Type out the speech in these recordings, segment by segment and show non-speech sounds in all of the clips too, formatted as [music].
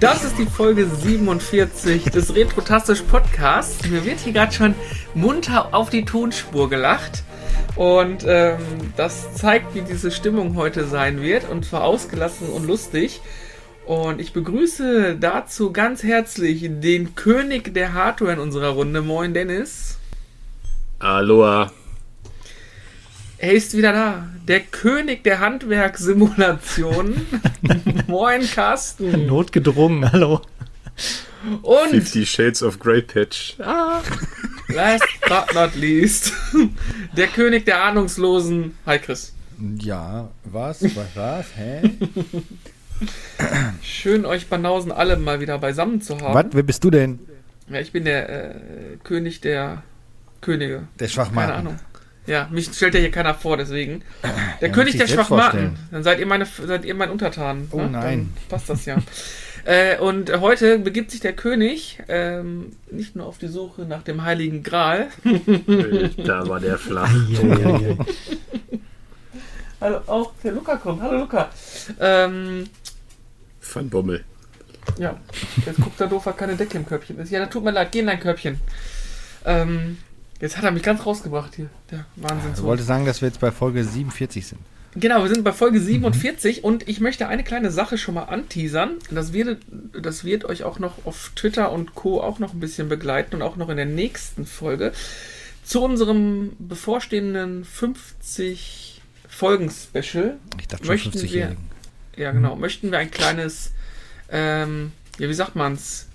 Das ist die Folge 47 des Retrotastisch Podcasts. Mir wird hier gerade schon munter auf die Tonspur gelacht. Und ähm, das zeigt, wie diese Stimmung heute sein wird. Und zwar ausgelassen und lustig. Und ich begrüße dazu ganz herzlich den König der Hardware in unserer Runde. Moin, Dennis. Aloha. Er ist wieder da. Der König der Handwerkssimulation. [laughs] Moin, Carsten. Notgedrungen, hallo. Und 50 Shades of Grey Pitch. Ah. Last but not least, der König der Ahnungslosen. Hi, Chris. Ja, was? Was? Was? Hä? Schön, euch Banausen alle mal wieder beisammen zu haben. Was? Wer bist du denn? Ja, ich bin der äh, König der Könige. Der Schwachmaten. Keine Ahnung. Ja, mich stellt ja hier keiner vor, deswegen. Der ja, König der Schwachmaten. Dann seid ihr meine, seid ihr mein Untertan. Oh ne? nein. Dann passt das ja. [laughs] äh, und heute begibt sich der König ähm, nicht nur auf die Suche nach dem Heiligen Gral. da war der [laughs] flach. Hallo, auch der Luca kommt. Hallo Luca. Ähm, Van Bommel. Ja, jetzt guckt der doof, keine Decke im Körbchen ist. Ja, da tut mir leid, geh in dein Körbchen. Ähm, Jetzt hat er mich ganz rausgebracht hier. Der Wahnsinn. Ich wollte sagen, dass wir jetzt bei Folge 47 sind. Genau, wir sind bei Folge 47 mhm. und ich möchte eine kleine Sache schon mal anteasern. Das wird, das wird euch auch noch auf Twitter und Co. auch noch ein bisschen begleiten und auch noch in der nächsten Folge. Zu unserem bevorstehenden 50 Folgen-Special. Ich dachte schon 50 wir, Ja, genau. Mhm. Möchten wir ein kleines, ähm, ja, wie sagt man's,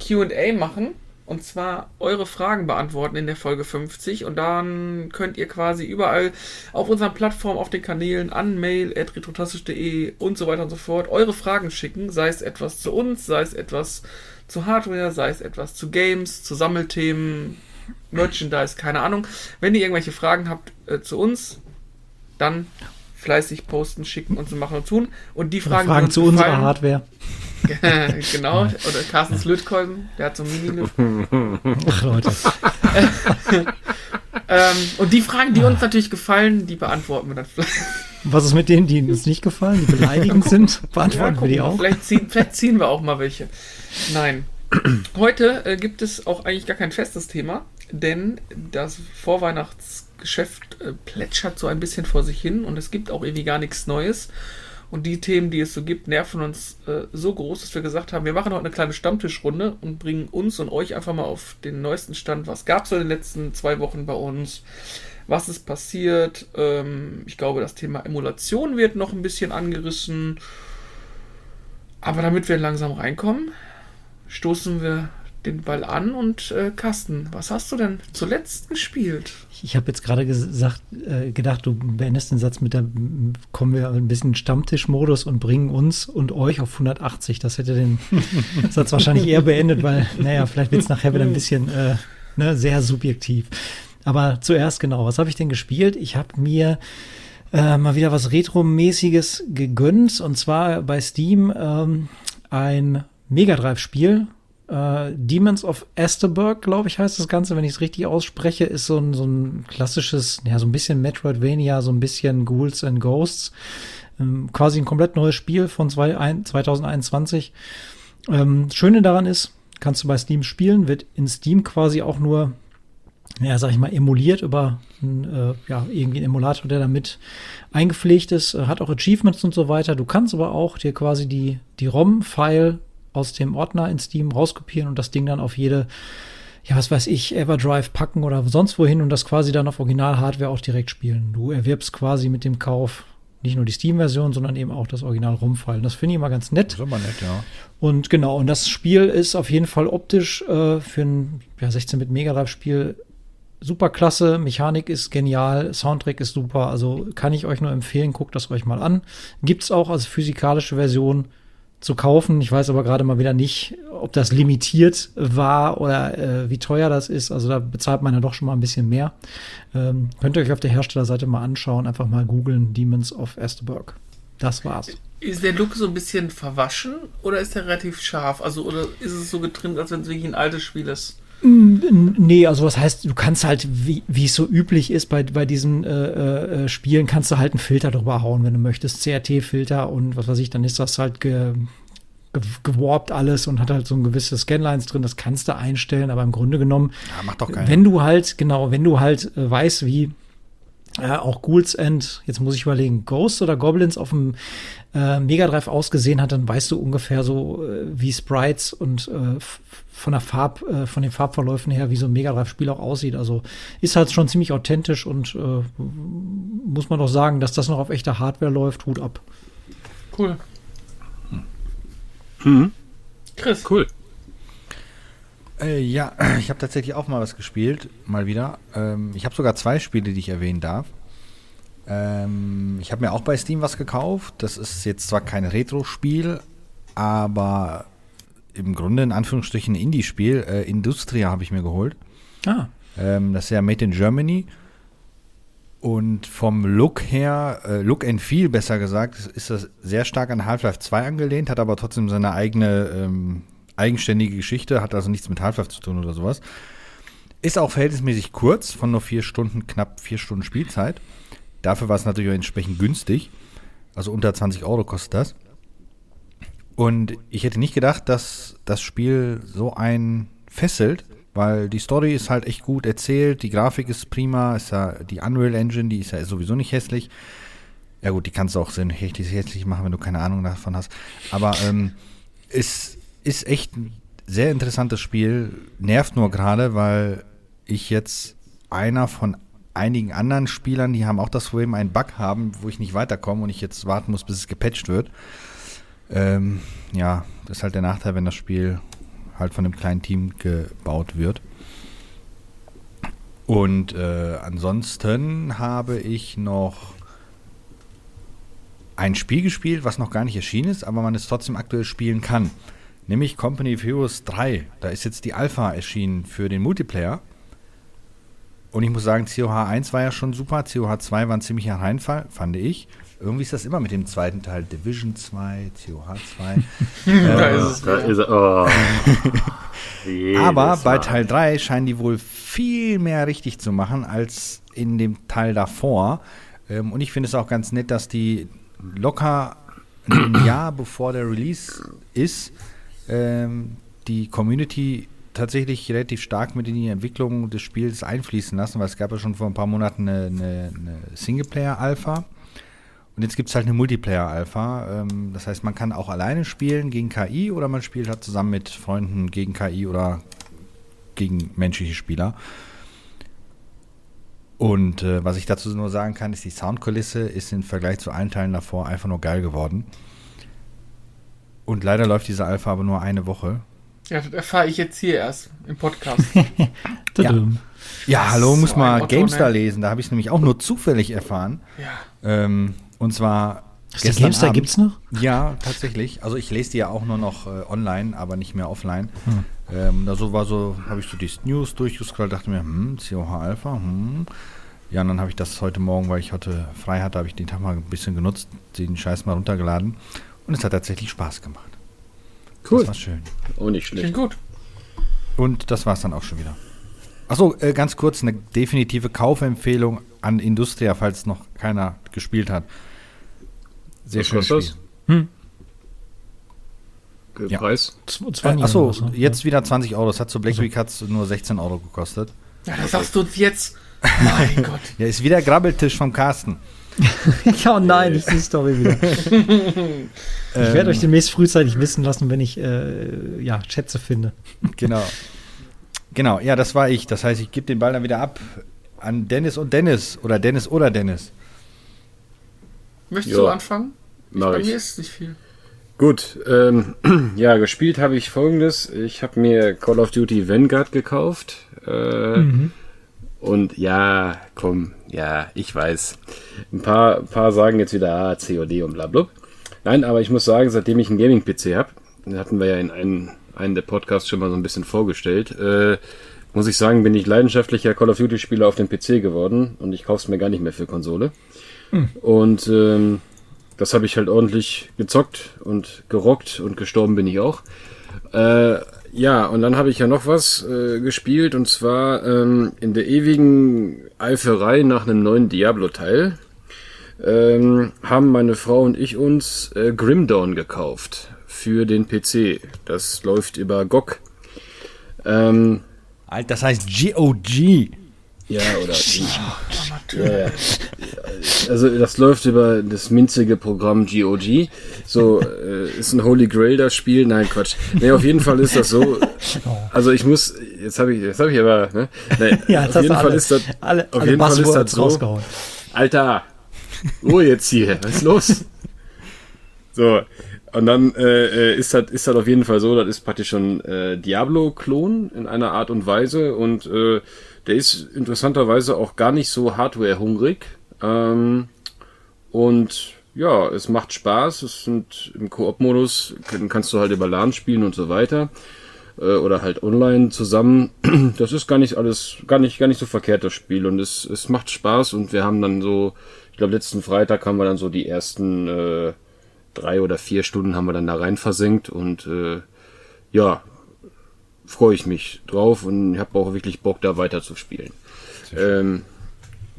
QA machen und zwar eure Fragen beantworten in der Folge 50 und dann könnt ihr quasi überall auf unseren Plattformen, auf den Kanälen an mail.retrotastisch.de und so weiter und so fort eure Fragen schicken, sei es etwas zu uns, sei es etwas zu Hardware, sei es etwas zu Games, zu Sammelthemen, Merchandise, keine Ahnung. Wenn ihr irgendwelche Fragen habt äh, zu uns, dann fleißig posten, schicken und so machen und tun. Und die Fragen, Fragen zu unserer Hardware. [laughs] genau, oder Carstens Lötkolben, der hat so ein mini Ach Leute. [laughs] ähm, und die Fragen, die uns natürlich gefallen, die beantworten wir dann vielleicht. Was ist mit denen, die uns nicht gefallen, die beleidigend sind? Beantworten ja, wir die auch? Vielleicht ziehen, vielleicht ziehen wir auch mal welche. Nein. Heute äh, gibt es auch eigentlich gar kein festes Thema, denn das Vorweihnachtsgeschäft äh, plätschert so ein bisschen vor sich hin und es gibt auch irgendwie gar nichts Neues. Und die Themen, die es so gibt, nerven uns äh, so groß, dass wir gesagt haben, wir machen heute eine kleine Stammtischrunde und bringen uns und euch einfach mal auf den neuesten Stand. Was gab es in den letzten zwei Wochen bei uns? Was ist passiert? Ähm, ich glaube, das Thema Emulation wird noch ein bisschen angerissen. Aber damit wir langsam reinkommen, stoßen wir den Ball an und äh, Carsten, was hast du denn zuletzt gespielt? Ich habe jetzt gerade gesagt, äh, gedacht, du beendest den Satz mit der, kommen wir ein bisschen Stammtischmodus und bringen uns und euch auf 180. Das hätte den [laughs] Satz wahrscheinlich eher beendet, weil, naja, vielleicht wird es nachher wieder ein bisschen äh, ne, sehr subjektiv. Aber zuerst genau, was habe ich denn gespielt? Ich habe mir äh, mal wieder was Retro-mäßiges gegönnt und zwar bei Steam ähm, ein Mega Drive-Spiel äh, Demons of Esterberg, glaube ich, heißt das Ganze, wenn ich es richtig ausspreche, ist so ein, so ein klassisches, ja, so ein bisschen Metroidvania, so ein bisschen Ghouls and Ghosts. Ähm, quasi ein komplett neues Spiel von zwei, ein, 2021. Ähm, Schöne daran ist, kannst du bei Steam spielen, wird in Steam quasi auch nur, ja, sag ich mal, emuliert über ein, äh, ja, irgendwie ein Emulator, der damit eingepflegt ist, hat auch Achievements und so weiter. Du kannst aber auch dir quasi die, die ROM-File aus dem Ordner in Steam rauskopieren und das Ding dann auf jede, ja, was weiß ich, Everdrive packen oder sonst wohin und das quasi dann auf Original-Hardware auch direkt spielen. Du erwirbst quasi mit dem Kauf nicht nur die Steam-Version, sondern eben auch das Original rumfallen. Das finde ich immer ganz nett. Das ist immer nett, ja. Und genau, und das Spiel ist auf jeden Fall optisch äh, für ein ja, 16-Bit Mega Drive-Spiel super klasse. Mechanik ist genial, Soundtrack ist super. Also kann ich euch nur empfehlen, guckt das euch mal an. Gibt's auch als physikalische Version zu kaufen. Ich weiß aber gerade mal wieder nicht, ob das limitiert war oder äh, wie teuer das ist. Also da bezahlt man ja doch schon mal ein bisschen mehr. Ähm, könnt ihr euch auf der Herstellerseite mal anschauen. Einfach mal googeln Demons of Esterberg. Das war's. Ist der Look so ein bisschen verwaschen oder ist der relativ scharf? Also oder ist es so getrimmt, als wenn es wirklich ein altes Spiel ist? Nee, also was heißt, du kannst halt, wie, wie es so üblich ist bei, bei diesen äh, äh, Spielen, kannst du halt einen Filter drüber hauen, wenn du möchtest. CRT-Filter und was weiß ich, dann ist das halt ge, ge, gewarpt alles und hat halt so ein gewisses Scanlines drin, das kannst du einstellen, aber im Grunde genommen, Ja, macht doch keiner. wenn du halt, genau, wenn du halt äh, weißt, wie äh, auch Ghouls End, jetzt muss ich überlegen, Ghosts oder Goblins auf dem äh, Mega Drive ausgesehen hat, dann weißt du ungefähr so, äh, wie Sprites und äh, von der Farb, äh, von den Farbverläufen her, wie so ein Mega Drive-Spiel auch aussieht. Also ist halt schon ziemlich authentisch und äh, muss man doch sagen, dass das noch auf echter Hardware läuft, Hut ab. Cool. Mhm. Chris. Cool. Äh, ja, [clears throat] ich habe tatsächlich auch mal was gespielt, mal wieder. Ähm, ich habe sogar zwei Spiele, die ich erwähnen darf. Ähm, ich habe mir auch bei Steam was gekauft. Das ist jetzt zwar kein Retro-Spiel, aber im Grunde in Anführungsstrichen ein Indie-Spiel. Äh, Industria habe ich mir geholt. Ah, Ähm, das ist ja Made in Germany. Und vom Look her, äh, Look and Feel besser gesagt, ist- das sehr stark an Half-Life 2 angelehnt, hat aber trotzdem seine eigene ähm, eigenständige Geschichte, hat also nichts mit Half-Life zu tun oder sowas. Ist auch verhältnismäßig kurz, von nur vier Stunden, knapp vier Stunden Spielzeit. Dafür war es natürlich auch entsprechend günstig. Also unter 20 Euro kostet das. Und ich hätte nicht gedacht, dass das Spiel so einen fesselt, weil die Story ist halt echt gut erzählt, die Grafik ist prima, ist ja die Unreal Engine, die ist ja sowieso nicht hässlich. Ja gut, die kannst du auch sehr hässlich machen, wenn du keine Ahnung davon hast. Aber ähm, es ist echt ein sehr interessantes Spiel. Nervt nur gerade, weil ich jetzt einer von einigen anderen Spielern, die haben auch das Problem, einen Bug haben, wo ich nicht weiterkomme und ich jetzt warten muss, bis es gepatcht wird. Ähm, ja, das ist halt der Nachteil, wenn das Spiel halt von einem kleinen Team gebaut wird. Und äh, ansonsten habe ich noch ein Spiel gespielt, was noch gar nicht erschienen ist, aber man es trotzdem aktuell spielen kann. Nämlich Company of Heroes 3. Da ist jetzt die Alpha erschienen für den Multiplayer. Und ich muss sagen, COH 1 war ja schon super, COH 2 war ein ziemlicher Reinfall, fand ich. Irgendwie ist das immer mit dem zweiten Teil. Division 2, COH 2. Da Äh, ist es. Da ist er. Oh. [laughs] Aber bei. Teil 3 scheinen die wohl viel mehr richtig zu machen als in dem Teil davor. Ähm, und ich finde es auch ganz nett, dass die locker ein Jahr bevor der Release ist, ähm, die Community tatsächlich relativ stark mit in die Entwicklung des Spiels einfließen lassen, weil es gab ja schon vor ein paar Monaten eine, eine, eine Singleplayer-Alpha. Und jetzt gibt es halt eine Multiplayer-Alpha. Ähm, das heißt, man kann auch alleine spielen gegen KI oder man spielt halt zusammen mit Freunden gegen KI oder gegen menschliche Spieler. Und äh, was ich dazu nur sagen kann, ist, die Soundkulisse ist im Vergleich zu allen Teilen davor einfach nur geil geworden. Und leider läuft diese Alpha aber nur eine Woche. Ja, das erfahre ich jetzt hier erst im Podcast. Tadam. [laughs] Ja, hallo, So muss ein mal Otto, GameStar ne? lesen. Da habe ich es nämlich auch nur zufällig erfahren. ja. Ähm, und zwar. Der gestern GameStar Abend. gibt's noch? Ja, tatsächlich. Also ich lese die ja auch nur noch äh, online, aber nicht mehr offline. Hm. Ähm, da so war so, habe ich so die News durchgescrollt, dachte mir, hm, COH Alpha, hm. Ja, und dann habe ich das heute Morgen, weil ich heute frei hatte, habe ich den Tag mal ein bisschen genutzt, den Scheiß mal runtergeladen. Und es hat tatsächlich Spaß gemacht. Cool. Das war schön. Oh, nicht Klingt schlecht. gut. Und das war es dann auch schon wieder. Achso, äh, ganz kurz, eine definitive Kaufempfehlung an Industria, falls noch keiner gespielt hat. Sehr kostet Spiel. Hm. das? Ja. Preis? Z- 20 Äh, achso, ne? jetzt wieder 20 Euro. Das hat zu Black Week hat's nur 16 Euro gekostet. Ja, das sagst du uns jetzt. Mein [laughs] Gott. Ja, ist wieder Grabbeltisch vom Carsten. [laughs] ja, oh nein, ich sehe die Story wieder. [laughs] ich Ähm, werde euch demnächst frühzeitig wissen lassen, wenn ich äh, ja, Schätze finde. [laughs] Genau. Genau, ja, das war ich. Das heißt, ich gebe den Ball dann wieder ab an Dennis und Dennis. Oder Dennis oder Dennis. Möchtest Ja. du anfangen? Mach Bei ich. mir ist nicht viel. Gut, ähm, [clears throat] ja, gespielt habe ich folgendes. Ich habe mir Call of Duty Vanguard gekauft. Äh, Mhm. Und ja, komm, ja, ich weiß. Ein paar, paar sagen jetzt wieder, ah, COD und bla bla. Nein, aber ich muss sagen, seitdem ich einen Gaming-PC habe, hatten wir ja in einem, einen der Podcasts schon mal so ein bisschen vorgestellt, äh, muss ich sagen, bin ich leidenschaftlicher Call of Duty-Spieler auf dem PC geworden und ich kaufe es mir gar nicht mehr für Konsole. Und ähm, das habe ich halt ordentlich gezockt und gerockt und gestorben bin ich auch. Äh, ja, und dann habe ich ja noch was äh, gespielt und zwar ähm, in der ewigen Eiferei nach einem neuen Diablo-Teil ähm, haben meine Frau und ich uns äh, Grim Dawn gekauft für den PC. Das läuft über GOG. Ähm, das heißt GOG. Ja, oder. ja, ja. Also das läuft über das minzige Programm GOG. So, äh, ist ein Holy Grail das Spiel? Nein, Quatsch. Nee, auf jeden Fall ist das so. [laughs] Also ich muss, jetzt habe ich, jetzt habe ich aber, ne? Nee, Ja, auf das jeden Fall alle, ist das, alle, auf alle jeden Fall ist das so. rausgehauen. Alter, Ruhe jetzt hier, was ist los? So, und dann äh, äh, ist das ist das auf jeden Fall so, das ist praktisch schon äh, Diablo-Klon in einer Art und Weise und äh, der ist interessanterweise auch gar nicht so hardware-hungrig. Ähm, und ja, es macht Spaß. Es sind im Koop-Modus kann- kannst du halt über LAN spielen und so weiter äh, oder halt online zusammen. [clears throat] Das ist gar nicht alles, gar nicht, gar nicht so verkehrt das Spiel und es, es macht Spaß und wir haben dann so, ich glaube letzten Freitag haben wir dann so die ersten äh, drei oder vier Stunden haben wir dann da rein versenkt und äh, ja, freue ich mich drauf und habe auch wirklich Bock da weiter zu spielen. Ähm,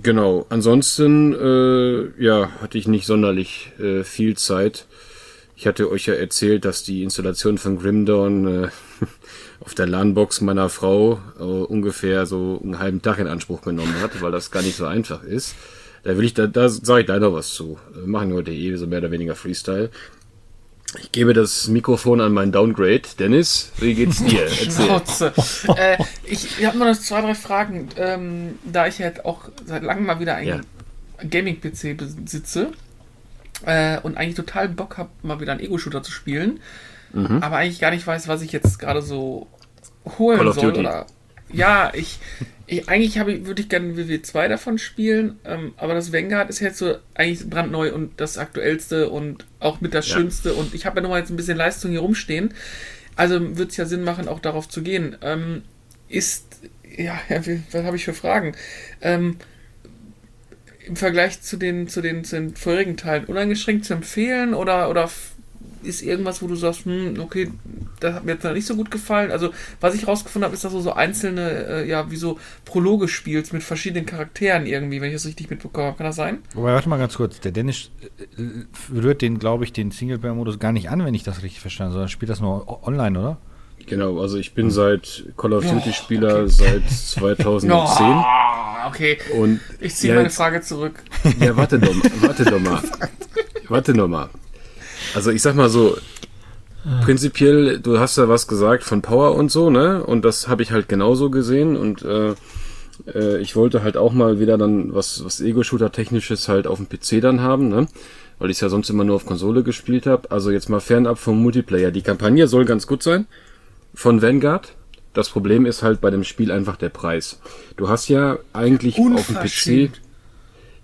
genau, ansonsten äh, ja, hatte ich nicht sonderlich äh, viel Zeit. Ich hatte euch ja erzählt, dass die Installation von Grim Dawn äh, [laughs] auf der LAN-Box meiner Frau äh, ungefähr so einen halben Tag in Anspruch genommen hat, weil das gar nicht so einfach ist. Da will ich, da, da sage ich noch was zu. Wir machen heute eh so mehr oder weniger Freestyle. Ich gebe das Mikrofon an meinen Downgrade. Dennis, wie geht's dir? [laughs] Schnauze. äh, ich ich habe nur noch zwei, drei Fragen. Ähm, da ich halt auch seit langem mal wieder einen Ja. Gaming-PC besitze äh, und eigentlich total Bock habe, mal wieder einen Ego-Shooter zu spielen, Mhm. aber eigentlich gar nicht weiß, was ich jetzt gerade so holen soll. Duty. Oder, ja, ich, ich eigentlich habe ich, würde ich gerne WW2 davon spielen, ähm, aber das Vanguard ist jetzt so eigentlich brandneu und das aktuellste und auch mit das Ja. schönste und ich habe ja noch mal jetzt ein bisschen Leistung hier rumstehen. Also wird es ja Sinn machen, auch darauf zu gehen. Ähm, ist, ja, [laughs] was habe ich für Fragen? Ähm, Im Vergleich zu den, zu den, zu den vorherigen Teilen uneingeschränkt zu empfehlen oder, oder ist irgendwas, wo du sagst, hm, okay, das hat mir jetzt noch nicht so gut gefallen. Also, was ich rausgefunden habe, ist, dass du so einzelne, äh, ja, wie so Prologe spielst mit verschiedenen Charakteren irgendwie, wenn ich das richtig mitbekommen habe. Kann das sein? Wobei, warte mal ganz kurz. Der Dennis äh, rührt den, glaube ich, den Singleplayer-Modus gar nicht an, wenn ich das richtig verstanden habe, sondern spielt das nur online, oder? Genau, also ich bin seit Call of Duty Oh, Spieler okay. seit [laughs] 2010 Oh, okay. und Ich ziehe ja, meine Frage zurück. Ja, warte doch, mal, warte doch mal. [laughs] Warte noch mal. Also ich sag mal so, prinzipiell, du hast ja was gesagt von Power und so, ne? Und das habe ich halt genauso gesehen und äh, äh, ich wollte halt auch mal wieder dann was, was Ego-Shooter-technisches halt auf dem PC dann haben, ne? Weil ich ja sonst immer nur auf Konsole gespielt habe. Also jetzt mal fernab vom Multiplayer. Die Kampagne soll ganz gut sein von Vanguard. Das Problem ist halt bei dem Spiel einfach der Preis. Du hast ja eigentlich auf dem PC.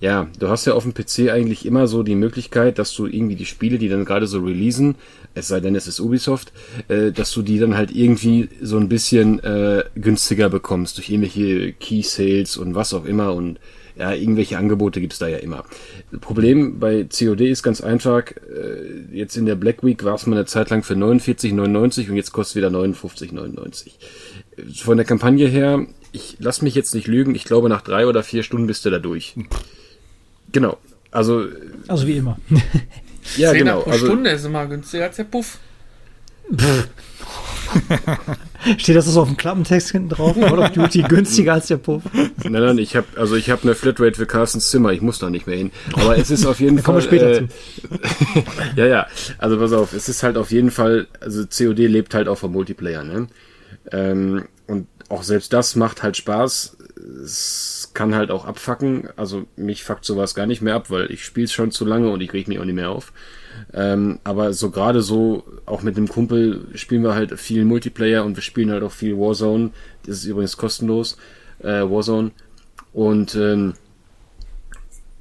Ja, du hast ja auf dem PC eigentlich immer so die Möglichkeit, dass du irgendwie die Spiele, die dann gerade so releasen, es sei denn, es ist Ubisoft, äh, dass du die dann halt irgendwie so ein bisschen äh, günstiger bekommst durch irgendwelche Key Sales und was auch immer und ja, irgendwelche Angebote gibt's da ja immer. Problem bei COD ist ganz einfach, äh, jetzt in der Black Week war es mal eine Zeit lang für 49,99 und jetzt kostet wieder 59,99 von der Kampagne her, ich lass mich jetzt nicht lügen, ich glaube nach drei oder vier Stunden bist du da durch. Genau. Also, Also wie immer. [laughs] ja, Zehner genau. pro Also, Stunde ist immer günstiger als der Puff. [laughs] Steht das so auf dem Klappentext hinten drauf? Call of Duty günstiger als der Puff. [laughs] nein, nein, ich habe also ich habe eine Flatrate für Carstens Zimmer, ich muss da nicht mehr hin. Aber es ist auf jeden Da kommen Fall. wir später äh, zu. ja, ja. Also pass auf, es ist halt auf jeden Fall, also COD lebt halt auch vom Multiplayer, ne? Ähm, und auch selbst das macht halt Spaß. Es kann halt auch abfacken. Also mich fuckt sowas gar nicht mehr ab, weil ich spiele es schon zu lange und ich reg mich auch nicht mehr auf. Ähm, aber so gerade so, auch mit dem Kumpel spielen wir halt viel Multiplayer und wir spielen halt auch viel Warzone. Das ist übrigens kostenlos, äh, Warzone. Und ähm,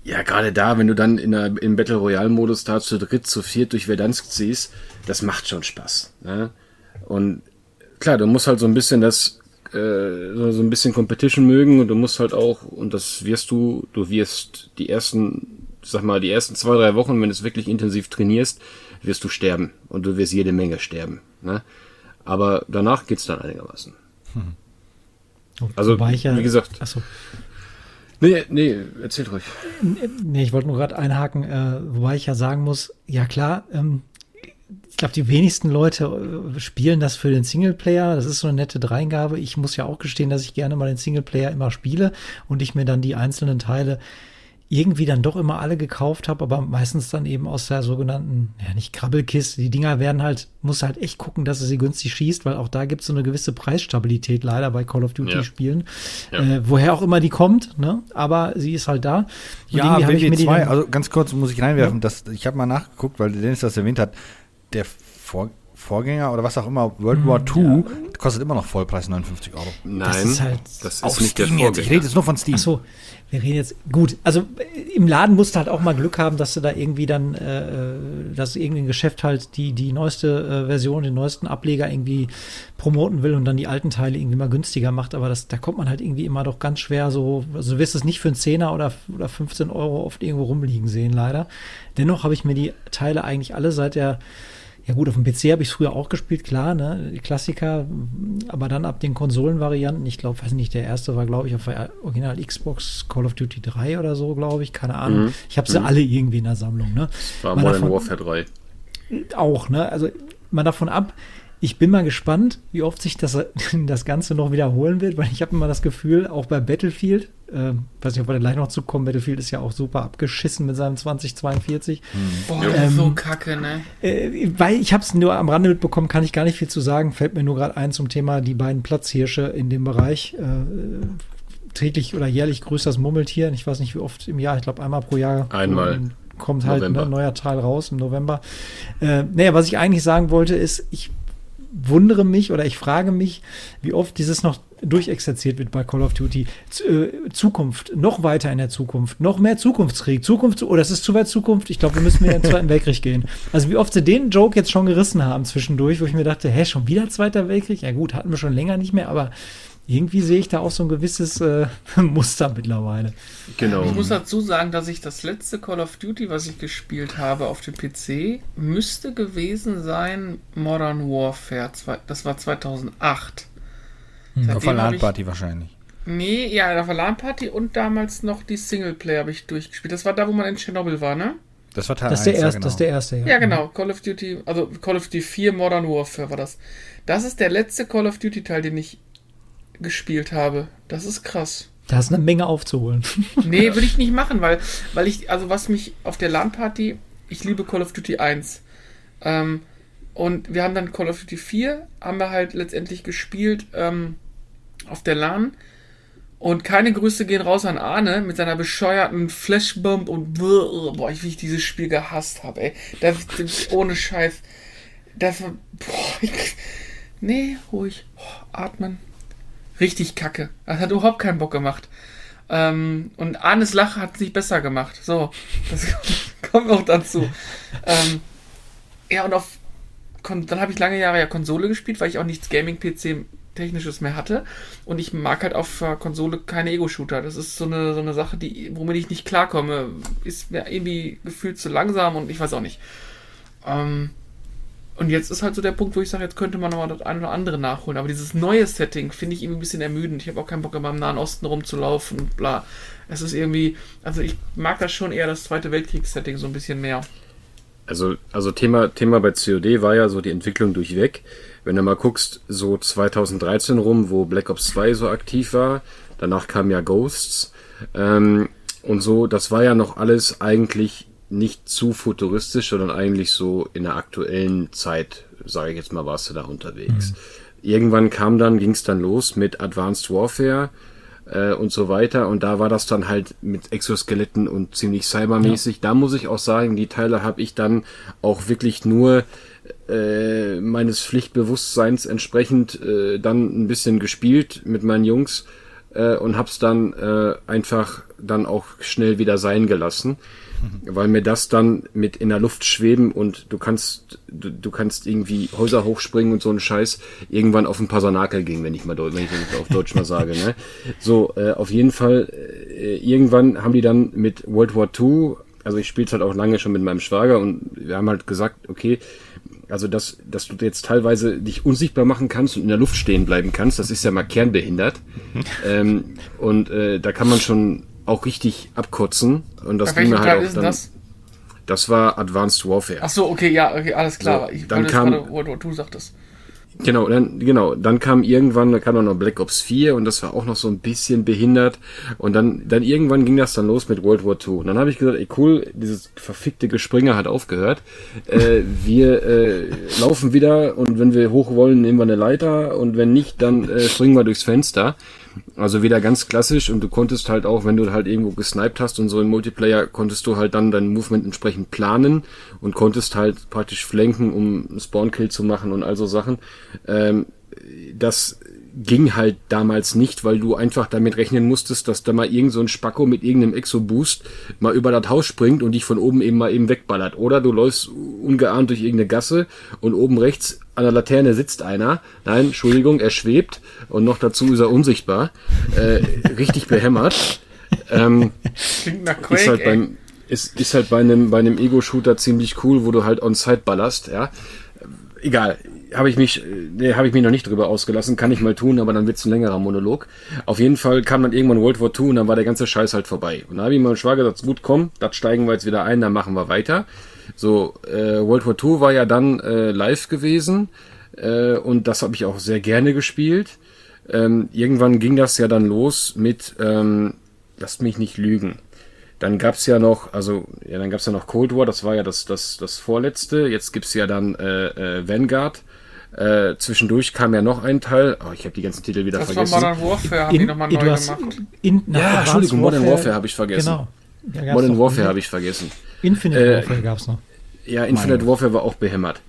ja, gerade da, wenn du dann in der, im Battle Royale-Modus da zu dritt, zu viert durch Verdansk ziehst, das macht schon Spaß. Ne? Und klar, du musst halt so ein bisschen das, äh, so so ein bisschen Competition mögen und du musst halt auch, und das wirst du, du wirst die ersten, sag mal, die ersten zwei, drei Wochen, wenn du es wirklich intensiv trainierst, wirst du sterben. Und du wirst jede Menge sterben. Ne? Aber danach geht's dann einigermaßen. Also, Wobei ich ja, wie gesagt, Achso. nee, nee, erzählt ruhig. Nee, ich wollte nur gerade einhaken, äh, wobei ich ja sagen muss, ja klar, ähm, glaube, die wenigsten Leute äh, spielen das für den Singleplayer. Das ist so eine nette Dreingabe. Ich muss ja auch gestehen, dass ich gerne mal den Singleplayer immer spiele und ich mir dann die einzelnen Teile irgendwie dann doch immer alle gekauft habe, aber meistens dann eben aus der sogenannten, ja nicht Krabbelkiste. Die Dinger werden halt, muss halt echt gucken, dass er sie günstig schießt, weil auch da gibt es so eine gewisse Preisstabilität leider bei Call of Duty Ja. Spielen. Ja. Äh, woher auch immer die kommt, ne? Aber sie ist halt da. Und Ja, irgendwie hab ich mir die WW2, dann- also ganz kurz muss ich reinwerfen, das, ich habe mal nachgeguckt, weil Dennis das erwähnt hat, der Vor Vorgänger oder was auch immer, World War II, kostet immer noch Vollpreis 59 Euro. Nein, ist halt das ist nicht der Steam jetzt, ich rede Vorgänger. jetzt nur von Steam. Ach so, wir reden jetzt gut. Also äh, im Laden musst du halt auch mal Glück haben, dass du da irgendwie dann, äh, dass irgendein Geschäft halt die die neueste äh, Version, den neuesten Ableger irgendwie promoten will und dann die alten Teile irgendwie mal günstiger macht. Aber das, da kommt man halt irgendwie immer doch ganz schwer so. Also du wirst es nicht für einen Zehner oder oder 15 Euro oft irgendwo rumliegen sehen, leider. Dennoch habe ich mir die Teile eigentlich alle seit der ja gut, auf dem PC habe ich es früher auch gespielt, klar, ne, Klassiker, aber dann ab den Konsolenvarianten, ich glaube, weiß nicht, der erste war, glaube ich, auf der Original Xbox Call of Duty 3 oder so, glaube ich, keine Ahnung. Mhm. Ich habe sie alle irgendwie in der Sammlung, ne? War Mal Modern davon- Warfare 3. Auch, ne? Also mal davon ab, ich bin mal gespannt, wie oft sich das, [laughs] das Ganze noch wiederholen wird, weil ich habe immer das Gefühl, auch bei Battlefield, äh, weiß nicht, ob wir da gleich noch zukommen, Battlefield ist ja auch super abgeschissen mit seinem 2042. Boah, Ja. das ist so Ähm, kacke, ne? Äh, weil ich habe es nur am Rande mitbekommen, kann ich gar nicht viel zu sagen. Fällt mir nur gerade ein zum Thema die beiden Platzhirsche in dem Bereich. Äh, täglich oder jährlich grüßt das Murmeltier. Ich weiß nicht, wie oft im Jahr. Ich glaube, einmal pro Jahr. Einmal. Ähm, Kommt halt ein neuer Teil raus im November. Äh, naja, was ich eigentlich sagen wollte, ist, ich wundere mich oder ich frage mich, wie oft dieses noch durchexerziert wird bei Call of Duty. Z äh, Zukunft, noch weiter in der Zukunft, noch mehr Zukunftskrieg, Zukunft, oh, das ist zu weit Zukunft. Ich glaube, wir müssen wieder in den Zweiten [laughs] Weltkrieg gehen. Also wie oft sie den Joke jetzt schon gerissen haben zwischendurch, wo ich mir dachte, hä, schon wieder Zweiter Weltkrieg? Ja gut, hatten wir schon länger nicht mehr, aber irgendwie sehe ich da auch so ein gewisses äh, [laughs] Muster mittlerweile. Genau. Ich muss dazu sagen, dass ich das letzte Call of Duty, was ich gespielt habe auf dem PC, müsste gewesen sein Modern Warfare. Das war 2008. Auf der LAN-Party wahrscheinlich. Nee, ja, auf der LAN-Party und damals noch die Singleplayer habe ich durchgespielt. Das war da, wo man in Tschernobyl war, ne? Das war Teil Das ist der 1, ja, erste, genau. das ist der erste, ja. Ja, genau. Call of Duty, also Call of Duty 4 Modern Warfare war das. Das ist der letzte Call of Duty Teil, den ich gespielt habe. Das ist krass. Da ist eine Menge aufzuholen. [laughs] Nee, will ich nicht machen, weil, weil ich, also was mich auf der LAN-Party, ich liebe Call of Duty 1. Ähm, und wir haben dann Call of Duty 4, haben wir halt letztendlich gespielt ähm, auf der LAN. Und keine Grüße gehen raus an Arne mit seiner bescheuerten Flashbomb und boah, wie ich dieses Spiel gehasst habe, ey. Das, das, ohne Scheiß. Das boah, ich, nee, ruhig, boah, atmen. Richtig kacke. Das hat überhaupt keinen Bock gemacht. Ähm, und Arnes Lache hat es nicht besser gemacht. So, das [laughs] kommt noch dazu. Ähm, ja, und auf dann habe ich lange Jahre ja Konsole gespielt, weil ich auch nichts Gaming-PC technisches mehr hatte. Und ich mag halt auf Konsole keine Ego-Shooter. Das ist so eine, so eine Sache, die, womit ich nicht klarkomme. Ist mir irgendwie gefühlt zu langsam und ich weiß auch nicht. Ähm, und jetzt ist halt so der Punkt, wo ich sage, jetzt könnte man nochmal das eine oder andere nachholen. Aber dieses neue Setting finde ich irgendwie ein bisschen ermüdend. Ich habe auch keinen Bock, immer im Nahen Osten rumzulaufen bla. Es ist irgendwie, also ich mag das schon eher das Zweite Weltkriegs-Setting so ein bisschen mehr. Also, also Thema, Thema bei COD war ja so die Entwicklung durchweg. Wenn du mal guckst, so 2013 rum, wo Black Ops 2 so aktiv war, danach kam ja Ghosts ähm, und so, das war ja noch alles eigentlich nicht zu futuristisch, sondern eigentlich so in der aktuellen Zeit, sage ich jetzt mal, warst du da unterwegs. Irgendwann kam dann, ging es dann los mit Advanced Warfare äh, und so weiter. Und da war das dann halt mit Exoskeletten und ziemlich cybermäßig. Da muss ich auch sagen, die Teile habe ich dann auch wirklich nur äh, meines Pflichtbewusstseins entsprechend äh, dann ein bisschen gespielt mit meinen Jungs äh, und hab's dann äh, einfach dann auch schnell wieder sein gelassen. Weil mir das dann mit in der Luft schweben und du kannst, du, du kannst irgendwie Häuser hochspringen und so einen Scheiß irgendwann auf den Pasanakel gehen, wenn ich mal wenn ich das auf Deutsch mal sage. Ne? So, äh, auf jeden Fall, äh, irgendwann haben die dann mit World War II also ich spiele es halt auch lange schon mit meinem Schwager und wir haben halt gesagt, okay, also dass, dass du jetzt teilweise dich unsichtbar machen kannst und in der Luft stehen bleiben kannst, das ist ja mal kernbehindert. ähm, und äh, da kann man schon auch richtig abkotzen. Und das Bei ging mir Teil halt ist auch dann. das? Das war Advanced Warfare. Ach so, okay, ja, okay, alles klar. So, ich dann kam- gerade, wo du, du sagtest. Genau, dann, genau, dann kam irgendwann, da kam dann noch Black Ops 4 und das war auch noch so ein bisschen behindert. Und dann, dann irgendwann ging das dann los mit World War II. Und dann habe ich gesagt, ey cool, dieses verfickte Gespringe hat aufgehört. Äh, wir äh, laufen wieder und wenn wir hoch wollen, nehmen wir eine Leiter und wenn nicht, dann äh, springen wir durchs Fenster. Also wieder ganz klassisch und du konntest halt auch, wenn du halt irgendwo gesniped hast und so im Multiplayer, konntest du halt dann dein Movement entsprechend planen und konntest halt praktisch flanken, um Spawn-Kill zu machen und all so Sachen. Ähm, das ging halt damals nicht, weil du einfach damit rechnen musstest, dass da mal irgend so ein Spacko mit irgendeinem Exo-Boost mal über das Haus springt und dich von oben eben mal eben wegballert. Oder du läufst ungeahnt durch irgendeine Gasse und oben rechts an der Laterne sitzt einer. Nein, Entschuldigung, er schwebt und noch dazu ist er unsichtbar. Äh, richtig behämmert. Ähm, Klingt nach Quake, ist halt beim ist, ist halt bei einem bei einem Ego-Shooter ziemlich cool, wo du halt on site ballerst, ja. Egal, habe ich mich, nee, habe ich mich noch nicht drüber ausgelassen, kann ich mal tun, aber dann wird's ein längerer Monolog. Auf jeden Fall kam dann irgendwann World War II und dann war der ganze Scheiß halt vorbei. Und dann habe ich meinem Schwager gesagt, gut, komm, das steigen wir jetzt wieder ein, dann machen wir weiter. So, äh, World War II war ja dann äh, live gewesen äh, und das habe ich auch sehr gerne gespielt. Ähm, irgendwann ging das ja dann los mit, ähm, lasst mich nicht lügen. Dann gab's ja noch, also ja, dann gab's ja noch Cold War, das war ja das das das vorletzte. Jetzt gibt's ja dann äh, äh, Vanguard. Äh, zwischendurch kam ja noch ein Teil. Oh, ich habe die ganzen Titel wieder Das war vergessen. Modern Warfare, haben die nochmal neu du hast gemacht. In, Ja, Advanced Entschuldigung, Modern Warfare habe ich vergessen. Genau. Modern Warfare habe ich vergessen. Infinite Äh, Warfare gab es noch. Ja, Infinite Warfare war auch behämmert.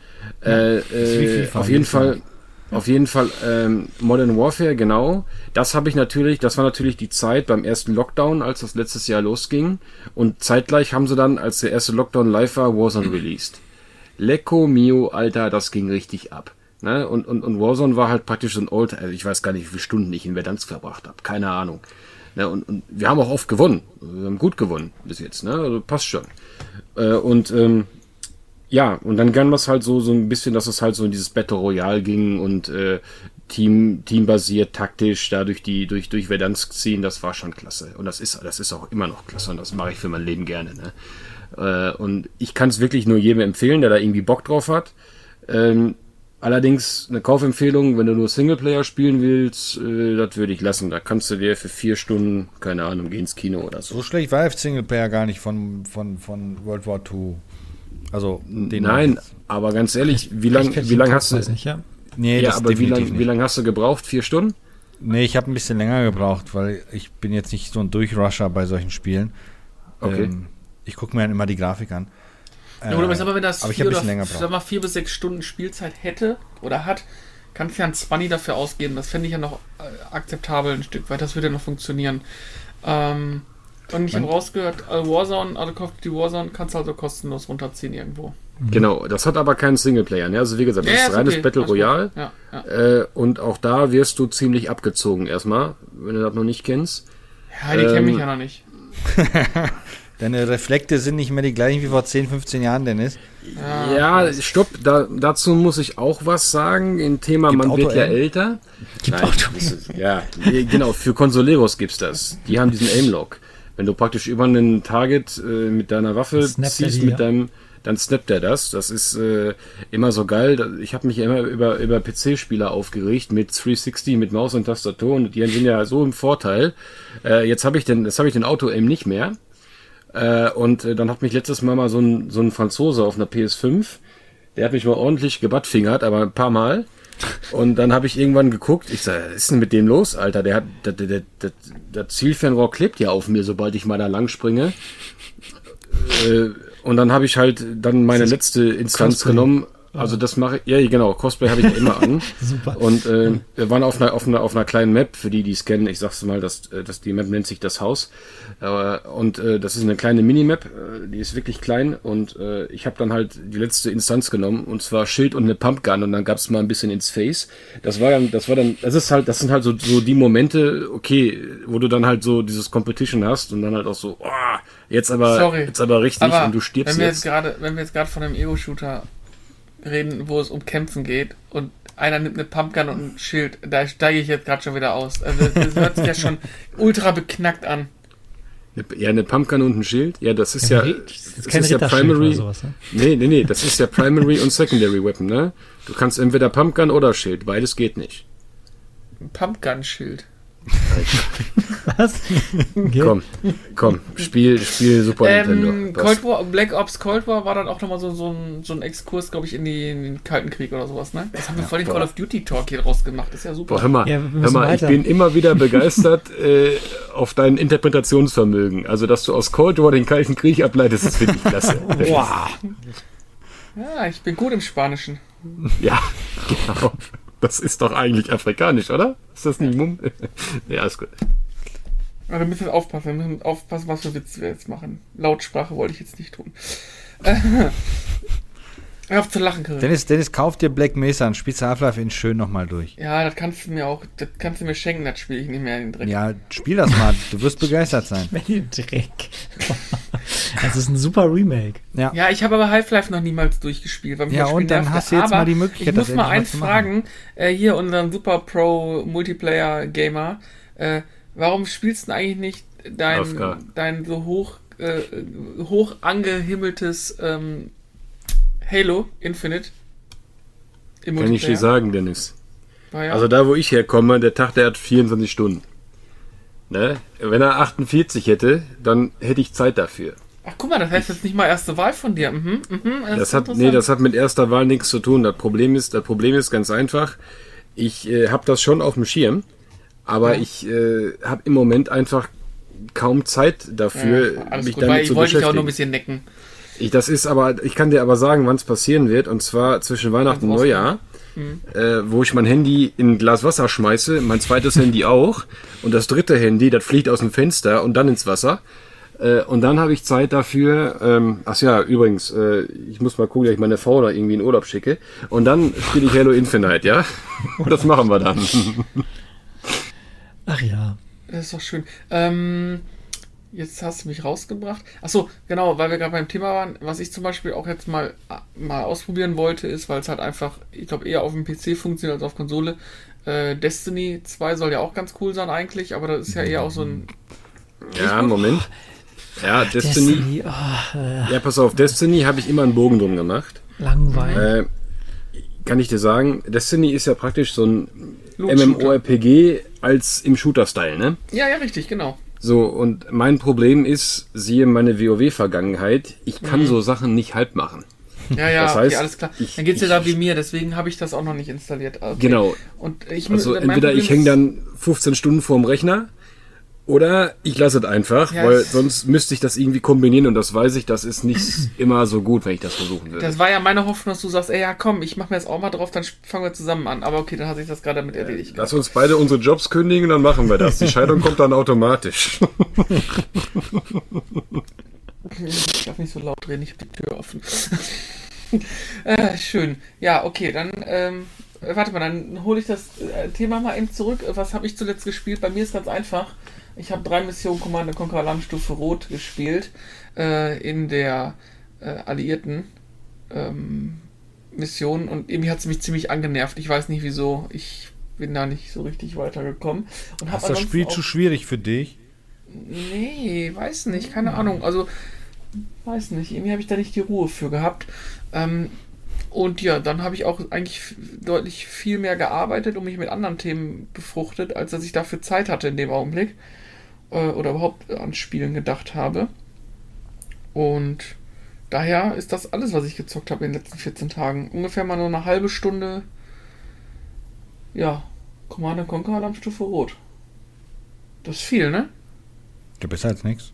Äh, wie äh, FIFA auf jeden. Fall, auf jeden Fall ähm, Modern Warfare, genau. Das habe ich natürlich, das war natürlich die Zeit beim ersten Lockdown, als das letztes Jahr losging. Und zeitgleich haben sie dann, als der erste Lockdown live war, Warzone released. Lecco mio, Alter, das ging richtig ab. Ne? Und, und, und Warzone war halt praktisch so ein Old, also ich weiß gar nicht, wie viele Stunden ich in Verdansk verbracht habe. Keine Ahnung. Ne? Und, und wir haben auch oft gewonnen. Wir haben gut gewonnen bis jetzt. Ne? Also passt schon. Äh, und ähm, ja, und dann kann das halt so, so ein bisschen, dass es halt so in dieses Battle Royale ging und äh, Team, teambasiert, taktisch, da durch die, durch, durch Verdansk ziehen, das war schon klasse. Und das ist, das ist auch immer noch klasse und das mache ich für mein Leben gerne. Ne? Äh, und ich kann es wirklich nur jedem empfehlen, der da irgendwie Bock drauf hat. Ähm, allerdings eine Kaufempfehlung, wenn du nur Singleplayer spielen willst, äh, das würde ich lassen. Da kannst du dir für vier Stunden, keine Ahnung, geh ins Kino oder so. So schlecht war Singleplayer gar nicht von, von, von World War II. Also, den Nein, aber ganz ehrlich, wie lang, wie lang hast du, Weiß nicht, ja. Nee, ja, das aber wie definitiv lang, wie nicht. lang hast du gebraucht? Vier Stunden? Nee, ich habe ein bisschen länger gebraucht, weil ich bin jetzt nicht so ein Durchrusher bei solchen Spielen. Okay. Ähm, ich gucke mir dann immer die Grafik an. Ja, oder aber wenn das aber ich vier oder länger sag mal, vier bis sechs Stunden Spielzeit hätte oder hat, kannst du ja ein 20 dafür ausgeben. Das fände ich ja noch äh, akzeptabel ein Stück weit. Das würde ja noch funktionieren. Ähm, und ich habe rausgehört, äh, Warzone, also Call of Duty Warzone kannst du also kostenlos runterziehen irgendwo. Genau, das hat aber keinen Singleplayer. Ne? Also wie gesagt, das ist reines okay. Battle gut. Royale. Ja, ja. Äh, und auch da wirst du ziemlich abgezogen erstmal, wenn du das noch nicht kennst. ja die kenne Ähm, ich ja noch nicht. [laughs] Deine Reflekte sind nicht mehr die gleichen wie vor 10, 15 Jahren, Dennis. Ja, stopp, da, dazu muss ich auch was sagen. Im Thema, Gibt man wird ja älter. Nein, das ist, ja, genau, für Consoleros gibt's das. Die haben diesen Aim-Lock. Wenn du praktisch über einen Target äh, mit deiner Waffe ziehst, die, mit ja. deinem, dann snappt er das. Das ist äh, immer so geil. Ich habe mich ja immer über, über PC-Spieler aufgeregt mit 360, mit Maus und Tastatur und die sind ja so im Vorteil. Äh, jetzt habe ich den, das habe ich den Auto-Aim nicht mehr. Äh, und äh, dann hat mich letztes Mal mal so ein, so ein Franzose auf einer PS5, der hat mich mal ordentlich gebattfingert, aber ein paar Mal. Und dann habe ich irgendwann geguckt, ich sag, was ist denn mit dem los, Alter? Der hat, der, der, der, der, Zielfernrohr klebt ja auf mir, sobald ich mal da lang springe. Äh, und dann habe ich halt dann meine letzte Instanz genommen, Also das mache ich, ja genau, Cosplay habe ich ja immer an. [laughs] Super. Und äh, wir waren auf einer, auf, einer, auf einer kleinen Map, für die, die es kennen, ich sag's mal, dass, äh, dass die Map nennt sich das Haus. Äh, und äh, das ist eine kleine Minimap, äh, die ist wirklich klein und äh, ich habe dann halt die letzte Instanz genommen und zwar Schild und eine Pumpgun und dann gab's mal ein bisschen ins Face. Das war dann, das war dann, das ist halt, das sind halt so, so die Momente, okay, wo du dann halt so dieses Competition hast und dann halt auch so, oh, jetzt aber, Sorry. jetzt aber richtig Aber und du stirbst wenn wir jetzt jetzt. gerade, wenn wir jetzt gerade von einem Ego-Shooter reden, wo es um Kämpfen geht und einer nimmt eine Pumpgun und ein Schild, da steige ich jetzt gerade schon wieder aus. Also das hört sich ja schon [laughs] ultra beknackt an. Ja, eine Pumpgun und ein Schild. Ja, das ist ja, Ja, das das ist ja Primary. oder sowas, ne? Nee, nee, nee, das ist ja Primary und Secondary Weapon, ne? Du kannst entweder Pumpgun oder Schild, beides geht nicht. Pumpgun-Schild. [laughs] Was? Okay. Komm, komm, Spiel, Spiel Super Ähm, Nintendo. Cold War, Black Ops Cold War war dann auch nochmal so, so, ein, so ein Exkurs, glaube ich, in, die, in den Kalten Krieg oder sowas, ne? Das haben wir voll den boah. Call of Duty Talk hier draus gemacht. Ist ja super. Boah, hör mal, Ja, hör mal ich bin immer wieder begeistert [laughs] äh, auf dein Interpretationsvermögen. Also, dass du aus Cold War den Kalten Krieg ableitest, das finde ich klasse. [laughs] Boah. Ja, ich bin gut im Spanischen. Ja, genau. Das ist doch eigentlich afrikanisch, oder? Ist das nicht Mumm? [laughs] ja, ist gut. Aber wir müssen aufpassen, wir müssen aufpassen, was für Witze wir jetzt machen. Lautsprache wollte ich jetzt nicht tun. [laughs] Hör auf zu lachen, Karin. Dennis, Dennis, kauf dir Black Mesa und spielst Half-Life in schön nochmal durch. Ja, das kannst du mir auch, das kannst du mir schenken, das spiele ich nicht mehr in den Dreck. Ja, spiel das mal. Du wirst begeistert sein. [laughs] Wenn ihr Dreck. Das ist ein super Remake. Ja. Ja, ich habe aber Half-Life noch niemals durchgespielt. Weil Ja, und dann nervte. hast du jetzt aber mal die Möglichkeit, Ich muss das mal eins fragen, äh, hier unseren Super Pro Multiplayer Gamer, äh, warum spielst du denn eigentlich nicht dein, dein so hoch, äh, hoch angehimmeltes ähm, Halo Infinite? Im Kann ich dir sagen, Dennis. War ja, Also da, wo ich herkomme, der Tag, der hat 24 Stunden. Ne? Wenn er 48 hätte, dann hätte ich Zeit dafür. Ach, guck mal, das heißt jetzt nicht mal erste Wahl von dir. Mhm, mhm, Das ist hat, nee, das hat mit erster Wahl nichts zu tun. Das Problem ist, das Problem ist ganz einfach. Ich äh, habe das schon auf dem Schirm, aber ich äh, habe im Moment einfach kaum Zeit dafür, ja, mich gut, weil damit ich zu wollte dich auch nur ein beschäftigen. bisschen necken. Ich, das ist aber, ich kann dir aber sagen, wann es passieren wird, und zwar zwischen Weihnachten und Neujahr, Mhm. äh, wo ich mein Handy in ein Glas Wasser schmeiße, mein zweites Handy auch, und das dritte Handy, das fliegt aus dem Fenster und dann ins Wasser. Äh, und dann habe ich Zeit dafür, ähm, ach ja, übrigens, äh, ich muss mal gucken, dass ich meine Frau da irgendwie in Urlaub schicke. Und dann spiele ich Halo Infinite, ja? [laughs] das machen wir dann. Ach ja. Das ist doch schön. Ähm, jetzt hast du mich rausgebracht. Achso, genau, weil wir gerade beim Thema waren. Was ich zum Beispiel auch jetzt mal, mal ausprobieren wollte, ist, weil es halt einfach, ich glaube, eher auf dem PC funktioniert als auf Konsole. Äh, Destiny 2 soll ja auch ganz cool sein eigentlich, aber das ist ja eher auch so ein. ja, Moment. Ja, Destiny. Destiny. Oh, äh, Ja, pass auf, Destiny habe ich immer einen Bogen drum gemacht. langweilig. Äh, kann ich dir sagen, Destiny ist ja praktisch so ein. MMORPG als im Shooter-Style, ne? Ja, ja, richtig, genau. So, und mein Problem ist, siehe meine WoW-Vergangenheit, ich kann so Sachen nicht halb machen. Ja, ja, Das okay, heißt, alles klar. ich- Dann geht's ich- da wie mir, deswegen habe ich das auch noch nicht installiert. Okay. Genau. Und ich Also entweder Problem ich hänge dann 15 Stunden vorm Rechner oder ich lasse es einfach, Ja, weil sonst müsste ich das irgendwie kombinieren und das weiß ich, das ist nicht [clears throat] immer so gut, wenn ich das versuchen würde. Das war ja meine Hoffnung, dass du sagst, ey, ja, komm, ich mache mir jetzt auch mal drauf, dann fangen wir zusammen an. Aber okay, dann hat sich das gerade damit erledigt. Lass uns beide unsere Jobs kündigen, dann machen wir das. Die [laughs] Scheidung kommt dann automatisch. [laughs] Ich darf nicht so laut reden, ich habe die Tür offen. [laughs] äh, schön. Ja, okay, dann, ähm, äh, warte mal, dann hole ich das äh, Thema mal eben zurück. Was habe ich zuletzt gespielt? Bei mir ist ganz einfach. Ich habe drei Missionen Command Conquer Alarmstufe Rot gespielt. Äh, in der äh, Alliierten ähm, Mission. Und irgendwie hat es mich ziemlich angenervt. Ich weiß nicht wieso. Ich bin da nicht so richtig weitergekommen. Und Ist das Spiel zu schwierig für dich? Nee, weiß nicht, keine Ahnung. Also, weiß nicht, irgendwie habe ich da nicht die Ruhe für gehabt. Ähm, und ja, dann habe ich auch eigentlich deutlich viel mehr gearbeitet und mich mit anderen Themen befruchtet, als dass ich dafür Zeit hatte in dem Augenblick. Äh, oder überhaupt an Spielen gedacht habe. Und daher ist das alles, was ich gezockt habe in den letzten 14 Tagen. Ungefähr mal nur eine halbe Stunde. Ja, Command Conquer Alarmstufe Rot. Das ist viel, ne? Ja, besser als nichts.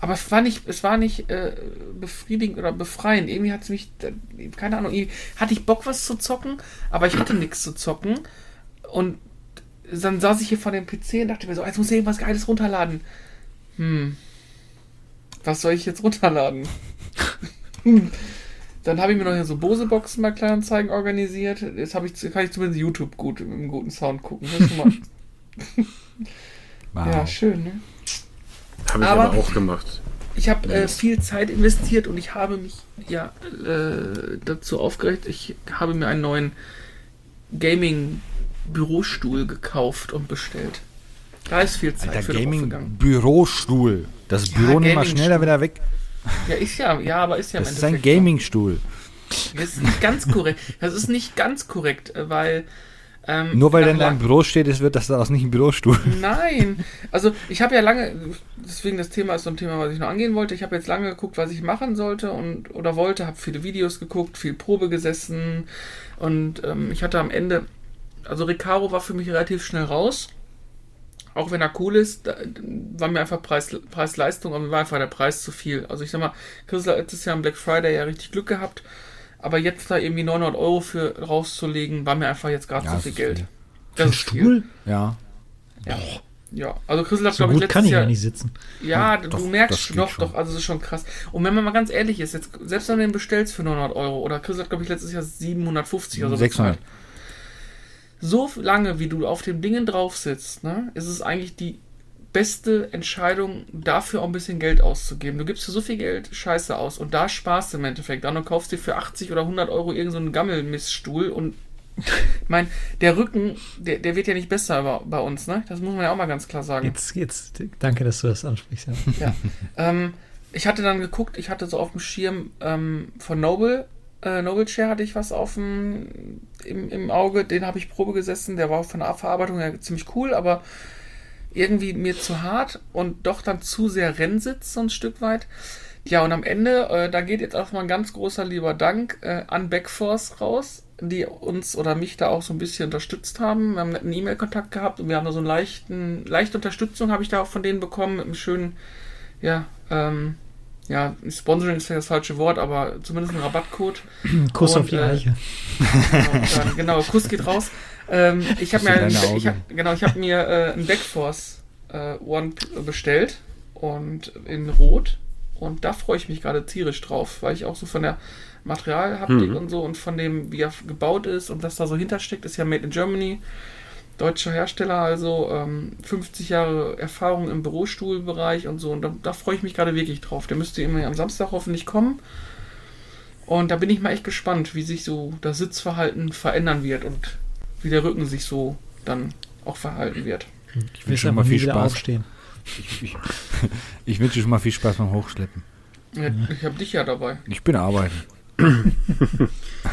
Aber es war nicht, es war nicht äh, befriedigend oder befreiend. Irgendwie hat es mich, äh, keine Ahnung, hatte ich Bock, was zu zocken, aber ich hatte nichts zu zocken. Und dann saß ich hier vor dem PC und dachte mir so, jetzt muss ich irgendwas Geiles runterladen. Hm. Was soll ich jetzt runterladen? [laughs] Dann habe ich mir noch hier so Bose-Boxen bei Kleinanzeigen organisiert. Jetzt habe ich, kann ich zumindest YouTube gut mit einem guten Sound gucken. Wow. Ja, schön, ne? Habe ich Aber- aber, auch gemacht. Ich habe äh, viel Zeit investiert und ich habe mich ja äh, dazu aufgeregt. Ich habe mir einen neuen Gaming-Bürostuhl gekauft und bestellt. Da ist viel Zeit Alter, für draufgegangen. Gaming-Bürostuhl. Das Ja, Büro nimmt mal schneller wieder weg. Ja, ist ja, ja, aber ist ja Das ist ein. Gaming-Stuhl. Das ist nicht ganz korrekt. Das ist nicht ganz korrekt, weil. Ähm, Nur weil nach der in deinem lang- Büro steht, ist, wird das daraus nicht ein Bürostuhl. Nein, also ich habe ja lange, deswegen das Thema ist so ein Thema, was ich noch angehen wollte. Ich habe jetzt lange geguckt, was ich machen sollte und oder wollte, habe viele Videos geguckt, viel Probe gesessen und ähm, ich hatte am Ende, also Recaro war für mich relativ schnell raus. Auch wenn er cool ist, da, war mir einfach Preis, Preis-Leistung, aber mir war einfach der Preis zu viel. Also ich sag mal, Chris hat letztes Jahr am Black Friday ja richtig Glück gehabt, aber jetzt da irgendwie 900 Euro für rauszulegen, war mir einfach jetzt gerade Ja, zu viel Geld. viel. Das Ein ist viel. Stuhl? Ja. Ja. ja, also Chris hat, So glaube ich, gut letztes kann ich Jahr. ja nicht sitzen. Ja, Ja, du doch, das merkst doch, schon. doch, also es ist schon krass. Und wenn man mal ganz ehrlich ist, jetzt, selbst wenn du den bestellst für 900 Euro, oder Chris hat, glaube ich, letztes Jahr 750 oder so 600. bezahlt. So lange, wie du auf dem Dingen drauf sitzt, ne, ist es eigentlich die beste Entscheidung, dafür auch ein bisschen Geld auszugeben. Du gibst für so viel Geld Scheiße aus und da sparst du im Endeffekt dran und kaufst dir für 80 oder 100 Euro irgendeinen so Gammelmiststuhl und [laughs] ich meine, der Rücken, der, der wird ja nicht besser bei, bei uns, ne? Das muss man ja auch mal ganz klar sagen. Jetzt, jetzt, danke, dass du das ansprichst. Ja. Ja. ähm, ich hatte dann geguckt, ich hatte so auf dem Schirm ähm, von Noble, äh, Noble Chair hatte ich was auf dem, im, im Auge, den habe ich Probe gesessen, der war von der Verarbeitung her ziemlich cool, aber irgendwie mir zu hart und doch dann zu sehr Rennsitz so ein Stück weit. Ja, und am Ende, äh, da geht jetzt auch mal ein ganz großer lieber Dank äh, an Backforce raus, die uns oder mich da auch so ein bisschen unterstützt haben. Wir haben einen E-Mail-Kontakt gehabt und wir haben da so leichten, leichte Unterstützung habe ich da auch von denen bekommen mit einem schönen, ja, ähm, ja, Sponsoring ist vielleicht das falsche Wort, aber zumindest ein Rabattcode. [clears throat] Kuss Und, auf die äh, Eiche. Genau, genau, Kuss geht raus. Ähm, ich habe mir, in deine ich hab, genau, ich habe mir äh, ein Backforce äh, One bestellt und in Rot und da freue ich mich gerade tierisch drauf, weil ich auch so von der Materialhaptik Mhm. und so und von dem, wie er gebaut ist und was da so hintersteckt, ist ja Made in Germany, deutscher Hersteller, also ähm, 50 Jahre Erfahrung im Bürostuhlbereich und so und da, da freue ich mich gerade wirklich drauf. Der müsste immer am Samstag hoffentlich kommen. Und da bin ich mal echt gespannt, wie sich so das Sitzverhalten verändern wird und wie der Rücken sich so dann auch verhalten wird. Ich will schon mal viel viel Spaß. aufstehen. Ich, ich, ich wünsche schon mal viel Spaß beim Hochschleppen. Ja, Ich habe dich ja dabei. Ich bin arbeiten.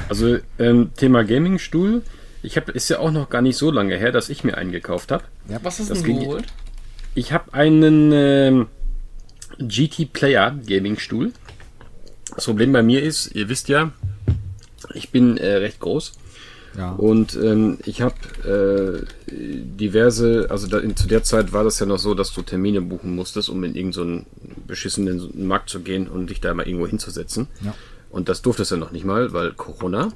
Also ähm, Thema Gaming-Stuhl. Ich habe, ist ja auch noch gar nicht so lange her, dass ich mir einen gekauft habe. Was hast Das du ging- geholt? Ich habe einen ähm, GT Player Gaming-Stuhl. Das Problem bei mir ist, ihr wisst ja, ich bin äh, recht groß Ja. und ähm, ich habe äh, diverse, also da, in, zu der Zeit war das ja noch so, dass du Termine buchen musstest, um in irgendeinen beschissenen Markt zu gehen und dich da mal irgendwo hinzusetzen. Ja. Und das durftest du noch nicht mal, weil Corona.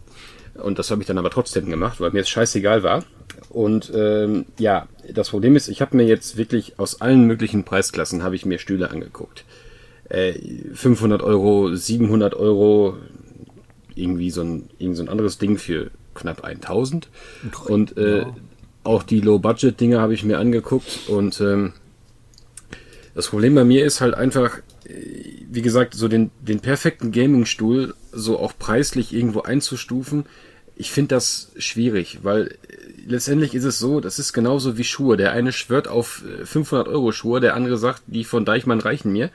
Und das habe ich dann aber trotzdem gemacht, weil mir es scheißegal war. Und ähm, ja, das Problem ist, ich habe mir jetzt wirklich aus allen möglichen Preisklassen habe ich mir Stühle angeguckt. Äh, 500 Euro, 700 Euro, irgendwie so ein, irgend so ein anderes Ding für knapp 1000. Und äh, auch die Low-Budget-Dinge habe ich mir angeguckt. Und ähm, das Problem bei mir ist halt einfach, äh, wie gesagt, so den, den perfekten Gaming-Stuhl so auch preislich irgendwo einzustufen. Ich finde das schwierig, weil äh, letztendlich ist es so, das ist genauso wie Schuhe. Der eine schwört auf äh, 500 Euro Schuhe, der andere sagt, die von Deichmann reichen mir.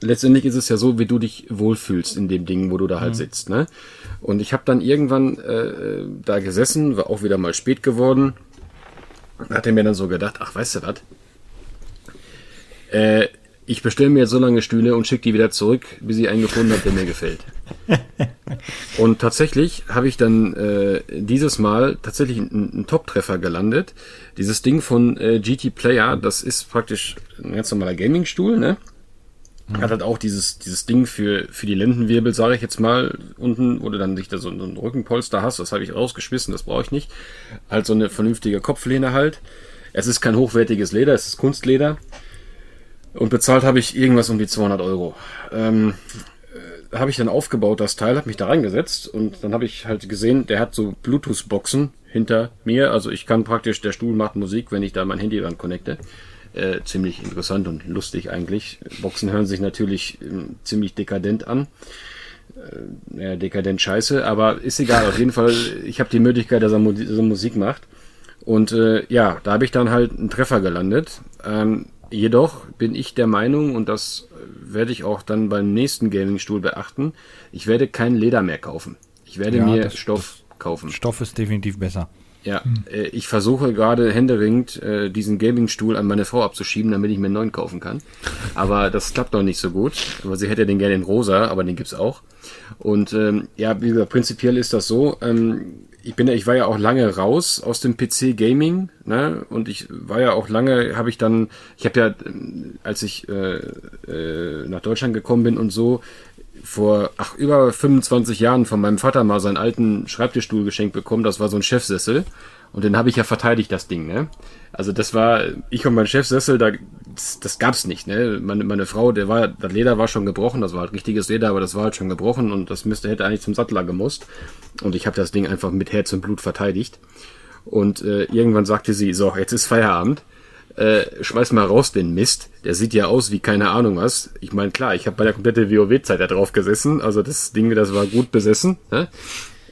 Letztendlich ist es ja so, wie du dich wohlfühlst in dem Ding, wo du da halt sitzt. Ne? Und ich habe dann irgendwann äh, da gesessen, war auch wieder mal spät geworden. Hat er mir dann so gedacht, ach, weißt du was? Äh, ich bestelle mir jetzt so lange Stühle und schicke die wieder zurück, bis ich einen gefunden habe, der mir gefällt. [laughs] und tatsächlich habe ich dann äh, dieses Mal tatsächlich einen, einen Top-Treffer gelandet. Dieses Ding von äh, GT Player, das ist praktisch ein ganz normaler Gaming-Stuhl, ne? Hat halt auch dieses, dieses Ding für, für die Lendenwirbel, sage ich jetzt mal, unten, wo du dann dich da so, so ein Rückenpolster hast, das habe ich rausgeschmissen, das brauche ich nicht. Halt so eine vernünftige Kopflehne halt. Es ist kein hochwertiges Leder, es ist Kunstleder. Und bezahlt habe ich irgendwas um die 200 Euro. Ähm, äh, habe ich dann aufgebaut, das Teil, habe mich da reingesetzt und dann habe ich halt gesehen, der hat so Bluetooth-Boxen hinter mir. Also ich kann praktisch, der Stuhl macht Musik, wenn ich da mein Handy dran connecte. Äh, ziemlich interessant und lustig eigentlich. Boxen hören sich natürlich äh, ziemlich dekadent an. Äh, ja, dekadent scheiße, aber ist egal. Auf jeden Fall, ich habe die Möglichkeit, dass er, er Musik macht. Und äh, ja, da habe ich dann halt einen Treffer gelandet. Ähm, jedoch bin ich der Meinung, und das werde ich auch dann beim nächsten Gaming-Stuhl beachten, ich werde kein Leder mehr kaufen. Ich werde Ja, mir das- Stoff kaufen. Stoff ist definitiv besser. Ja, äh, ich versuche gerade händeringend äh, diesen Gaming-Stuhl an meine Frau abzuschieben, damit ich mir einen neuen kaufen kann. Aber das klappt noch nicht so gut. Aber sie hätte den gerne in rosa, aber den gibt's auch. Und ähm, ja, wie gesagt, prinzipiell ist das so. Ähm, ich bin ja, ich war ja auch lange raus aus dem PC Gaming, ne? Und ich war ja auch lange, habe ich dann, ich habe ja, ähm, als ich äh, äh, nach Deutschland gekommen bin und so, vor ach, über 25 Jahren von meinem Vater mal seinen alten Schreibtischstuhl geschenkt bekommen. Das war so ein Chefsessel. Und den habe ich ja verteidigt, das Ding, ne? Also das war, ich und mein Chefsessel, da, das, das gab's nicht, ne? Meine, meine Frau, der war, das Leder war schon gebrochen, das war halt richtiges Leder, aber das war halt schon gebrochen und das müsste, hätte eigentlich zum Sattler gemusst. Und ich habe das Ding einfach mit Herz und Blut verteidigt. Und äh, irgendwann sagte sie, so, jetzt ist Feierabend äh, schmeiß mal raus den Mist. Der sieht ja aus wie keine Ahnung was. Ich meine, klar, ich habe bei der komplette WoW-Zeit da drauf gesessen. Also das Ding, das war gut besessen. Ne?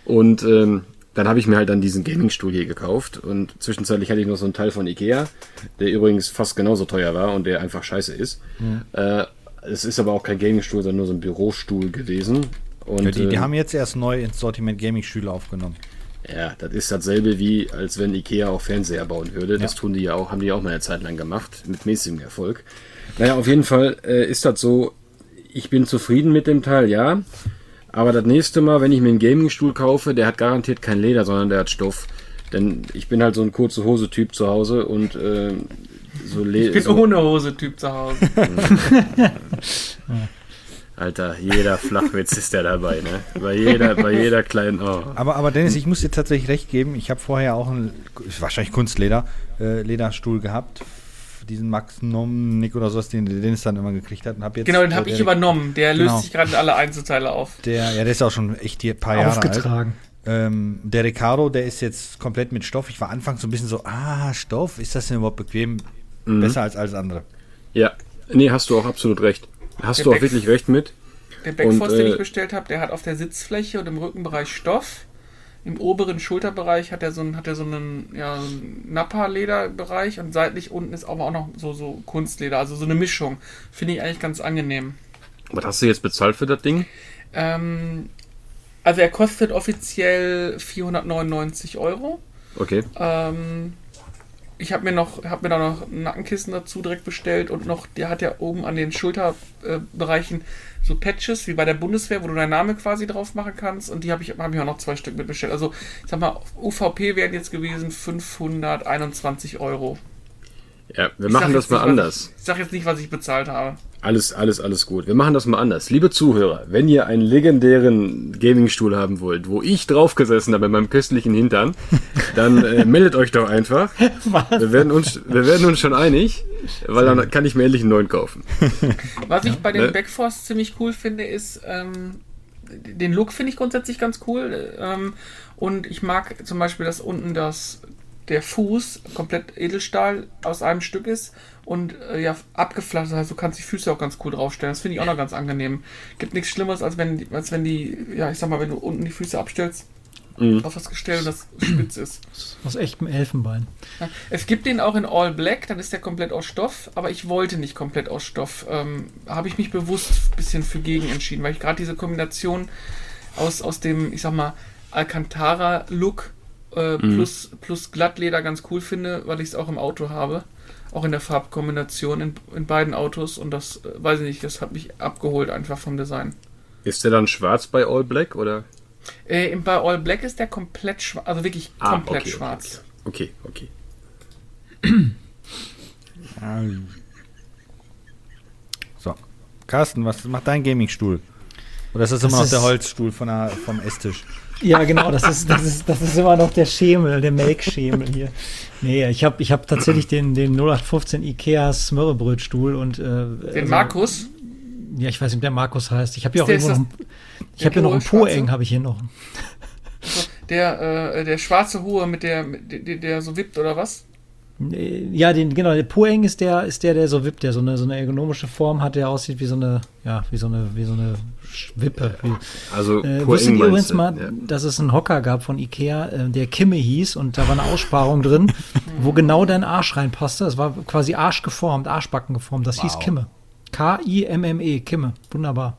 Und ähm, dann habe ich mir halt dann diesen Gaming-Stuhl hier gekauft. Und zwischenzeitlich hatte ich noch so einen Teil von Ikea, der übrigens fast genauso teuer war und der einfach scheiße ist. Äh, es ist aber auch kein Gaming-Stuhl, sondern nur so ein Bürostuhl gewesen. Und, Ja, die, die ähm, haben jetzt erst neu ins Sortiment Gaming-Stühle aufgenommen. ja, das ist dasselbe wie, als wenn Ikea auch Fernseher bauen würde. Das Ja. tun die ja auch, haben die auch mal eine Zeit lang gemacht, mit mäßigem Erfolg. Naja, auf jeden Fall äh, ist das so, ich bin zufrieden mit dem Teil, ja. Aber das nächste Mal, wenn ich mir einen Gaming-Stuhl kaufe, der hat garantiert kein Leder, sondern der hat Stoff. Denn ich bin halt so ein kurze Hose-Typ zu Hause und äh, so Ich bin so, ohne Hose-Typ zu Hause. [laughs] Alter, jeder Flachwitz ist der dabei, ne? Bei jeder, bei jeder kleinen. Oh. Aber, aber Dennis, ich muss dir tatsächlich recht geben. Ich habe vorher auch einen, wahrscheinlich Kunstleder, äh, Lederstuhl gehabt. Diesen Maximum Nick oder sowas, den der Dennis dann immer gekriegt hat. Und hab jetzt, Genau, den äh, habe ich übernommen. Der löst Genau. sich gerade alle Einzelteile auf. Der, ja, der ist auch schon echt hier ein paar Jahre alt. Aufgetragen. Ähm, der Ricardo, der ist jetzt komplett mit Stoff. Ich war anfangs so ein bisschen so, ah, Stoff, ist das denn überhaupt bequem? Mhm. Besser als alles andere. Ja, nee, hast du auch absolut recht. Hast Der du auch Back- wirklich recht mit. Der Backforce, Und, den äh, ich bestellt habe, der hat auf der Sitzfläche und im Rückenbereich Stoff. Im oberen Schulterbereich hat er so einen, hat er so einen, ja, so einen Nappa-Lederbereich und seitlich unten ist aber auch noch so, so Kunstleder, also so eine Mischung. Finde ich eigentlich ganz angenehm. Was hast du jetzt bezahlt für das Ding? Ähm, also er kostet offiziell 499 Euro. Okay. Ähm, ich habe mir noch, habe mir da noch ein Nackenkissen dazu direkt bestellt und noch, der hat ja oben an den Schulterbereichen so Patches wie bei der Bundeswehr, wo du deinen Namen quasi drauf machen kannst und die habe ich, habe ich auch noch zwei Stück mit bestellt. Also ich sag mal, UVP wären jetzt gewesen 521 Euro. Ja, wir Ich machen das mal nicht, anders. Ich, ich sag jetzt nicht, was ich bezahlt habe. Alles, alles, alles gut. Wir machen das mal anders. Liebe Zuhörer, wenn ihr einen legendären Gaming-Stuhl haben wollt, wo ich drauf gesessen habe in meinem köstlichen Hintern, [laughs] dann äh, meldet euch doch einfach. Wir werden uns, wir werden uns schon einig, weil dann kann ich mir endlich einen neuen kaufen. [laughs] Was ich bei ne? dem Backforce ziemlich cool finde, ist, ähm, den Look finde ich grundsätzlich ganz cool. Ähm, und ich mag zum Beispiel, dass unten das, der Fuß komplett Edelstahl aus einem Stück ist und äh, ja, abgeflacht. Das heißt, du kannst die Füße auch ganz cool draufstellen. Das finde ich auch noch ganz angenehm. Gibt nichts Schlimmeres, als wenn, die- als wenn die, ja, ich sag mal, wenn du unten die Füße abstellst Mhm. auf das Gestell und das spitz ist. Aus echtem Elfenbein. Ja, es gibt den auch in All Black, dann ist der komplett aus Stoff, aber ich wollte nicht komplett aus Stoff. Ähm, Habe ich mich bewusst ein bisschen für gegen entschieden, weil ich gerade diese Kombination aus, aus dem, ich sag mal, Alcantara-Look äh, plus, plus Glattleder ganz cool finde, weil ich es auch im Auto habe. Auch in der Farbkombination in, in beiden Autos und das, äh, weiß ich nicht, das hat mich abgeholt einfach vom Design. Ist der dann schwarz bei All Black oder? Äh, bei All Black ist der komplett schwarz, also wirklich Ah, komplett okay, okay, schwarz. Okay, okay. [clears throat] So. Carsten, was macht dein Gaming-Stuhl? Oder ist das, Das immer noch ist- der Holzstuhl von der, vom Esstisch? Ja, genau, das ist, das ist, das ist immer noch der Schemel, der Make-Schemel hier. Nee, ich habe ich hab tatsächlich den, den 0815 Ikea Smörrebrötstuhl und äh, Den also- Markus. Ja, ich weiß nicht, der Markus heißt. Ich habe hier auch irgendwo noch, ist ein- ich habe hier noch einen? Poeng, habe ich hier noch. Der, äh, der schwarze Hohe mit der, der, der so wippt oder was? Ja, den, genau, der Poeng ist der, ist der, der so wippt, der so eine, so eine ergonomische Form hat, der aussieht wie so eine, ja, wie so eine, wie so eine Wippe. Also, Äh, wusstet ihr übrigens du? mal, Ja. dass es einen Hocker gab von Ikea, äh, der Kimme hieß und da war eine Aussparung drin, wo genau dein Arsch reinpasste. Es war quasi Arsch geformt, Arschbacken geformt. Das hieß Wow. Kimme. K-I-M-M-E, Kimme. Wunderbar.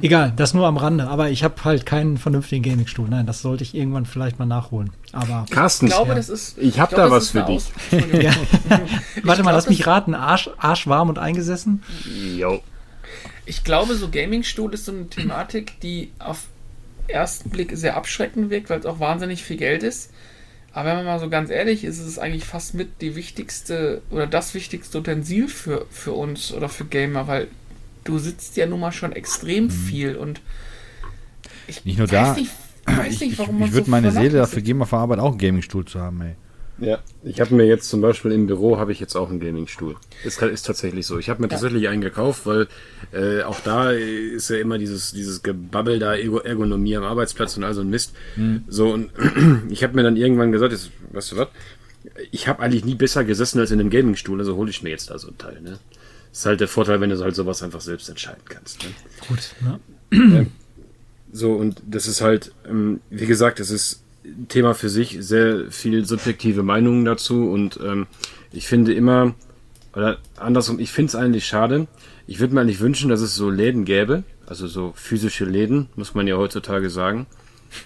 Egal, das nur am Rande. Aber ich habe halt keinen vernünftigen Gaming-Stuhl. Nein, das sollte ich irgendwann vielleicht mal nachholen. Aber Carsten, Ich glaube, Ja. das ist. Ich hab glaube, da das was für dich. [laughs] Ja. [laughs] Warte mal, glaub, lass mich raten. Arsch, arschwarm und eingesessen? Jo. Ich glaube, so Gaming-Stuhl ist so eine Thematik, die auf ersten Blick sehr abschreckend wirkt, weil es auch wahnsinnig viel Geld ist. Aber wenn man mal so ganz ehrlich ist, ist es eigentlich fast mit die wichtigste oder das wichtigste Utensil für, für uns oder für Gamer, weil du sitzt ja nun mal schon extrem viel und ich Nicht nur weiß da. nicht, weiß Ich, nicht ich, warum man ich würde so meine Seele dafür geben, auf der Arbeit auch einen Gaming-Stuhl zu haben, ey. Ja, ich habe mir jetzt zum Beispiel im Büro habe ich jetzt auch einen Gaming-Stuhl. Ist, ist tatsächlich so. Ich habe mir tatsächlich einen gekauft, weil äh, auch da ist ja immer dieses dieses Gebabbel da Ergo- Ergonomie am Arbeitsplatz und all so ein Mist. So und [clears throat] ich habe mir dann irgendwann gesagt, jetzt, weißt du was? Ich habe eigentlich nie besser gesessen als in einem Gaming-Stuhl, also hole ich mir jetzt da so ein Teil. Ne? Ist halt der Vorteil, wenn du halt sowas einfach selbst entscheiden kannst. Ne? Gut, ne? So, und das ist halt, ähm, wie gesagt, das ist Thema für sich, sehr viel subjektive Meinungen dazu und ähm, ich finde immer, oder andersrum, ich finde es eigentlich schade. Ich würde mir eigentlich wünschen, dass es so Läden gäbe, also so physische Läden, muss man ja heutzutage sagen,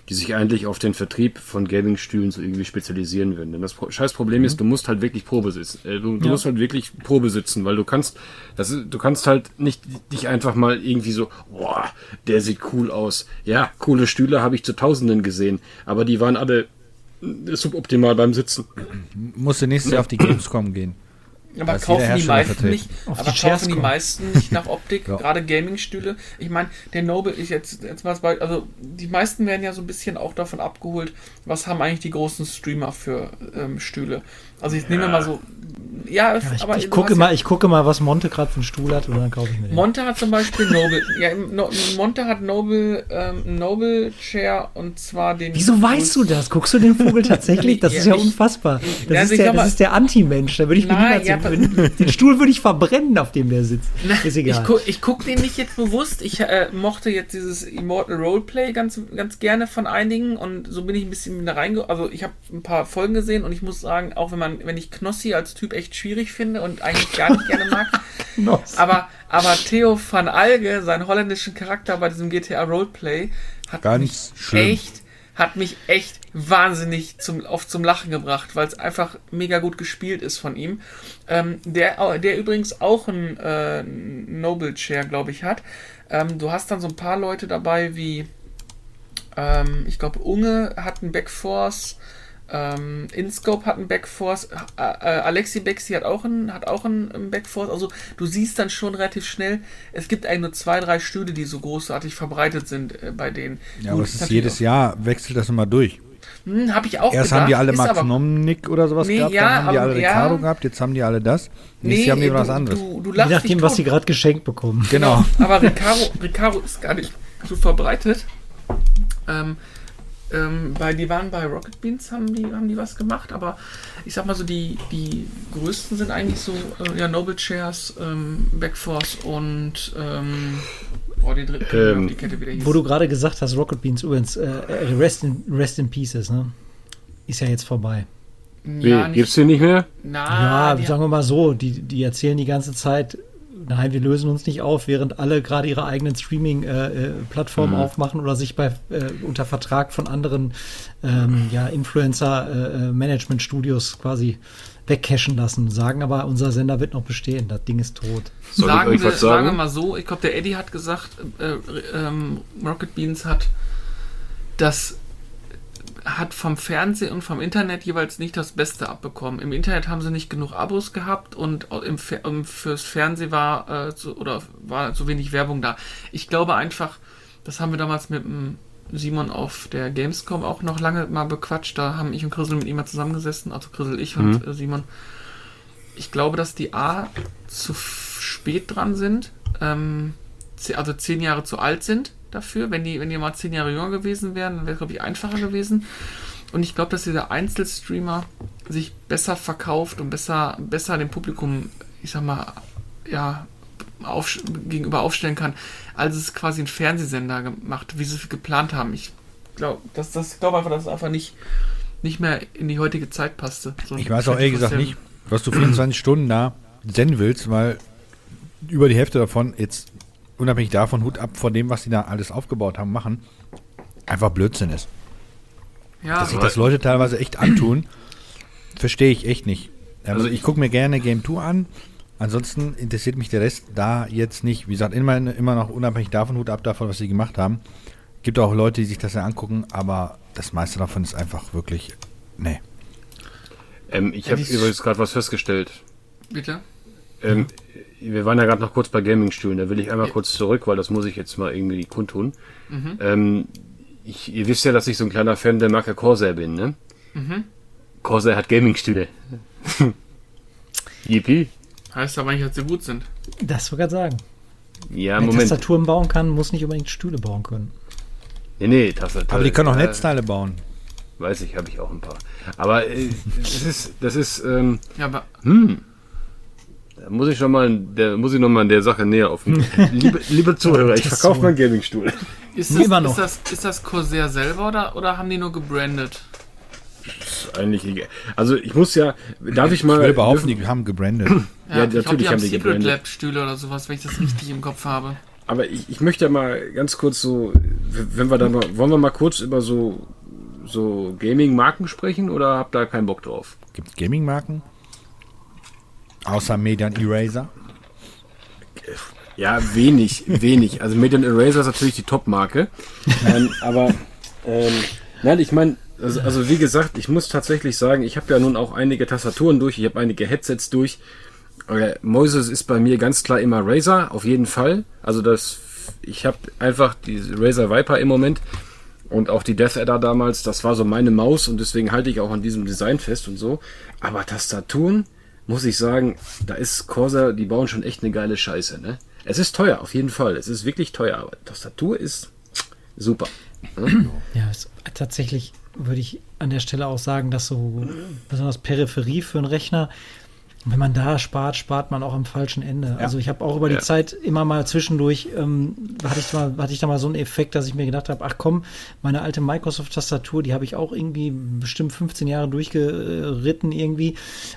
die sich eigentlich auf den Vertrieb von Gaming-Stühlen so irgendwie spezialisieren würden. Denn das scheiß Problem ist, du musst halt wirklich Probe sitzen. Äh, du du Ja. musst halt wirklich Probe sitzen, weil du kannst, das ist, du kannst halt nicht dich einfach mal irgendwie so, boah, der sieht cool aus. Ja, coole Stühle habe ich zu Tausenden gesehen, aber die waren alle äh, suboptimal beim Sitzen. Musste nächstes Jahr auf die Gamescom gehen. Aber ist kaufen die meisten nicht, aber die kaufen Chairs die meisten [laughs] nicht nach Optik, Ja. gerade Gaming-Stühle. Ich meine, der Noble, ich jetzt, jetzt mal also die meisten werden ja so ein bisschen auch davon abgeholt, was haben eigentlich die großen Streamer für ähm, Stühle. Also ich nehme mal so, ja, Ja, ich, aber ich gucke mal, ja, ich gucke mal, was Monte gerade für einen Stuhl hat und dann kaufe ich mir den. Monte hat zum Beispiel Noble, [laughs] ja, no, Monte hat Noble, ähm, Noble Chair und zwar den. Wieso weißt du das? Guckst du den Vogel tatsächlich? [laughs] Das Ja, ist ja ich- unfassbar. Das, Also ist, der, das ist der Anti-Mensch. Da würde ich mir Nein, niemals ja, den, [laughs] den Stuhl würde ich verbrennen, auf dem der sitzt. Ist egal. Ich, gu ich guck den nicht jetzt bewusst. Ich äh, mochte jetzt dieses Immortal Roleplay ganz, ganz gerne von einigen und so bin ich ein bisschen da reinge... Also ich habe ein paar Folgen gesehen und ich muss sagen, auch wenn man, wenn ich Knossi als Typ echt schwierig finde und eigentlich gar nicht gerne mag, [laughs] aber, aber Theo van Alge, seinen holländischen Charakter bei diesem GTA Roleplay, hat Ganz mich schlimm. echt hat mich echt wahnsinnig zum, oft zum Lachen gebracht, weil es einfach mega gut gespielt ist von ihm. Ähm, der, der übrigens auch ein äh, Noble Chair, glaube ich, hat. Ähm, du hast dann so ein paar Leute dabei wie, ähm, ich glaube, Unge hat einen Backforce, ähm, InScope hat einen Backforce, äh, äh, Alexi Bexi hat auch einen, hat auch einen, Backforce. Also du siehst dann schon relativ schnell, es gibt eigentlich nur zwei, drei Stühle, die so großartig verbreitet sind äh, bei denen. Ja, aber Gut, es ist jedes Jahr, wechselt das immer durch. hm, habe ich auch Erst gedacht, haben die alle Max aber- Nomnik oder sowas Nee, gehabt, ja, dann haben die aber- alle ja. Ricardo gehabt, jetzt haben die alle das. Nächstes Jahr haben die du, was anderes. Du, du Je nachdem, was sie gerade geschenkt bekommen. Genau. Aber Recaro, Recaro ist gar nicht so verbreitet. Ähm, ähm, bei, die waren bei Rocket Beans, haben die, haben die was gemacht, aber ich sag mal so, die, die größten sind eigentlich so, äh, ja, Noble Chairs, ähm, Backforce und, ähm, oh, die dritte, Ähm, die Kette wieder hieß. Wo du gerade gesagt hast, Rocket Beans übrigens, äh, Rest, in, Rest in Pieces, ne? Ist ja jetzt vorbei. Wie, ja, gibt's den nicht mehr? na, ja, die, sagen wir mal so, die, die erzählen die ganze Zeit, nein, wir lösen uns nicht auf, während alle gerade ihre eigenen Streaming-Plattformen Mhm. aufmachen oder sich bei äh, unter Vertrag von anderen ähm, ja, Influencer-Management-Studios quasi wegcashen lassen, sagen aber, unser Sender wird noch bestehen, das Ding ist tot. Soll sagen, ich wir, was sagen wir sagen? mal so, ich glaube, der Eddie hat gesagt, äh, ähm, Rocket Beans hat das hat vom Fernsehen und vom Internet jeweils nicht das Beste abbekommen. Im Internet haben sie nicht genug Abos gehabt und im, Fer- im, fürs Fernsehen war äh, so, oder war so wenig Werbung da. Ich glaube einfach, das haben wir damals mit dem Simon auf der Gamescom auch noch lange mal bequatscht. Da haben ich und Chrisel mit ihm mal zusammengesessen, also Chrisel, ich und äh, Simon. Ich glaube, dass die A zu spät dran sind, ähm, also zehn Jahre zu alt sind dafür. Wenn die, wenn die mal zehn Jahre jünger gewesen wären, dann wäre es, glaube ich, einfacher gewesen. Und ich glaube, dass dieser Einzelstreamer sich besser verkauft und besser, besser dem Publikum, ich sag mal, ja, auf, gegenüber aufstellen kann, als es quasi ein Fernsehsender gemacht, wie sie es geplant haben. Ich glaube, das, das glaube einfach, dass es einfach nicht, nicht mehr in die heutige Zeit passte. So Ich weiß auch ehrlich gesagt 24/7. nicht, was du 24 [clears throat] Stunden da senden willst, weil über die Hälfte davon, jetzt unabhängig davon, Hut ab von dem, was die da alles aufgebaut haben, machen, einfach Blödsinn ist. Ja, Dass sich das Leute teilweise echt antun, verstehe ich echt nicht. Also ich gucke mir gerne Game 2 an, ansonsten interessiert mich der Rest da jetzt nicht. Wie gesagt, immer, immer noch unabhängig davon, Hut ab davon, was sie gemacht haben. Gibt auch Leute, die sich das ja angucken, aber das meiste davon ist einfach wirklich, nee. Ähm, ich Ja, habe übrigens gerade was festgestellt. bitte. Ähm, wir waren ja gerade noch kurz bei Gaming-Stühlen. Da will ich einmal Ja. kurz zurück, weil das muss ich jetzt mal irgendwie kundtun. Mhm. Ähm, ich, ihr wisst ja, dass ich so ein kleiner Fan der Marke Corsair bin, ne? Mhm. Corsair hat Gaming-Stühle. [laughs] Yippie. Heißt aber nicht, dass sie gut sind. Das wollte ich gerade sagen. Ja, Wer Moment. Tastaturen bauen kann, muss nicht unbedingt Stühle bauen können. Nee, nee, Tastatur. Aber die können auch äh, Netzteile bauen. Weiß ich, habe ich auch ein paar. Aber äh, das ist, das ist, ähm, Ja, aber da muss ich schon mal, der muss ich noch mal der Sache näher auf. [laughs] liebe, liebe Zuhörer, ich Das verkaufe meinen Gaming-Stuhl. ist das, noch. ist, das, ist das Corsair selber oder, oder haben die nur gebrandet? Ist eigentlich egal. Also ich muss ja, darf ich mal. Ich will behaupten, dürfen- die haben gebrandet. Ja, glaub, natürlich die haben haben die Secret gebrandet. Lab Stühle oder sowas, wenn ich das richtig im Kopf habe. Aber ich, ich möchte ja mal ganz kurz so, wenn wir da mal, wollen wir mal kurz über so, so Gaming-Marken sprechen oder habt da keinen Bock drauf? Gibt es Gaming-Marken? Außer Median Eraser. Ja, wenig, wenig. Also Median Eraser ist natürlich die Top-Marke. ähm, aber, ähm, nein, ich meine, also, also wie gesagt, ich muss tatsächlich sagen, ich habe ja nun auch einige Tastaturen durch, ich habe einige Headsets durch. Äh, Mäuse ist bei mir ganz klar immer Razer, auf jeden Fall. Also das, ich habe einfach die Razer Viper im Moment und auch die Death Adder damals, das war so meine Maus und deswegen halte ich auch an diesem Design fest und so. Aber Tastaturen, muss ich sagen, da ist Corsair, die bauen schon echt eine geile Scheiße, ne? Es ist teuer, auf jeden Fall. Es ist wirklich teuer, aber Tastatur ist super. Ja, es, tatsächlich würde ich an der Stelle auch sagen, dass so besonders Peripherie für einen Rechner, wenn man da spart, spart man auch am falschen Ende. Also ich habe auch über die Ja. Zeit immer mal zwischendurch, ähm, hatte, ich mal, hatte ich da mal so einen Effekt, dass ich mir gedacht habe, ach komm, meine alte Microsoft-Tastatur, die habe ich auch irgendwie bestimmt 15 Jahre durchgeritten irgendwie.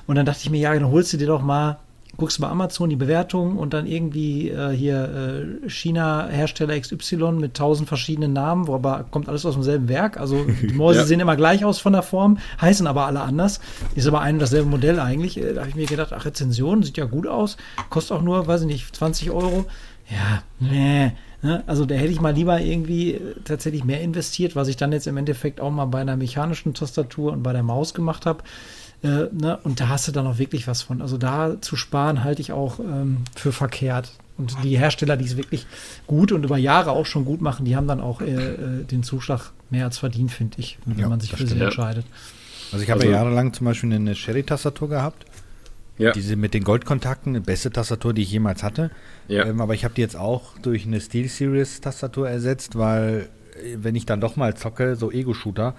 Und dann dachte ich mir, ja, dann holst du dir doch mal guckst bei Amazon die Bewertung und dann irgendwie äh, hier äh, China-Hersteller XY mit tausend verschiedenen Namen, wo aber kommt alles aus demselben Werk. Also [laughs] die Mäuse Ja. sehen immer gleich aus von der Form, heißen aber alle anders. Ist aber ein und dasselbe Modell eigentlich. Äh, Da habe ich mir gedacht, ach, Rezension sieht ja gut aus, kostet auch nur, weiß ich nicht, 20 Euro. Ja, nee. Ne? Also da hätte ich mal lieber irgendwie äh, tatsächlich mehr investiert, was ich dann jetzt im Endeffekt auch mal bei einer mechanischen Tastatur und bei der Maus gemacht habe. Äh, ne? Und da hast du dann auch wirklich was von. Also da zu sparen halte ich auch ähm, für verkehrt. Und die Hersteller, die es wirklich gut und über Jahre auch schon gut machen, die haben dann auch äh, äh, den Zuschlag mehr als verdient, finde ich, wenn Ja, man sich für sie entscheidet. Also ich habe Also- ja jahrelang zum Beispiel eine Sherry-Tastatur gehabt. Ja. Diese mit den Goldkontakten, die beste Tastatur, die ich jemals hatte. Ja. Ähm, aber ich habe die jetzt auch durch eine SteelSeries-Tastatur ersetzt, weil äh, wenn ich dann doch mal zocke, so Ego-Shooter,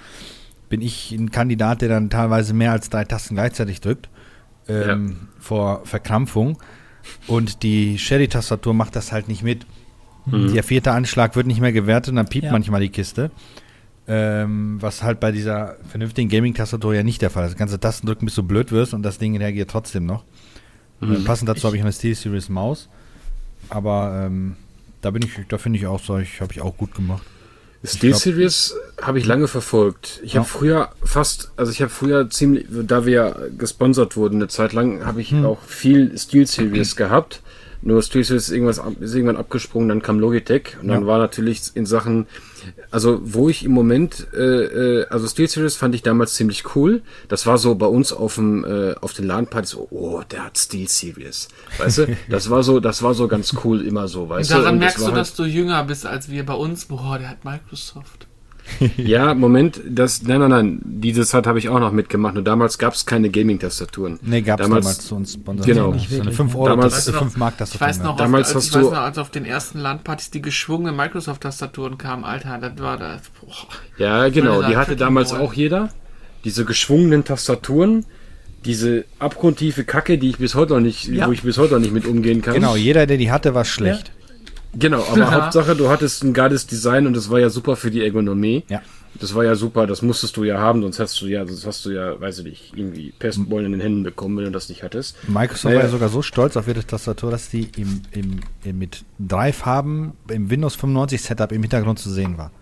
bin ich ein Kandidat, der dann teilweise mehr als drei Tasten gleichzeitig drückt. Ähm, Vor Verkrampfung. Und die Sherry-Tastatur macht das halt nicht mit. Der vierte Anschlag wird nicht mehr gewertet und dann piept Ja. manchmal die Kiste. Ähm, was halt bei dieser vernünftigen Gaming-Tastatur ja nicht der Fall ist. Das ganze Tastendrücken, bis du blöd wirst und das Ding reagiert trotzdem noch. Äh, passend dazu habe ich eine SteelSeries Maus. Aber ähm, da bin ich, da finde ich auch solch, habe ich auch gut gemacht. SteelSeries habe ich lange verfolgt. Ich Ja. habe früher fast, also ich habe früher ziemlich, da wir ja gesponsert wurden eine Zeit lang, habe ich Hm. auch viel SteelSeries gehabt. Nur SteelSeries ist irgendwas ist irgendwann abgesprungen, dann kam Logitech und dann Ja. war natürlich in Sachen, also wo ich im Moment, äh, äh, also SteelSeries fand ich damals ziemlich cool. Das war so bei uns auf dem äh, auf den LAN-Partys, so, oh, der hat SteelSeries, weißt du? [laughs] Das war so, das war so ganz cool immer so, weißt du? Daran Und das merkst war du, halt- dass du jünger bist als wir bei uns. Boah, der hat Microsoft. [laughs] Ja, Moment, das, nein, nein, nein, diese Zeit habe ich auch noch mitgemacht. Nur damals gab es keine Gaming-Tastaturen. Nee, gab es damals, zu uns Sponsor. Genau. Nicht So eine wirklich, 5 ja. Euro, Damals- das ist 5 Mark, das Ich weiß noch, Damals als, hast ich weiß du- noch, als auf den ersten Landpartys die geschwungenen Microsoft-Tastaturen kamen, Alter, das war das. Boah. Ja, genau, die hatte damals auch jeder. Diese geschwungenen Tastaturen, diese abgrundtiefe Kacke, die ich bis heute noch nicht, Ja. wo ich bis heute noch nicht mit umgehen kann. Genau, jeder, der die hatte, war schlecht. Genau, [laughs] aber. Hauptsache, du hattest ein geiles Design und das war ja super für die Ergonomie. Ja. Das war ja super, das musstest du ja haben, sonst hast du ja, sonst hast du ja, weiß ich nicht, irgendwie Pestbeulen in den Händen bekommen, wenn du das nicht hattest. Microsoft Naja. war ja sogar so stolz auf ihre Tastatur, dass die im, im, im, mit drei Farben im Windows 95 Setup im Hintergrund zu sehen war.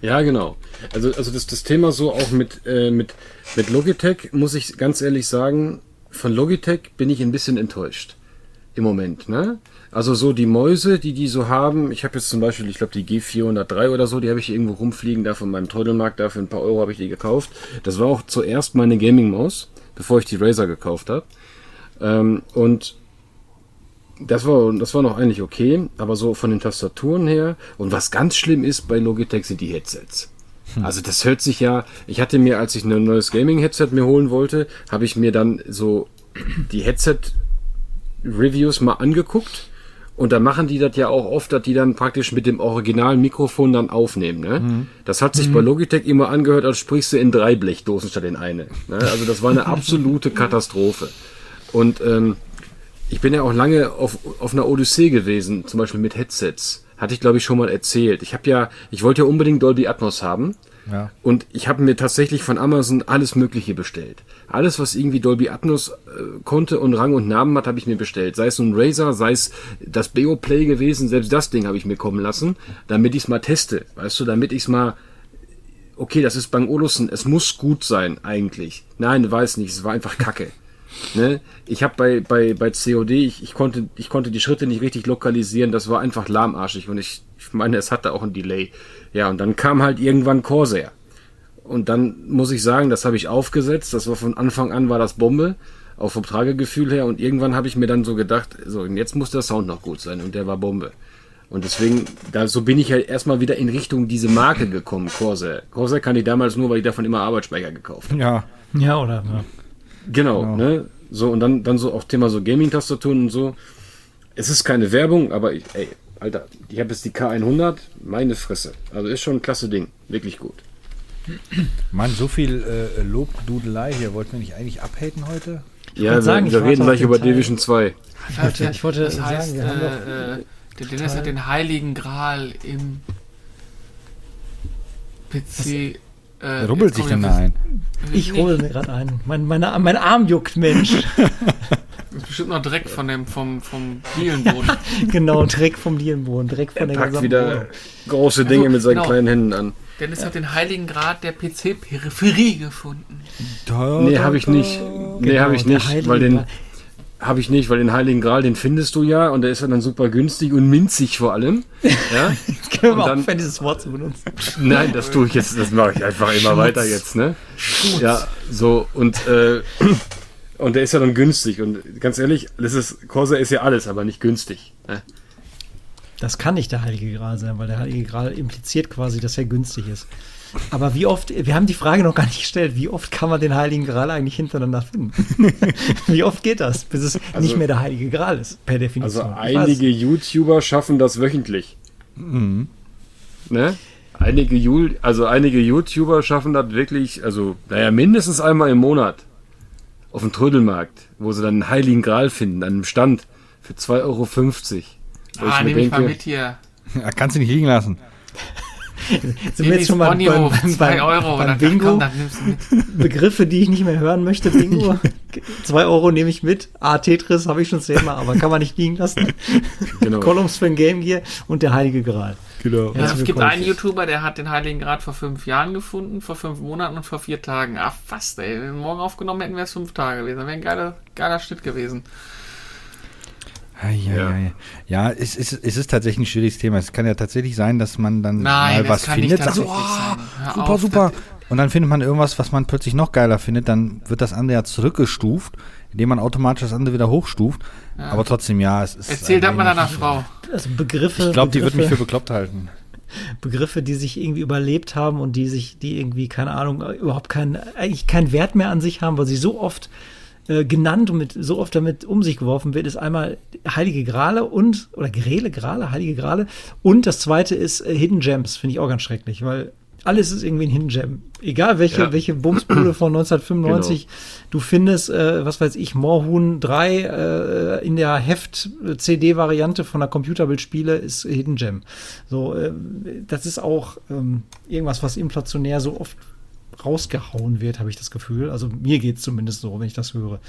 Ja, genau. Also, also das, das Thema so auch mit, äh, mit, mit Logitech, muss ich ganz ehrlich sagen, von Logitech bin ich ein bisschen enttäuscht. Im Moment, ne? Also so die Mäuse, die die so haben, ich habe jetzt zum Beispiel, ich glaube die G403 oder so, die habe ich irgendwo rumfliegen, da von meinem Trödelmarkt, da für ein paar Euro habe ich die gekauft. Das war auch zuerst meine Gaming-Maus, bevor ich die Razer gekauft habe. Ähm, und das war, das war noch eigentlich okay, aber so von den Tastaturen her. Und was ganz schlimm ist bei Logitech sind die Headsets. Also das hört sich ja, ich hatte mir, als ich ein neues Gaming-Headset mir holen wollte, habe ich mir dann so die Headset-Reviews mal angeguckt. Und da machen die das ja auch oft, dass die dann praktisch mit dem originalen Mikrofon dann aufnehmen. Ne? Das hat sich bei Logitech immer angehört, als sprichst du in drei Blechdosen statt in eine. Ne? Also das war eine [laughs] absolute Katastrophe. Und ähm, ich bin ja auch lange auf, auf einer Odyssee gewesen, zum Beispiel mit Headsets. Hatte ich, glaube ich, schon mal erzählt. Ich habe ja, ich wollte ja unbedingt Dolby Atmos haben. Ja. Und ich habe mir tatsächlich von Amazon alles Mögliche bestellt. Alles, was irgendwie Dolby Atmos äh, konnte und Rang und Namen hat, habe ich mir bestellt. Sei es nun Razer, sei es das Beoplay gewesen, selbst das Ding habe ich mir kommen lassen, damit ich es mal teste. Weißt du, damit ich es mal okay, das ist Bang Olufsen, es muss gut sein eigentlich. Nein, weiß nicht, es war einfach Kacke. [laughs] Ne? Ich habe bei, bei, bei COD, ich, ich, konnte, ich konnte die Schritte nicht richtig lokalisieren, das war einfach lahmarschig und ich, ich meine, es hatte auch ein Delay. Ja, und dann kam halt irgendwann Corsair. Und dann muss ich sagen, das habe ich aufgesetzt, das war von Anfang an war das Bombe, auch vom Tragegefühl her und irgendwann habe ich mir dann so gedacht, so, und jetzt muss der Sound noch gut sein und der war Bombe. Und deswegen, da, so bin ich halt erstmal wieder in Richtung diese Marke gekommen, Corsair. Corsair kann ich damals nur, weil ich davon immer Arbeitsspeicher gekauft habe. Ja. Ja, oder? Ja. Genau, Genau. ne? So, und dann, dann so auch Thema so Gaming-Tastaturen und so. Es ist keine Werbung, aber ich, ey, Alter, ich habe jetzt die K100, meine Fresse. Also ist schon ein klasse Ding, wirklich gut. Mann, so viel äh, Lobdudelei hier. Wollten wir nicht eigentlich abhaten heute? Ja, wollte sagen, wir, ich wir reden gleich über Teil. Division 2. Ich wollte, ich wollte Das heißt, sagen, wir haben doch äh, äh, der Dennis hat den heiligen Gral im PC. Äh, Rubbelt sich denn da ein? Ich Nee, hole mir gerade ein. Mein, meine, mein Arm juckt, Mensch. [laughs] ist bestimmt noch Dreck von dem, vom, vom Dielenboden. genau, Dreck vom Dielenboden, Dreck von der Packt gesamten wieder Wohnung. große Dinge mit seinen genau. kleinen Händen an. Dennis hat den heiligen Grad der PC-Peripherie gefunden. Nee, habe ich nicht. Nee, Genau, habe ich nicht, weil den Gral. Habe ich nicht, weil den Heiligen Gral, den findest du ja und der ist ja dann super günstig und minzig vor allem. Ja? Jetzt können wir und dann- aufhören, dieses Wort zu benutzen. Nein, das tue ich jetzt, das mache ich einfach immer weiter jetzt, ne? Ja, so und äh, und der ist ja dann günstig und ganz ehrlich, das ist Corsair ist ja alles, aber nicht günstig. Ne? Das kann nicht der Heilige Gral sein, weil der Heilige Gral impliziert quasi, dass er günstig ist. Aber wie oft, wir haben die Frage noch gar nicht gestellt, wie oft kann man den Heiligen Gral eigentlich hintereinander finden? [laughs] wie oft geht das, bis es nicht mehr der Heilige Gral ist, per Also Definition? Ich einige YouTuber schaffen das wöchentlich. Mhm. Ne? Einige, Ju- also einige YouTuber schaffen das wirklich, also, naja, mindestens einmal im Monat auf dem Trödelmarkt, wo sie dann einen Heiligen Gral finden, an einem Stand für 2,50 Euro. Ah, nehme ich mal mit hier. Ja, kannst du nicht liegen lassen. [laughs] Sind wir jetzt schon mal beim, Bonniveau, beim, 2 beim, Euro. beim Bingo? Komm. [laughs] Begriffe, die ich nicht mehr hören möchte, Bingo. [laughs] Zwei Euro nehme ich mit. Ah, Tetris habe ich schon zehnmal, aber kann man nicht liegen lassen. Genau. Columns für ein Game Gear und der Heilige Gral. Genau. Ja, es gibt einen YouTuber, der hat den Heiligen Grad vor fünf Jahren gefunden, vor fünf Monaten und vor vier Tagen. Ach, fast, ey. Wenn wir morgen aufgenommen hätten, wäre es fünf Tage gewesen. Das wäre ein geiler, geiler Schnitt gewesen. Ja, ja, ja. ja es, ist, es ist tatsächlich ein schwieriges Thema. Es kann ja tatsächlich sein, dass man dann Nein, mal was findet, sagt oh, super, auf, super. Und dann findet man irgendwas, was man plötzlich noch geiler findet, dann wird das andere ja zurückgestuft, indem man automatisch das andere wieder hochstuft. Aber trotzdem, ja, es ist. Erzähl das mal deiner Frau. Also Begriffe. Ich glaube, die wird mich für bekloppt halten. [laughs] Begriffe, die sich irgendwie überlebt haben und die sich, die irgendwie, keine Ahnung, überhaupt keinen, eigentlich keinen Wert mehr an sich haben, weil sie so oft äh, genannt und mit, so oft damit um sich geworfen wird, ist einmal Heilige Grale und, oder Grele, Grale, Heilige Grale. Und das zweite ist äh, Hidden Gems, finde ich auch ganz schrecklich, weil alles ist irgendwie ein Hidden Gem. Egal welche, Ja. welche Bumsbude von [clears throat] 1995 du findest, äh, was weiß ich, Moorhuhn 3 äh, in der Heft-CD-Variante von der Computerbildspiele ist Hidden Gem. So, äh, das ist auch ähm, irgendwas, was inflationär so oft rausgehauen wird, habe ich das Gefühl. Also mir geht es zumindest so, wenn ich das höre.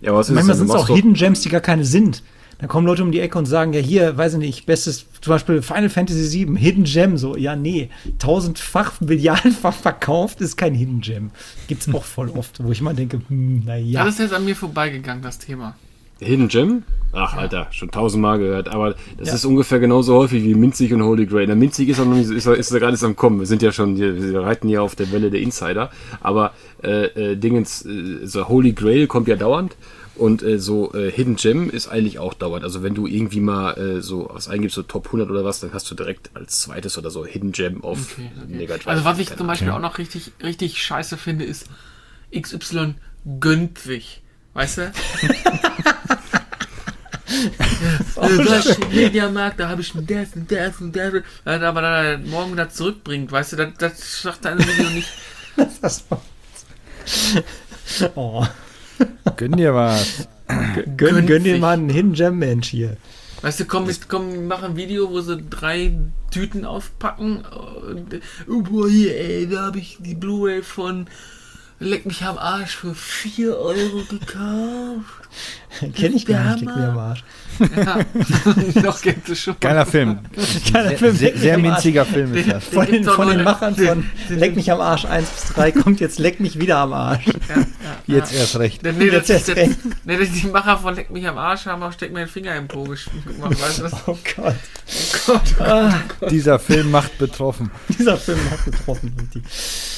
Ja, was ist Manchmal sind es auch Hidden Gems, die gar keine sind. Da kommen Leute um die Ecke und sagen, ja hier, weiß ich nicht, bestes, zum Beispiel Final Fantasy VII, Hidden Gem, so, ja nee, tausendfach, [laughs] milliardenfach verkauft ist kein Hidden Gem. Gibt's auch voll oft, wo ich immer denke, hm, naja. Das ist jetzt an mir vorbeigegangen, das Thema. Hidden Gem? Ach, Alter, schon tausendmal gehört. Aber das Ja. ist ungefähr genauso häufig wie Minzig und Holy Grail. Na, Minzig ist, auch noch nicht, so- ist, ist, gerade am Kommen. Wir sind ja schon, hier, wir reiten ja auf der Welle der Insider. Aber äh, äh, Dingens, äh, so Holy Grail kommt ja dauernd. Und äh, so äh, Hidden Gem ist eigentlich auch dauernd. Also wenn du irgendwie mal äh, so was eingibst, so Top 100 oder was, dann hast du direkt als zweites oder so Hidden Gem auf Okay, okay. Mega Drive. Also was ich zum Beispiel auch noch richtig, richtig scheiße finde, ist XY gönnt sich. Weißt du? [laughs] ja, Mediamarkt, da habe ich das und das und das. Aber dann morgen wieder zurückbringt, weißt du, das, das sagt dein Video nicht. [laughs] Das war- oh, Gönn dir was. gönn, Gönnt gönn dir mal einen Hidden Gem Mensch hier. Weißt du, komm, mit, komm, mach ein Video, wo sie drei Tüten aufpacken. Und, oh, boah, hier, ey, da habe ich die Blu-ray von Leck mich am Arsch für 4 Euro gekauft. [laughs] Kenn ich gar nicht, Hammer. leck mir am Arsch. Ja, [laughs] noch kennst du schon. [laughs] Geiler Film. Geiler Film, sehr, Leck mich sehr am Arsch. minziger Film ist das. Von den, von den Machern von Leck mich am Arsch 1 bis 3 kommt jetzt Leck mich wieder am Arsch. Ja, ja, Jetzt ja. erst recht. Nee, das, Jetzt erst das, recht. nee, das, die Macher von Leck mich am Arsch haben auch Steck mir den Finger im Po gemacht. Weißt du das? Oh Gott. Gott, Ah, Dieser Film macht betroffen. dieser Film getroffen. richtig.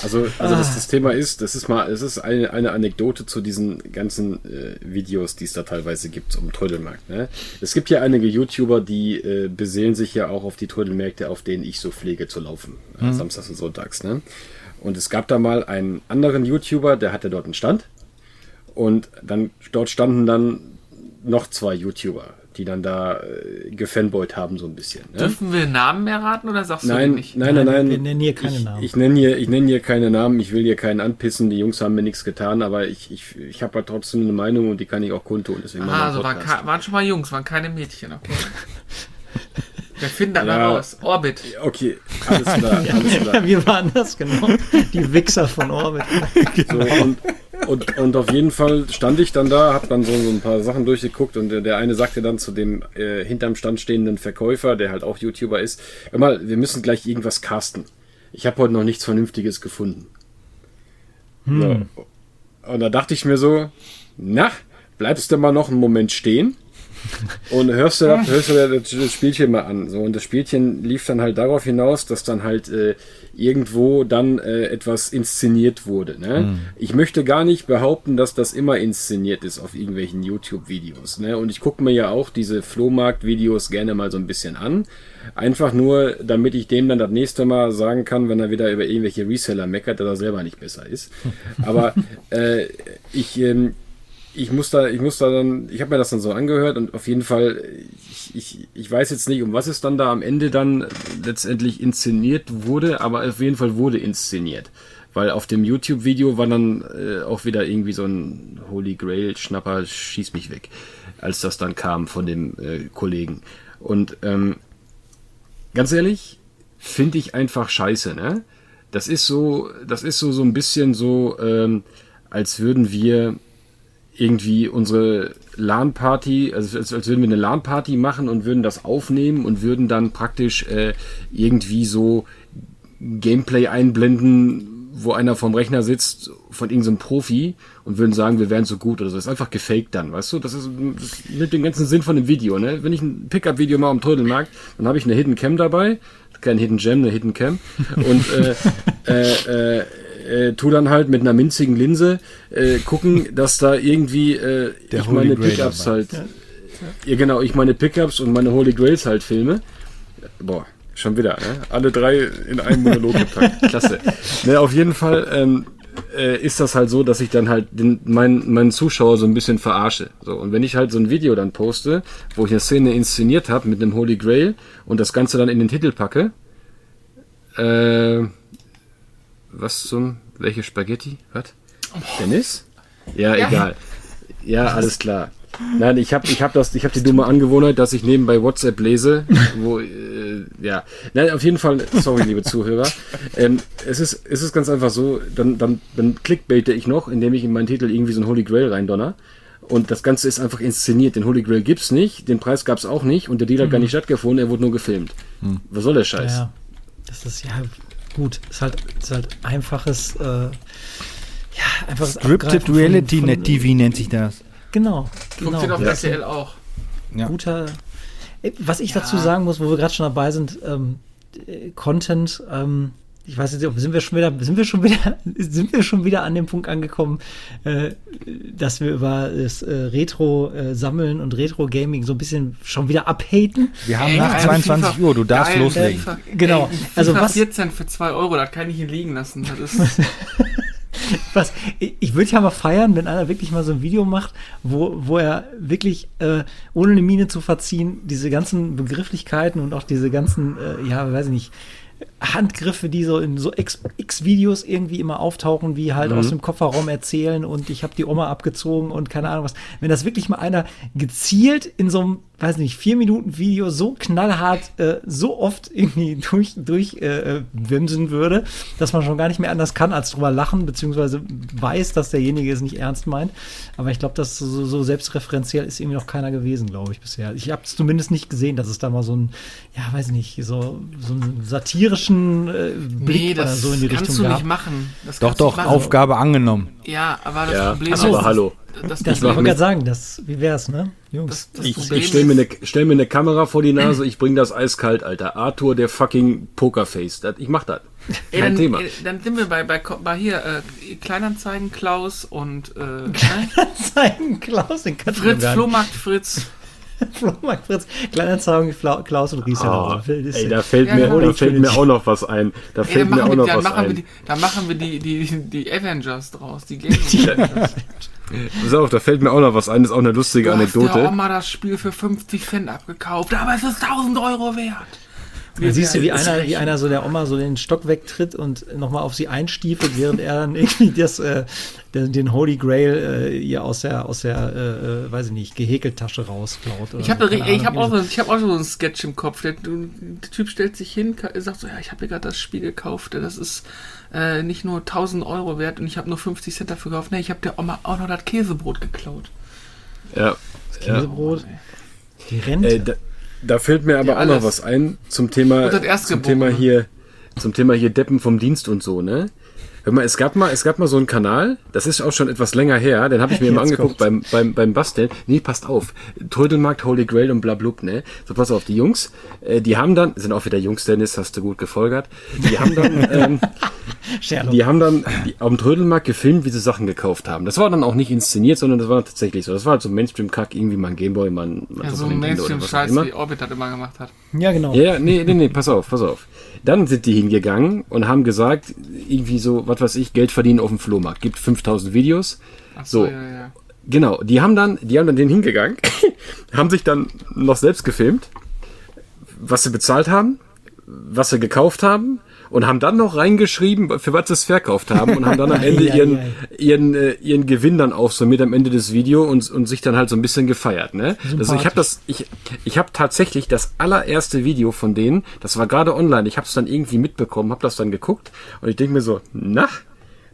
Also, also das, das Thema ist, das ist mal, es ist eine, eine Anekdote zu diesen ganzen äh, Videos, die es da teilweise gibt um Trödelmarkt. Ne? Es gibt ja einige YouTuber, die äh, beseelen sich ja auch auf die Trödelmärkte, auf denen ich so pflege zu laufen, äh, samstags und sonntags. Ne? Und es gab da mal einen anderen YouTuber, der hatte dort einen Stand und dann dort standen dann noch zwei YouTuber, die dann da äh, gefanboyt haben so ein bisschen. Ne? Dürfen wir Namen erraten oder sagst du Nein, nicht? nein, nein, nein. Wir nennen hier keine ich, Namen. Ich nenne hier, ich nenne hier keine Namen. Ich will hier keinen anpissen. Die Jungs haben mir nichts getan, aber ich, ich, ich habe halt trotzdem eine Meinung und die kann ich auch kundtun. Deswegen Ah, also waren, waren schon mal Jungs, waren keine Mädchen, okay. [laughs] Wir finden das Ja. raus. Orbit. Okay, alles klar, [laughs] alles klar. Ja, wir waren das, genau. Die Wichser von Orbit. So, und, und, und auf jeden Fall stand ich dann da, hab dann so, so ein paar Sachen durchgeguckt und der, der eine sagte dann zu dem äh, hinterm Stand stehenden Verkäufer, der halt auch YouTuber ist, hör mal, wir müssen gleich irgendwas casten. Ich habe heute noch nichts Vernünftiges gefunden. So. Und da dachte ich mir so, na, bleibst du mal noch einen Moment stehen und hörst du, das, hörst du das, das Spielchen mal an. So, und das Spielchen lief dann halt darauf hinaus, dass dann halt äh, irgendwo dann äh, etwas inszeniert wurde. Ne? Ich möchte gar nicht behaupten, dass das immer inszeniert ist auf irgendwelchen YouTube-Videos. Ne? Und ich gucke mir ja auch diese Flohmarkt-Videos gerne mal so ein bisschen an. Einfach nur, damit ich dem dann das nächste Mal sagen kann, wenn er wieder über irgendwelche Reseller meckert, dass er selber nicht besser ist. [laughs] Aber äh, ich, ähm, ich muss da, ich muss da dann, ich habe mir das dann so angehört und auf jeden Fall, ich, ich, ich weiß jetzt nicht, um was es dann da am Ende dann letztendlich inszeniert wurde, aber auf jeden Fall wurde inszeniert. Weil auf dem YouTube-Video war dann äh, auch wieder irgendwie so ein Holy Grail-Schnapper, schieß mich weg, als das dann kam von dem äh, Kollegen. Und ähm, ganz ehrlich, finde ich einfach scheiße, ne? Das ist so, das ist so, so ein bisschen so, ähm, als würden wir irgendwie unsere LAN-Party, also als, als würden wir eine LAN-Party machen und würden das aufnehmen und würden dann praktisch äh, irgendwie so Gameplay einblenden wo einer vorm Rechner sitzt von irgendeinem Profi und würden sagen, wir wären so gut oder so. Das ist einfach gefaked dann, weißt du? Das ist nimmt den ganzen Sinn von dem Video, ne? Wenn ich ein Pickup-Video mache am Trödelmarkt, dann habe ich eine Hidden Cam dabei, kein Hidden Gem, eine Hidden Cam und äh, [laughs] äh, äh, äh, tu dann halt mit einer minzigen Linse äh, gucken, [laughs] dass da irgendwie äh, ich Holy meine Grail Pickups dabei. halt, ja. genau, ich meine Pickups und meine Holy Grails halt filme. Boah, schon wieder, ne? Alle drei in einen Monolog gepackt. [laughs] Klasse. Ne, auf jeden Fall ähm, äh, ist das halt so, dass ich dann halt den, meinen, meinen Zuschauer so ein bisschen verarsche. So, und wenn ich halt so ein Video dann poste, wo ich eine Szene inszeniert habe mit einem Holy Grail und das Ganze dann in den Titel packe, äh, was zum, welche Spaghetti? Was? Dennis? Ja, Ja. egal. Ja, alles klar. Nein, ich habe ich hab das, ich habe die dumme Angewohnheit, dass ich nebenbei WhatsApp lese, wo, äh, ja. Nein, auf jeden Fall, sorry, liebe Zuhörer. Ähm, es ist, es ist ganz einfach so, dann, dann, dann clickbaite ich noch, indem ich in meinen Titel irgendwie so ein Holy Grail reindonner. Und das Ganze ist einfach inszeniert. Den Holy Grail gibt's nicht, den Preis gab's auch nicht und der Deal hat gar nicht stattgefunden, er wurde nur gefilmt. Was soll der Scheiß? Ja, das ist ja gut. Ist halt, ist halt einfaches, äh, ja, einfaches Scripted von- Reality von- Net TV nennt sich das. Genau, genau. Funktioniert auf Ja. RTL auch. Ja. guter. Äh, Was ich Ja. dazu sagen muss, wo wir gerade schon dabei sind, ähm, äh, Content. Ähm, ich weiß nicht, ob- sind wir schon wieder, sind wir schon wieder, [laughs] sind wir schon wieder an dem Punkt angekommen, äh, dass wir über das äh, Retro-Sammeln und Retro-Gaming so ein bisschen schon wieder abhaten. Wir haben Ey, nach geil, 22 FIFA Uhr, du darfst geil, loslegen. FIFA, Genau. Ey, Also was- 14 für 2 Euro, da kann ich ihn liegen lassen. Das ist, [laughs] Was, ich ich würde ja mal feiern, wenn einer wirklich mal so ein Video macht, wo, wo er wirklich, äh, ohne eine Miene zu verziehen, diese ganzen Begrifflichkeiten und auch diese ganzen, äh, ja, weiß ich nicht, Handgriffe, die so in so X-Videos irgendwie immer auftauchen, wie halt aus dem Kofferraum erzählen und ich habe die Oma abgezogen und keine Ahnung was. Wenn das wirklich mal einer gezielt in so einem, weiß nicht, vier Minuten Video so knallhart, äh, so oft irgendwie [laughs] durch, durch äh, äh, wimsen würde, dass man schon gar nicht mehr anders kann, als drüber lachen, beziehungsweise weiß, dass derjenige es nicht ernst meint. Aber ich glaube, dass so, so selbstreferenziell ist irgendwie noch keiner gewesen, glaube ich, bisher. Ich habe es zumindest nicht gesehen, dass es da mal so ein, ja, weiß nicht, so, so einen satirischen äh, Blick nee, oder das so in die kannst Richtung du nicht machen. Das Doch, doch. Aufgabe angenommen. Ja, aber das Ja, Problem aber ist, hallo. Das, Das das, ich wollte gerade sagen, das, wie wär's, ne? Jungs. das, das Ich, Problem ich stell mir, eine, stell mir eine Kamera vor die Nase, ich bring das eiskalt, Alter. Arthur, der fucking Pokerface. Das, ich mach das. ey, Kein dann, Thema. ey, dann sind wir bei, bei, bei hier, äh, Kleinanzeigen Klaus und äh, [laughs] ne? Kleinanzeigen Klaus, den Fritz. Flohmarkt Fritz. [laughs] Flohmarkt Fritz, Kleinanzeigen Fla Klaus und Rieser. Oh, ey, da fällt, Ja, mir, genau. da fällt mir auch noch was ein. Da Ey, fällt mir machen, auch wir, noch dann was machen wir ein. die, dann machen wir die, die, die [laughs] Avengers draus, die Game Avengers. Pass auf, da fällt mir auch noch was ein. Das ist auch eine lustige Du hast der Anekdote. Oma das Spiel für 50 Cent abgekauft, aber es ist 1000 Euro wert. Da siehst du, wie einer, wie einer so der Oma so den Stock wegtritt und nochmal auf sie einstiefelt, während er dann irgendwie das, äh, den, Holy Grail äh, ihr aus der, aus der, äh, äh, weiß ich nicht, Gehäkeltasche rausklaut. Ich habe hab auch, so- ich hab auch so einen Sketch im Kopf. Der, der Typ stellt sich hin, sagt so, ja, ich habe mir gerade das Spiel gekauft. Das ist äh, nicht nur 1000 Euro wert und ich habe nur 50 Cent dafür gekauft. Nee, ich habe der Oma auch noch das Käsebrot geklaut. Ja. ja. Käsebrot. Die Rente. Äh, da, da fällt mir aber Ja, auch noch was ein zum Thema, zum. Thema hier, zum Thema hier Deppen vom Dienst und so, ne? Hör mal, es gab mal, es gab mal so einen Kanal, das ist auch schon etwas länger her, den habe ich mir mal Jetzt angeguckt beim, beim, beim Basteln. Nee, passt auf. Trödelmarkt, Holy Grail und blablub, ne? So, pass auf, die Jungs, äh, die haben dann, sind auch wieder Jungs, Dennis, hast du gut gefolgert, die haben dann, [laughs] ähm, die haben dann die, auf dem Trödelmarkt gefilmt, wie sie Sachen gekauft haben. Das war dann auch nicht inszeniert, sondern das war tatsächlich so. Das war halt so Mainstream-Kack, irgendwie mal ein Gameboy, mal ein, mal Ja, so ein Mainstream-Scheiß, immer. wie Orbit das immer gemacht hat. Ja, genau. Ja, ja, nee, nee, nee, pass auf, pass auf. Dann sind die hingegangen und haben gesagt, irgendwie so, was weiß ich, Geld verdienen auf dem Flohmarkt. Gibt 5000 Videos. Ach so, So. ja, ja. Genau, die haben dann, die haben dann den hingegangen, [laughs] haben sich dann noch selbst gefilmt, was sie bezahlt haben, was sie gekauft haben und haben dann noch reingeschrieben, für was sie es verkauft haben und haben dann am [laughs] Ende ihren, ihren, äh, ihren Gewinn dann auch so mit am Ende des Videos und, und sich dann halt so ein bisschen gefeiert. Ne? Also ich habe das, ich, ich habe tatsächlich das allererste Video von denen, das war gerade online, ich habe es dann irgendwie mitbekommen, habe das dann geguckt und ich denke mir so, na,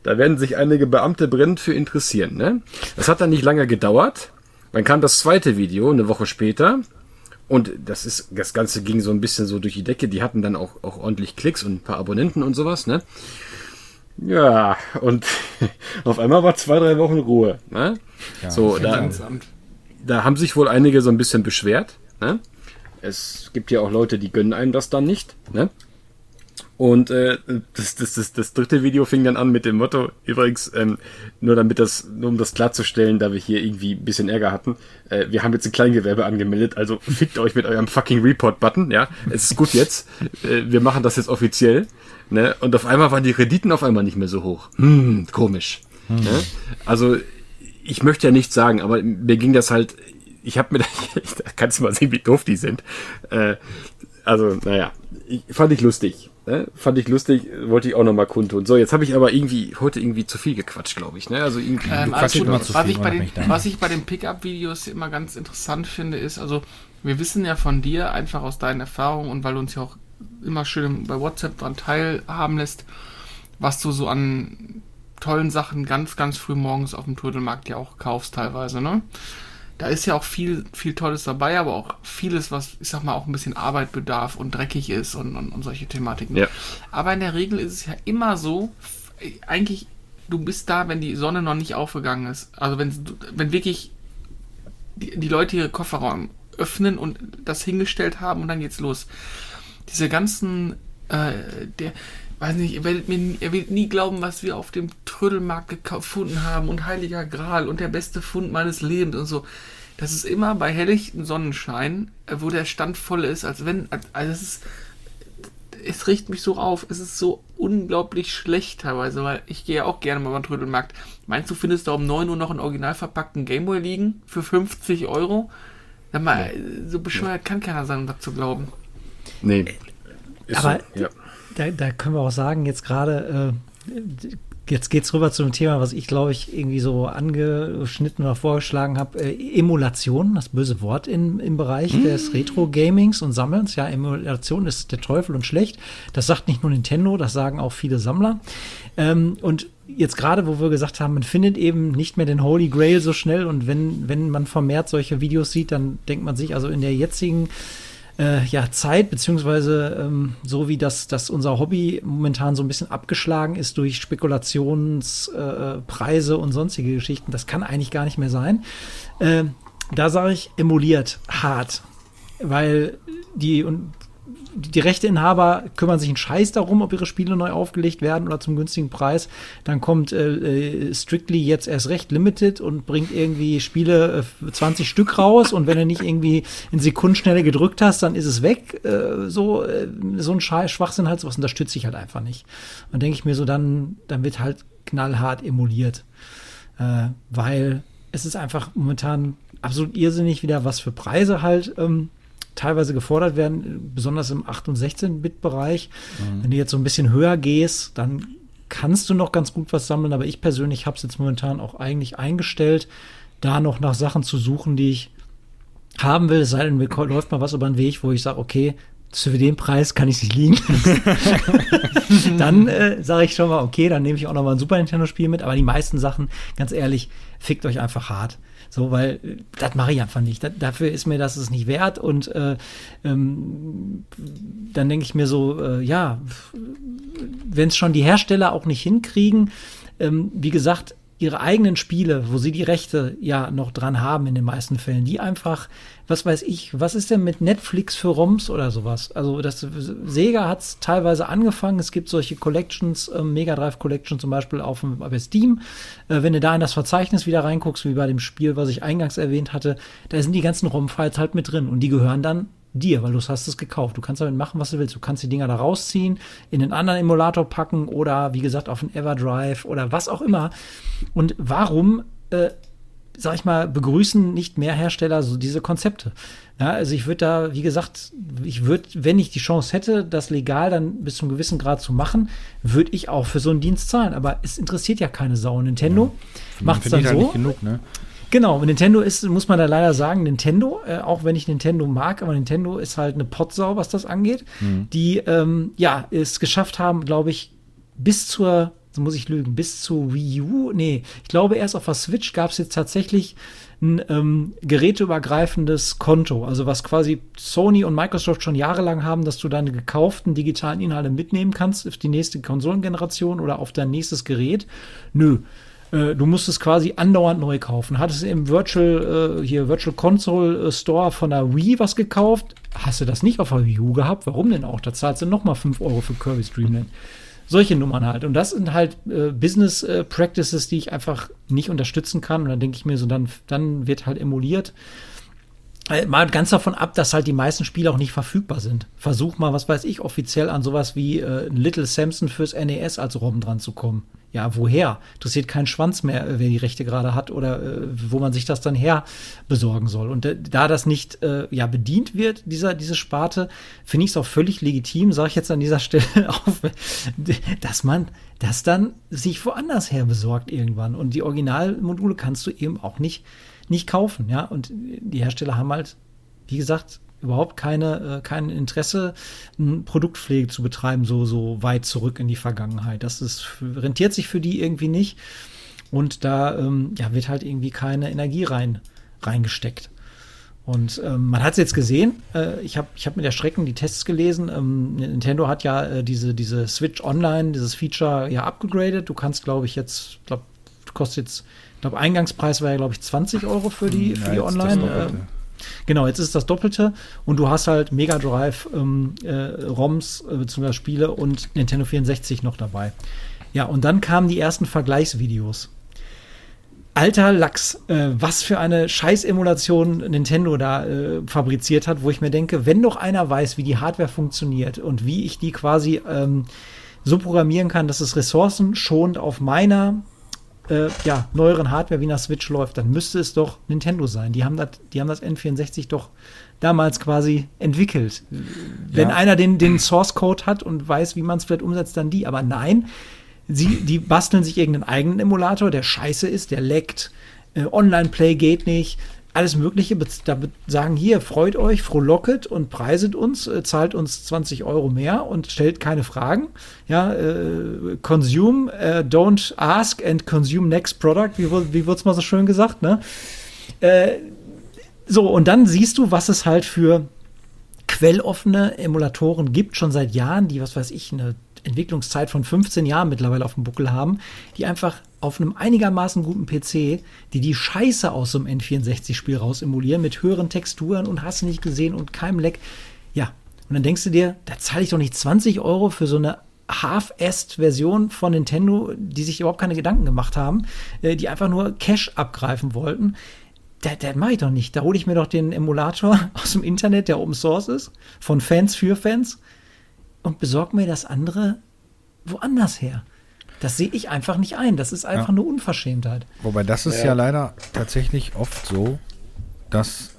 da werden sich einige Beamte brennend für interessieren. Ne? Das hat dann nicht lange gedauert. Dann kam das zweite Video eine Woche später. Und das ist, das Ganze ging so ein bisschen so durch die Decke. Die hatten dann auch, auch ordentlich Klicks und ein paar Abonnenten und sowas, ne? Ja, und [laughs] auf einmal war zwei, drei Wochen Ruhe. Ne? Ja, so, da, da haben sich wohl einige so ein bisschen beschwert. Ne? Es gibt ja auch Leute, die gönnen einem das dann nicht. Ne? Und äh, das, das, das, das dritte Video fing dann an mit dem Motto, übrigens, ähm, nur damit das, nur um das klarzustellen, da wir hier irgendwie ein bisschen Ärger hatten, äh, wir haben jetzt ein Kleingewerbe angemeldet, also fickt euch mit eurem fucking Report-Button, ja, es ist gut jetzt, äh, wir machen das jetzt offiziell, ne, und auf einmal waren die Krediten auf einmal nicht mehr so hoch. Hm, komisch. Hm. Ne? Also, ich möchte ja nichts sagen, aber mir ging das halt, ich habe mir, [laughs] da kannst du mal sehen, wie doof die sind. Äh, also, naja, ich, fand ich lustig. Ne? Fand ich lustig, wollte ich auch nochmal kundtun. So, jetzt habe ich aber irgendwie heute irgendwie zu viel gequatscht, glaube ich. Ne? Also irgendwie. Ähm, also gut, was, ich bei den, was ich bei den Pickup-Videos immer ganz interessant finde, ist, also wir wissen ja von dir einfach aus deinen Erfahrungen und weil du uns ja auch immer schön bei WhatsApp dran teilhaben lässt, was du so an tollen Sachen ganz, ganz früh morgens auf dem Turtelmarkt ja auch kaufst teilweise, ne? Da ist ja auch viel, viel Tolles dabei, aber auch vieles, was, ich sag mal, auch ein bisschen Arbeit bedarf und dreckig ist und, und, und solche Thematiken. Ja. Aber in der Regel ist es ja immer so, eigentlich, du bist da, wenn die Sonne noch nicht aufgegangen ist. Also wenn, wenn wirklich die, die Leute ihre Kofferraum öffnen und das hingestellt haben und dann geht's los. Diese ganzen, äh, der, weiß nicht, ihr werdet mir, ihr werdet nie glauben, was wir auf dem Trödelmarkt gefunden haben und Heiliger Gral und der beste Fund meines Lebens und so. Das ist immer bei helllichtem Sonnenschein, äh, wo der Stand voll ist, als wenn, also es ist, es riecht mich so auf, es ist so unglaublich schlecht teilweise, weil ich gehe ja auch gerne mal beim Trödelmarkt. Meinst du, findest da um 9 Uhr noch einen original verpackten Gameboy liegen für 50 Euro? Sag mal, ja. so bescheuert kann keiner sein, um das zu glauben. Nee. Ist Aber so, ja da, da können wir auch sagen, jetzt gerade, äh, jetzt geht's rüber zu einem Thema, was ich glaube ich irgendwie so angeschnitten oder vorgeschlagen habe. Äh, Emulation, das böse Wort in, im Bereich hm. des Retro-Gamings und Sammelns. Ja, Emulation ist der Teufel und schlecht. Das sagt nicht nur Nintendo, das sagen auch viele Sammler. Ähm, und jetzt gerade, wo wir gesagt haben, man findet eben nicht mehr den Holy Grail so schnell und wenn, wenn man vermehrt solche Videos sieht, dann denkt man sich, also in der jetzigen äh, ja, Zeit, beziehungsweise ähm, so wie das, dass unser Hobby momentan so ein bisschen abgeschlagen ist durch Spekulationspreise äh, und sonstige Geschichten, das kann eigentlich gar nicht mehr sein. Äh, da sage ich, emuliert hart. Weil die, und die Rechteinhaber kümmern sich einen Scheiß darum, ob ihre Spiele neu aufgelegt werden oder zum günstigen Preis. Dann kommt äh, äh Strictly jetzt erst recht Limited und bringt irgendwie Spiele äh, 20 Stück raus und wenn du nicht irgendwie in Sekundenschnelle gedrückt hast, dann ist es weg. Äh, so, äh, so ein Scheiß, Schwachsinn halt, sowas unterstütze ich halt einfach nicht. Und denke ich mir so, dann, dann wird halt knallhart emuliert. Äh, weil es ist einfach momentan absolut irrsinnig wieder, was für Preise halt ähm, teilweise gefordert werden, besonders im 8- und 16-Bit-Bereich. Mhm. Wenn du jetzt so ein bisschen höher gehst, dann kannst du noch ganz gut was sammeln, aber ich persönlich habe es jetzt momentan auch eigentlich eingestellt, da noch nach Sachen zu suchen, die ich haben will, es sei denn, mir läuft mal was über den Weg, wo ich sage, okay, zu dem Preis kann ich es nicht liegen. [laughs] dann äh, sage ich schon mal, okay, dann nehme ich auch noch mal ein Super Nintendo-Spiel mit, aber die meisten Sachen, ganz ehrlich, fickt euch einfach hart. So, weil äh, das mache ich einfach nicht. Das, dafür ist mir das ist nicht wert. Und äh, ähm, dann denke ich mir so, äh, ja, wenn es schon die Hersteller auch nicht hinkriegen, ähm, wie gesagt, ihre eigenen Spiele, wo sie die Rechte ja noch dran haben in den meisten Fällen, die einfach, was weiß ich, was ist denn mit Netflix für ROMs oder sowas? Also das Sega hat es teilweise angefangen, es gibt solche Collections, äh, Mega Drive Collection zum Beispiel auf, auf Steam. Äh, wenn du da in das Verzeichnis wieder reinguckst, wie bei dem Spiel, was ich eingangs erwähnt hatte, da sind die ganzen ROM-Files halt mit drin und die gehören dann dir, weil du hast es gekauft. Du kannst damit machen, was du willst. Du kannst die Dinger da rausziehen, in einen anderen Emulator packen oder wie gesagt auf einen Everdrive oder was auch immer. Und warum, äh, sag ich mal, begrüßen nicht mehr Hersteller so diese Konzepte? Ja, also ich würde da, wie gesagt, ich würde, wenn ich die Chance hätte, das legal dann bis zu einem gewissen Grad zu machen, würde ich auch für so einen Dienst zahlen. Aber es interessiert ja keine Sau. Nintendo ja, macht es dann so. Genug, ne? Genau, Nintendo ist, muss man da leider sagen, Nintendo, äh, auch wenn ich Nintendo mag, aber Nintendo ist halt eine Potsau, was das angeht, mhm. die ähm, ja es geschafft haben, glaube ich, bis zur so muss ich lügen, bis zu Wii U, nee, ich glaube erst auf der Switch gab es jetzt tatsächlich ein ähm, geräteübergreifendes Konto, also was quasi Sony und Microsoft schon jahrelang haben, dass du deine gekauften digitalen Inhalte mitnehmen kannst auf die nächste Konsolengeneration oder auf dein nächstes Gerät. Nö, äh, du musst es quasi andauernd neu kaufen. Hattest im Virtual, äh, hier Virtual Console äh, Store von der Wii was gekauft, hast du das nicht auf der Wii U gehabt? Warum denn auch? Da zahlst du nochmal 5 Euro für Kirby's Dreamland. Solche Nummern halt. Und das sind halt äh, Business äh, Practices, die ich einfach nicht unterstützen kann. Und dann denke ich mir so, dann, dann wird halt emuliert. Äh, mal ganz davon ab, dass halt die meisten Spiele auch nicht verfügbar sind. Versuch mal, was weiß ich, offiziell an sowas wie äh, Little Samson fürs NES als ROM dran zu kommen. Ja, woher? Interessiert keinen Schwanz mehr, äh, wer die Rechte gerade hat oder äh, wo man sich das dann her besorgen soll. Und äh, da das nicht äh, ja bedient wird, dieser, diese Sparte, finde ich es auch völlig legitim, sage ich jetzt an dieser [laughs] Stelle auf, dass man das dann sich woanders her besorgt irgendwann. Und die Originalmodule kannst du eben auch nicht, nicht kaufen, ja. Und die Hersteller haben halt, wie gesagt, überhaupt keine, äh, kein Interesse, Produktpflege zu betreiben, so, so weit zurück in die Vergangenheit. Das ist, rentiert sich für die irgendwie nicht. Und da ähm, ja, wird halt irgendwie keine Energie rein, reingesteckt. Und ähm, man hat es jetzt gesehen. Äh, ich habe ich hab mit der Schrecken die Tests gelesen. Ähm, Nintendo hat ja äh, diese, diese Switch Online, dieses Feature ja abgegradet. Du kannst, glaube ich, jetzt, glaube, kostet jetzt, ich glaube, Eingangspreis war ja, glaube ich, 20 Euro für die, für die Online. Genau, jetzt ist das Doppelte und du hast halt Mega Drive ähm, äh, ROMs äh, bzw. Spiele und Nintendo 64 noch dabei. Ja, und dann kamen die ersten Vergleichsvideos. Alter Lachs, äh, was für eine Scheiß-Emulation Nintendo da äh, fabriziert hat, wo ich mir denke, wenn doch einer weiß, wie die Hardware funktioniert und wie ich die quasi ähm, so programmieren kann, dass es ressourcenschonend auf meiner äh, ja, neueren Hardware wie einer Switch läuft, dann müsste es doch Nintendo sein. Die haben das, die haben das N64 doch damals quasi entwickelt. Wenn ja. einer den, den Source Code hat und weiß, wie man es vielleicht umsetzt, dann die. Aber nein, sie, die basteln sich irgendeinen eigenen Emulator, der scheiße ist, der leckt, äh, Online-Play geht nicht, alles Mögliche. Da sagen hier, freut euch, frohlocket und preiset uns, äh, zahlt uns 20 Euro mehr und stellt keine Fragen. Ja, äh, consume, äh, don't ask and consume next product, wie, wie wird es mal so schön gesagt, ne? Äh, so, und dann siehst du, was es halt für quelloffene Emulatoren gibt, schon seit Jahren, die, was weiß ich, eine Entwicklungszeit von 15 Jahren mittlerweile auf dem Buckel haben, die einfach auf einem einigermaßen guten PC, die die Scheiße aus so einem N64-Spiel raus emulieren mit höheren Texturen und hast nicht gesehen und keinem Leck. Ja, und dann denkst du dir, da zahle ich doch nicht 20 Euro für so eine Half-Est-Version von Nintendo, die sich überhaupt keine Gedanken gemacht haben, äh, die einfach nur Cash abgreifen wollten. Das, das mache ich doch nicht. Da hole ich mir doch den Emulator [laughs] aus dem Internet, der Open Source ist, von Fans für Fans und besorge mir das andere woanders her. Das sehe ich einfach nicht ein. Das ist einfach ja. eine Unverschämtheit. Wobei das ist ja. ja leider tatsächlich oft so, dass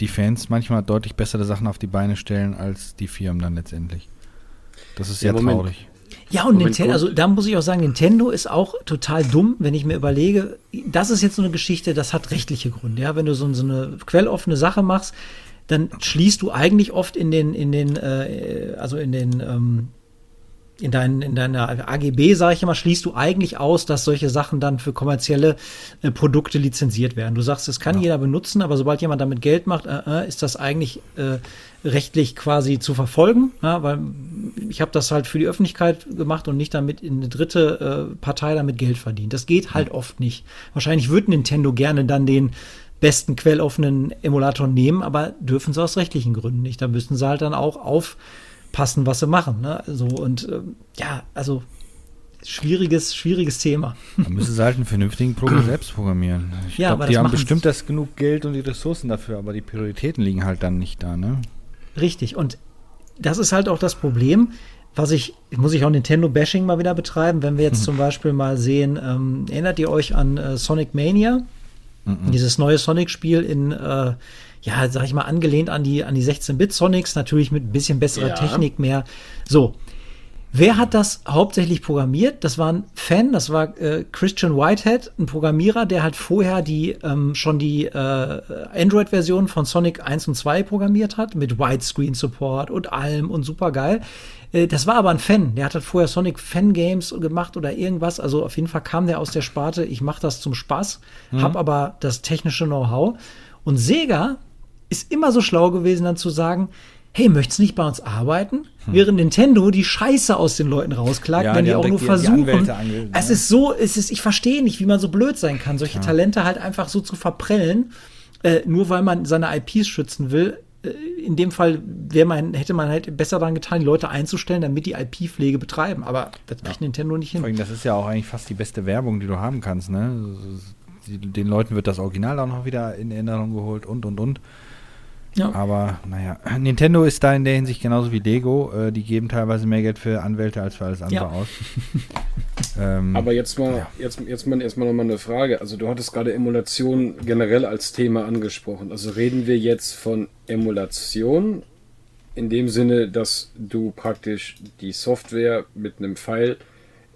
die Fans manchmal deutlich bessere Sachen auf die Beine stellen als die Firmen dann letztendlich. Das ist sehr ja, traurig. Ja, und Nintendo, also da muss ich auch sagen, Nintendo ist auch total dumm, wenn ich mir überlege, das ist jetzt so eine Geschichte, das hat rechtliche Gründe. Ja, wenn du so, so eine quelloffene Sache machst, dann schließt du eigentlich oft in den, in den, äh, also in den, ähm, in, dein, in deiner AGB, sage ich immer, schließt du eigentlich aus, dass solche Sachen dann für kommerzielle äh, Produkte lizenziert werden. Du sagst, das kann ja. jeder benutzen, aber sobald jemand damit Geld macht, äh, äh, ist das eigentlich äh, rechtlich quasi zu verfolgen, ja, weil ich habe das halt für die Öffentlichkeit gemacht und nicht damit in eine dritte äh, Partei damit Geld verdient. Das geht halt ja. oft nicht. Wahrscheinlich würde Nintendo gerne dann den besten quelloffenen Emulator nehmen, aber dürfen sie aus rechtlichen Gründen nicht. Da müssen sie halt dann auch aufpassen, was sie machen. Ne? So und ähm, ja, also schwieriges, schwieriges Thema. Da müssen sie halt einen vernünftigen Programm [clears throat] selbst programmieren. Ich ja, glaube, die haben bestimmt das genug Geld und die Ressourcen dafür, aber die Prioritäten liegen halt dann nicht da, ne? Richtig. Und das ist halt auch das Problem, was ich, muss ich auch Nintendo-Bashing mal wieder betreiben, wenn wir jetzt mhm. [laughs] zum Beispiel mal sehen, ähm, erinnert ihr euch an äh, Sonic Mania? Mhm. Dieses neue Sonic-Spiel in, äh, ja, sag ich mal, angelehnt an die, an die 16-Bit-Sonics, natürlich mit ein bisschen besserer ja. Technik mehr. So. Wer hat das hauptsächlich programmiert? Das war ein Fan, das war äh, Christian Whitehead, ein Programmierer, der halt vorher die ähm, schon die äh, Android-Version von Sonic 1 und 2 programmiert hat, mit Widescreen-Support und allem und super geil. Äh, das war aber ein Fan, der hat halt vorher Sonic Fan-Games gemacht oder irgendwas. Also auf jeden Fall kam der aus der Sparte, ich mache das zum Spaß, mhm. habe aber das technische Know-how. Und Sega ist immer so schlau gewesen, dann zu sagen, hey, möchtest du nicht bei uns arbeiten? Hm. Während Nintendo die Scheiße aus den Leuten rausklagt, ja, wenn die, auch nur versuchen. Die es ist so, es ist, ich verstehe nicht, wie man so blöd sein kann, solche ja. Talente halt einfach so zu verprellen, äh, nur weil man seine IPs schützen will. Äh, in dem Fall man, hätte man halt besser daran getan, die Leute einzustellen, damit die IP-Pflege betreiben. Aber das kriegt ja. Nintendo nicht hin. Vor allem, das ist ja auch eigentlich fast die beste Werbung, die du haben kannst. Ne? Den Leuten wird das Original auch noch wieder in Erinnerung geholt und und und. Ja. Aber naja, Nintendo ist da in der Hinsicht genauso wie Lego. Äh, die geben teilweise mehr Geld für Anwälte als für alles andere ja. aus. [laughs] ähm, Aber jetzt mal, ja. jetzt, jetzt mal erstmal nochmal eine Frage. Also du hattest gerade Emulation generell als Thema angesprochen. Also reden wir jetzt von Emulation in dem Sinne, dass du praktisch die Software mit einem Pfeil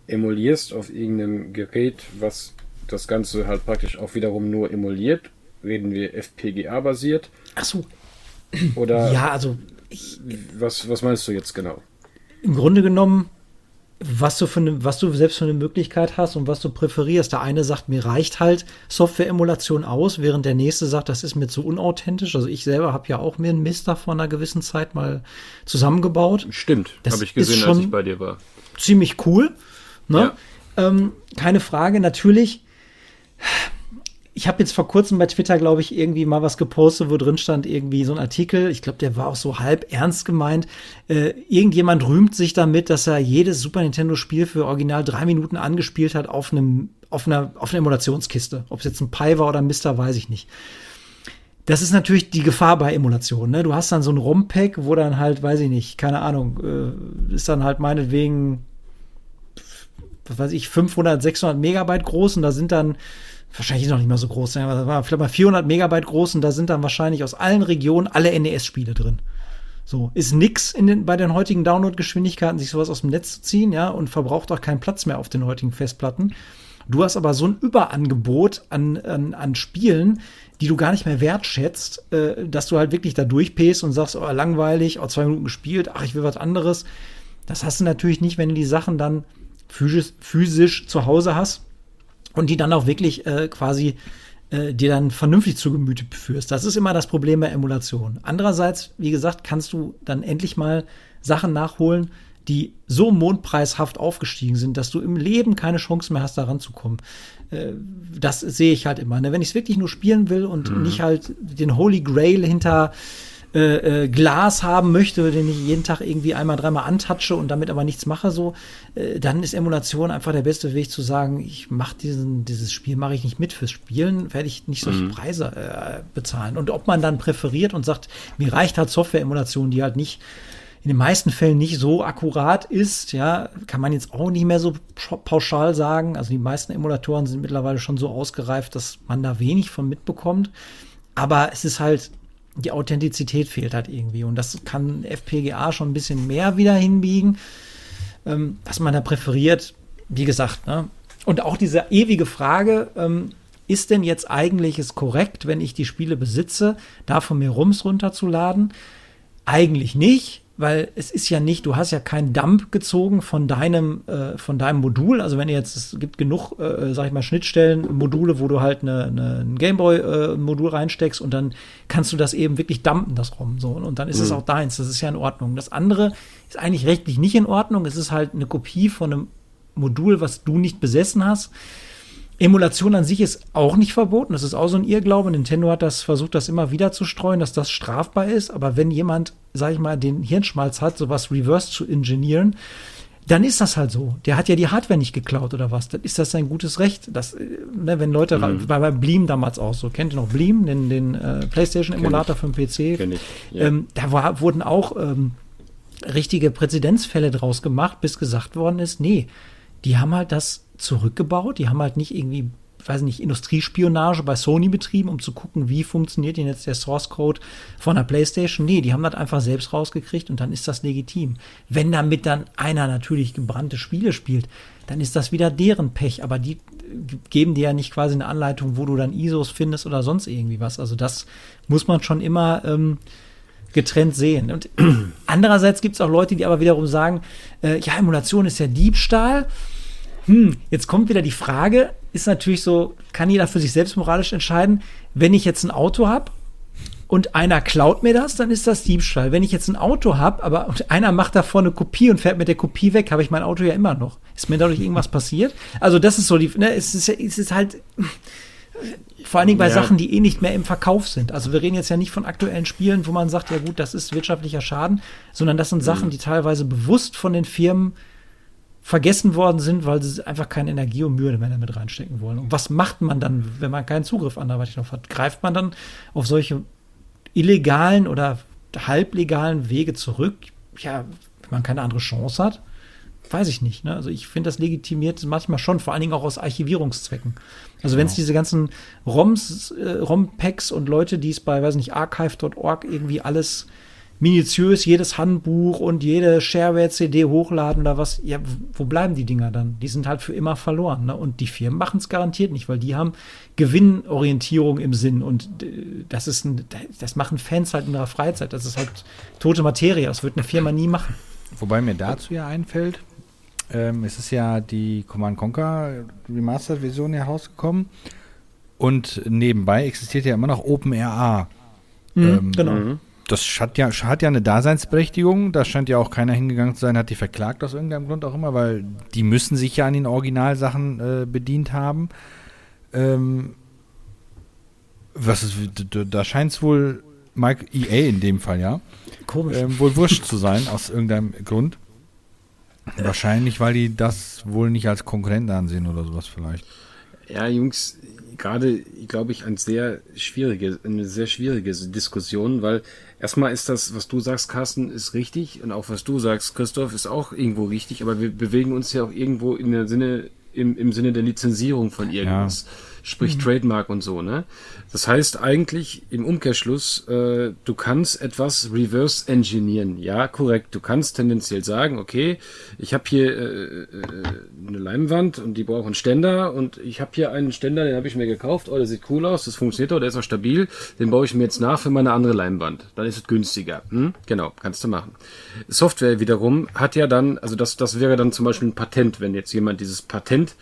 emulierst auf irgendeinem Gerät, was das Ganze halt praktisch auch wiederum nur emuliert. Reden wir FPGA basiert. Ach so. Oder ja, also ich, was, was meinst du jetzt genau? Im Grunde genommen, was du, für eine, was du selbst für eine Möglichkeit hast und was du präferierst. Der eine sagt, mir reicht halt Software-Emulation aus, während der nächste sagt, das ist mir zu unauthentisch. Also ich selber habe ja auch mir einen Mister vor einer gewissen Zeit mal zusammengebaut. Stimmt, habe ich gesehen, als ich bei dir war. Ziemlich cool. Ne? Ja. Ähm, keine Frage, natürlich ich habe jetzt vor kurzem bei Twitter, glaube ich, irgendwie mal was gepostet, wo drin stand irgendwie so ein Artikel. Ich glaube, der war auch so halb ernst gemeint. Äh, irgendjemand rühmt sich damit, dass er jedes Super Nintendo Spiel für original drei Minuten angespielt hat auf einem, auf einer, auf einer Emulationskiste. Ob es jetzt ein Pi war oder ein Mister, weiß ich nicht. Das ist natürlich die Gefahr bei Emulationen. Ne? Du hast dann so ein ROM-Pack, wo dann halt, weiß ich nicht, keine Ahnung, äh, ist dann halt meinetwegen, was weiß ich, 500, 600 Megabyte groß und da sind dann wahrscheinlich noch nicht mal so groß, das war vielleicht mal 400 Megabyte groß und da sind dann wahrscheinlich aus allen Regionen alle NES-Spiele drin. So, ist nix in den, bei den heutigen Download-Geschwindigkeiten, sich sowas aus dem Netz zu ziehen, ja, und verbraucht auch keinen Platz mehr auf den heutigen Festplatten. Du hast aber so ein Überangebot an, an, an Spielen, die du gar nicht mehr wertschätzt, äh, dass du halt wirklich da durchpäst und sagst, oh, langweilig, oh, zwei Minuten gespielt, ach, ich will was anderes. Das hast du natürlich nicht, wenn du die Sachen dann physisch, physisch zu Hause hast und die dann auch wirklich äh, quasi äh, dir dann vernünftig zu Gemüte führst. Das ist immer das Problem bei Emulation. Andererseits, wie gesagt, kannst du dann endlich mal Sachen nachholen, die so mondpreishaft aufgestiegen sind, dass du im Leben keine Chance mehr hast, da ranzukommen. Äh, das sehe ich halt immer. Ne? Wenn ich es wirklich nur spielen will und mhm. nicht halt den Holy Grail hinter äh, äh, Glas haben möchte, den ich jeden Tag irgendwie einmal, dreimal antatsche und damit aber nichts mache, so, äh, dann ist Emulation einfach der beste Weg zu sagen, ich mache diesen, dieses Spiel mache ich nicht mit fürs Spielen, werde ich nicht solche mhm. Preise äh, bezahlen. Und ob man dann präferiert und sagt, mir reicht halt Software-Emulation, die halt nicht in den meisten Fällen nicht so akkurat ist, ja, kann man jetzt auch nicht mehr so pauschal sagen. Also die meisten Emulatoren sind mittlerweile schon so ausgereift, dass man da wenig von mitbekommt. Aber es ist halt die Authentizität fehlt halt irgendwie. Und das kann FPGA schon ein bisschen mehr wieder hinbiegen, ähm, was man da präferiert. Wie gesagt, ne? Und auch diese ewige Frage, ähm, ist denn jetzt eigentlich es korrekt, wenn ich die Spiele besitze, da von mir Rums runterzuladen? Eigentlich nicht weil es ist ja nicht, du hast ja keinen Dump gezogen von deinem, äh, von deinem Modul. Also wenn ihr jetzt, es gibt genug, äh, sag ich mal, Schnittstellen, Module, wo du halt eine, eine, ein Gameboy-Modul äh, reinsteckst und dann kannst du das eben wirklich dumpen, das ROM. So. Und dann ist mhm. es auch deins. Das ist ja in Ordnung. Das andere ist eigentlich rechtlich nicht in Ordnung. Es ist halt eine Kopie von einem Modul, was du nicht besessen hast. Emulation an sich ist auch nicht verboten. Das ist auch so ein Irrglaube. Nintendo hat das versucht, das immer wieder zu streuen, dass das strafbar ist. Aber wenn jemand, sag ich mal, den Hirnschmalz hat, sowas reverse zu ingenieren, dann ist das halt so. Der hat ja die Hardware nicht geklaut oder was. Dann ist das sein gutes Recht. Das, äh, ne, wenn Leute, mhm. war bei Bleem damals auch so. Kennt ihr noch Bleem, den, den äh, PlayStation-Emulator für den PC? Kenn ich, ja. ähm, da war, wurden auch ähm, richtige Präzedenzfälle draus gemacht, bis gesagt worden ist, nee, die haben halt das zurückgebaut. Die haben halt nicht irgendwie weiß nicht, Industriespionage bei Sony betrieben, um zu gucken, wie funktioniert denn jetzt der Source Code von der PlayStation? Nee, die haben das einfach selbst rausgekriegt und dann ist das legitim. Wenn damit dann einer natürlich gebrannte Spiele spielt, dann ist das wieder deren Pech, aber die geben dir ja nicht quasi eine Anleitung, wo du dann ISOs findest oder sonst irgendwie was. Also das muss man schon immer ähm, getrennt sehen. Und [clears throat] andererseits gibt es auch Leute, die aber wiederum sagen, äh, ja, Emulation ist ja Diebstahl. Hm, jetzt kommt wieder die Frage, ist natürlich so, kann jeder für sich selbst moralisch entscheiden, wenn ich jetzt ein Auto habe und einer klaut mir das, dann ist das Diebstahl. Wenn ich jetzt ein Auto habe, aber einer macht davor eine Kopie und fährt mit der Kopie weg, habe ich mein Auto ja immer noch. Ist mir dadurch irgendwas passiert? Also das ist so die, ne, es ist, es ist halt vor allen Dingen bei ja. Sachen, die eh nicht mehr im Verkauf sind. Also wir reden jetzt ja nicht von aktuellen Spielen, wo man sagt, ja gut, das ist wirtschaftlicher Schaden, sondern das sind Sachen, mhm. die teilweise bewusst von den Firmen vergessen worden sind, weil sie einfach keine Energie und Mühe mehr damit reinstecken wollen. Und was macht man dann, wenn man keinen Zugriff anderweitig noch hat? Greift man dann auf solche illegalen oder halblegalen Wege zurück? Ja, wenn man keine andere Chance hat? Weiß ich nicht. Ne? Also ich finde, das legitimiert manchmal schon, vor allen Dingen auch aus Archivierungszwecken. Also wenn es genau. diese ganzen ROMs, äh, ROM-Packs und Leute, die es bei, weiß nicht, archive.org irgendwie alles minutiös jedes Handbuch und jede Shareware-CD hochladen oder was. Ja, wo bleiben die Dinger dann? Die sind halt für immer verloren. Ne? Und die Firmen machen es garantiert nicht, weil die haben Gewinnorientierung im Sinn. Und das ist ein, das machen Fans halt in ihrer Freizeit. Das ist halt tote Materie. Das wird eine Firma nie machen. Wobei mir dazu ja einfällt, ähm, es ist ja die Command Conquer Remastered-Version herausgekommen. Und nebenbei existiert ja immer noch OpenRA. Mhm, ähm, genau. Das hat ja, hat ja eine Daseinsberechtigung. Da scheint ja auch keiner hingegangen zu sein, hat die verklagt aus irgendeinem Grund auch immer, weil die müssen sich ja an den Originalsachen äh, bedient haben. Ähm, was ist, da scheint es wohl Mike EA in dem Fall, ja. Komisch. Ähm, wohl wurscht zu sein, aus irgendeinem Grund. Wahrscheinlich, weil die das wohl nicht als Konkurrent ansehen oder sowas vielleicht. Ja, Jungs, gerade, glaube ich, ein sehr schwierige, eine sehr schwierige Diskussion, weil erstmal ist das, was du sagst, Carsten, ist richtig und auch was du sagst, Christoph, ist auch irgendwo richtig, aber wir bewegen uns ja auch irgendwo in der Sinne, im, im Sinne der Lizenzierung von irgendwas. Ja sprich mhm. Trademark und so, ne? Das heißt eigentlich im Umkehrschluss, äh, du kannst etwas reverse engineeren. Ja, korrekt. Du kannst tendenziell sagen, okay, ich habe hier äh, äh, eine Leinwand und die braucht einen Ständer und ich habe hier einen Ständer, den habe ich mir gekauft, oh, der sieht cool aus, das funktioniert auch, der ist auch stabil, den baue ich mir jetzt nach für meine andere Leinwand. Dann ist es günstiger. Hm? Genau, kannst du machen. Software wiederum hat ja dann, also das, das wäre dann zum Beispiel ein Patent, wenn jetzt jemand dieses Patent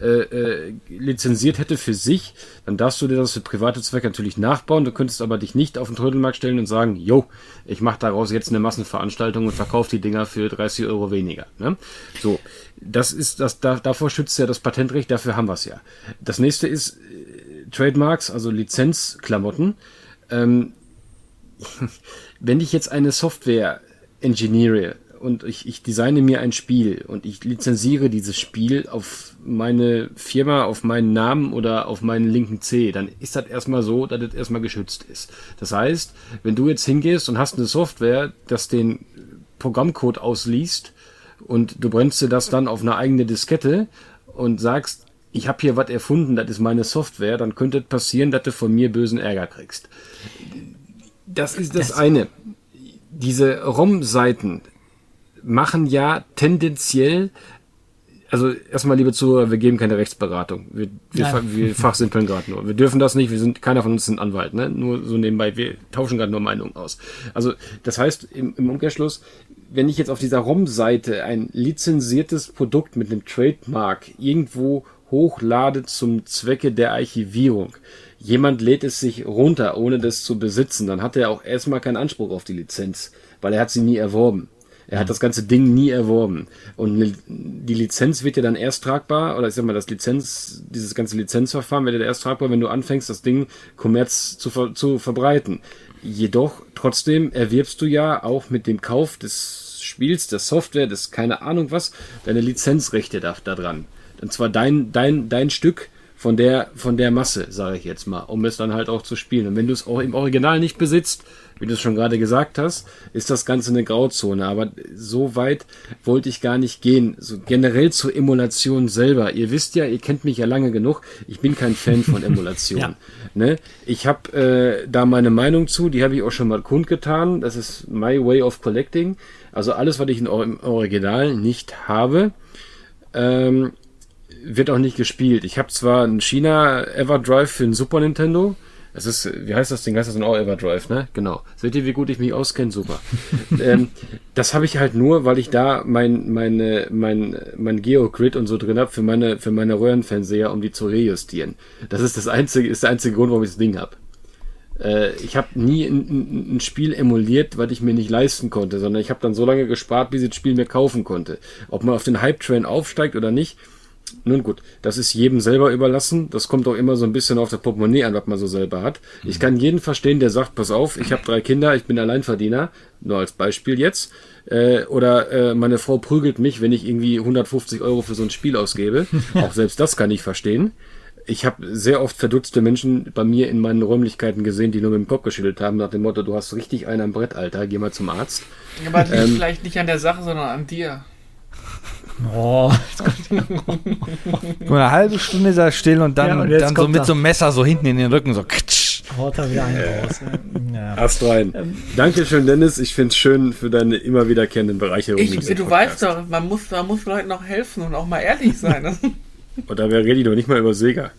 äh, äh, lizenziert hätte für sich, dann darfst du dir das für private Zwecke natürlich nachbauen. Du könntest aber dich nicht auf den Trödelmarkt stellen und sagen, jo, ich mache daraus jetzt eine Massenveranstaltung und verkaufe die Dinger für 30 Euro weniger. Ne? So, das ist das, da, davor schützt ja das Patentrecht, dafür haben wir es ja. Das nächste ist äh, Trademarks, also Lizenzklamotten. Ähm, [laughs] wenn ich jetzt eine Software engineere und ich, ich designe mir ein Spiel und ich lizenziere dieses Spiel auf meine Firma, auf meinen Namen oder auf meinen linken C, dann ist das erstmal so, dass das erstmal geschützt ist. Das heißt, wenn du jetzt hingehst und hast eine Software, das den Programmcode ausliest und du brennst dir das dann auf eine eigene Diskette und sagst, ich habe hier was erfunden, das ist meine Software, dann könnte es passieren, dass du von mir bösen Ärger kriegst. Das ist das, das eine. Diese ROM-Seiten, machen ja tendenziell, also erstmal, liebe Zuhörer, wir geben keine Rechtsberatung. Wir, wir, wir fachsimpeln gerade nur. Wir dürfen das nicht, wir sind, keiner von uns ist ein Anwalt, ne? Nur so nebenbei, wir tauschen gerade nur Meinungen aus. Also, das heißt, im, im Umkehrschluss, wenn ich jetzt auf dieser ROM-Seite ein lizenziertes Produkt mit einem Trademark irgendwo hochlade zum Zwecke der Archivierung, jemand lädt es sich runter, ohne das zu besitzen, dann hat er auch erstmal keinen Anspruch auf die Lizenz, weil er hat sie nie erworben. Er hat das ganze Ding nie erworben. Und die Lizenz wird ja dann erst tragbar, oder ich sag mal, das Lizenz, dieses ganze Lizenzverfahren wird ja erst tragbar, wenn du anfängst, das Ding Kommerz zu, ver zu verbreiten. Jedoch, trotzdem erwirbst du ja auch mit dem Kauf des Spiels, der Software, des keine Ahnung was, deine Lizenzrechte da, da dran. Und zwar dein, dein, dein Stück von der, von der Masse, sage ich jetzt mal, um es dann halt auch zu spielen. Und wenn du es auch im Original nicht besitzt, wie du es schon gerade gesagt hast, ist das Ganze eine Grauzone. Aber so weit wollte ich gar nicht gehen. So generell zur Emulation selber. Ihr wisst ja, ihr kennt mich ja lange genug. Ich bin kein Fan von [laughs] Emulation. ja. ne? Ich habe äh, da meine Meinung zu. Die habe ich auch schon mal kundgetan. Das ist my way of collecting. Also alles, was ich im Original nicht habe, ähm, wird auch nicht gespielt. Ich habe zwar einen China Everdrive für den Super Nintendo. Es ist, wie heißt das Ding? Heißt das ein All Everdrive, ne? Genau. Seht ihr, wie gut ich mich auskenne? Super. [laughs] ähm, das habe ich halt nur, weil ich da mein, meine, mein, mein Geogrid und so drin habe für meine, für meine Röhrenfernseher, um die zu rejustieren. Das ist das einzige, ist der einzige Grund, warum ich das Ding habe. Äh, ich habe nie ein, ein, Spiel emuliert, was ich mir nicht leisten konnte, sondern ich habe dann so lange gespart, bis ich das Spiel mir kaufen konnte. Ob man auf den Hype-Train aufsteigt oder nicht, nun gut, das ist jedem selber überlassen. Das kommt auch immer so ein bisschen auf das Portemonnaie an, was man so selber hat. Mhm. Ich kann jeden verstehen, der sagt, pass auf, ich habe drei Kinder, ich bin Alleinverdiener, nur als Beispiel jetzt. Äh, oder äh, meine Frau prügelt mich, wenn ich irgendwie 150 Euro für so ein Spiel ausgebe. [laughs] auch selbst das kann ich verstehen. Ich habe sehr oft verdutzte Menschen bei mir in meinen Räumlichkeiten gesehen, die nur mit dem Kopf geschüttelt haben, nach dem Motto, du hast richtig einen am Brett, Alter, geh mal zum Arzt. Aber das ähm, vielleicht nicht an der Sache, sondern an dir. Oh, eine halbe Stunde ist er still und dann, ja, und dann so mit so einem Messer so hinten in den Rücken so. Haut er wieder einen raus. Ja. Ast rein. Ähm, Dankeschön, Dennis. Ich finde es schön für deine immer wiederkehrenden Bereicherungen. Ich, du weißt doch, man muss, man muss Leuten noch helfen und auch mal ehrlich sein. [laughs] und da rede ich doch nicht mal über Sega.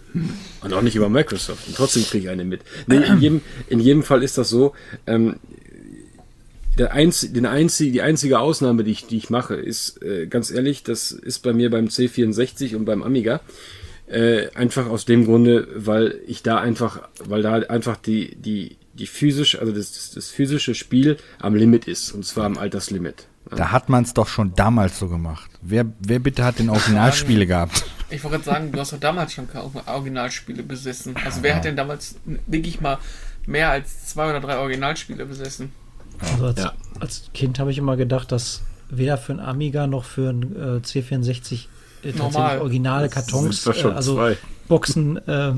Und auch nicht über Microsoft. Und trotzdem kriege ich eine mit. Nee, in, jedem, in jedem Fall ist das so. Ähm, der einz, den einzig, die einzige Ausnahme, die ich, die ich mache, ist äh, ganz ehrlich, das ist bei mir beim C64 und beim Amiga. Äh, einfach aus dem Grunde, weil ich da einfach, weil da einfach die, die, die physisch, also das, das, das physische Spiel am Limit ist, und zwar am Alterslimit. Da hat man es doch schon damals so gemacht. Wer, wer bitte hat den Originalspiele gehabt? Ich wollte sagen, du hast doch damals schon Originalspiele besessen. Also wer hat denn damals, denke ich mal, mehr als zwei oder drei Originalspiele besessen? Also als, ja. als Kind habe ich immer gedacht, dass weder für ein Amiga noch für ein äh, C64 äh, tatsächlich originale Kartons, äh, also zwei. Boxen äh,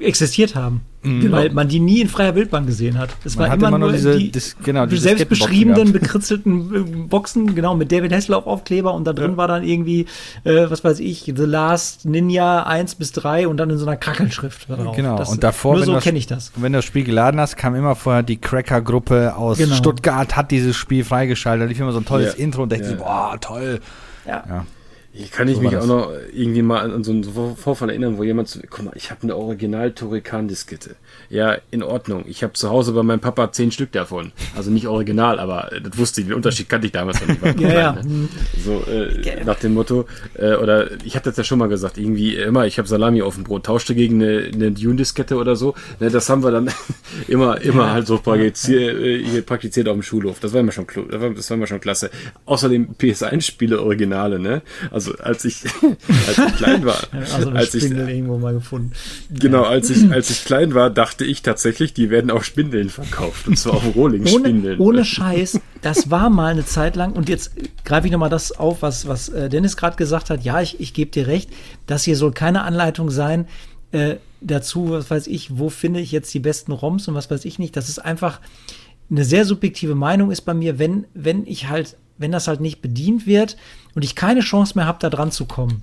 existiert haben. Mhm. Weil man die nie in freier Wildbahn gesehen hat. Es war immer, immer nur diese die das, genau, diese selbst beschriebenen, bekritzelten äh, Boxen, genau, mit David Hasselhoff Aufkleber und da drin ja. war dann irgendwie, äh, was weiß ich, The Last Ninja 1 bis 3 und dann in so einer Krackelschrift drauf. Genau, das, und davor, nur so kenne ich das. Wenn du das Spiel geladen hast, kam immer vorher die Cracker-Gruppe aus genau. Stuttgart, hat dieses Spiel freigeschaltet. Da lief immer so ein tolles ja. Intro und dachte, ja. boah, toll. ja. ja. Hier kann ich so mich auch noch irgendwie mal an so einen Vorfall erinnern, wo jemand zu mir, guck mal, ich habe eine Original Turrican-Diskette. Ja, in Ordnung. Ich habe zu Hause bei meinem Papa zehn Stück davon. Also nicht original, aber das wusste ich, den Unterschied kannte ich damals noch nicht. [laughs] ja, ja. Ne? So, äh, nach dem Motto, äh, oder ich hatte das ja schon mal gesagt, irgendwie immer, ich habe Salami auf dem Brot, tauschte gegen eine, eine Dune-Diskette oder so. Ne, das haben wir dann [laughs] immer, immer ja, halt so praktiziert. Äh, praktiziert auf dem Schulhof. Das war immer schon, das war, das war immer schon klasse. Außerdem PS1-Spiele Originale, ne? Also also als ich, [laughs] als ich klein war. also als Spindel ich, irgendwo mal gefunden. Genau, als ich, als ich klein war, dachte ich tatsächlich, die werden auch Spindeln verkauft. Und zwar auf Rolling-Spindeln. Ohne, ohne Scheiß, das war mal eine Zeit lang, und jetzt greife ich nochmal das auf, was, was äh, Dennis gerade gesagt hat. Ja, ich, ich gebe dir recht, das hier soll keine Anleitung sein, äh, dazu, was weiß ich, wo finde ich jetzt die besten ROMs und was weiß ich nicht. Das ist einfach eine sehr subjektive Meinung ist bei mir, wenn, wenn ich halt wenn das halt nicht bedient wird und ich keine Chance mehr habe, da dran zu kommen,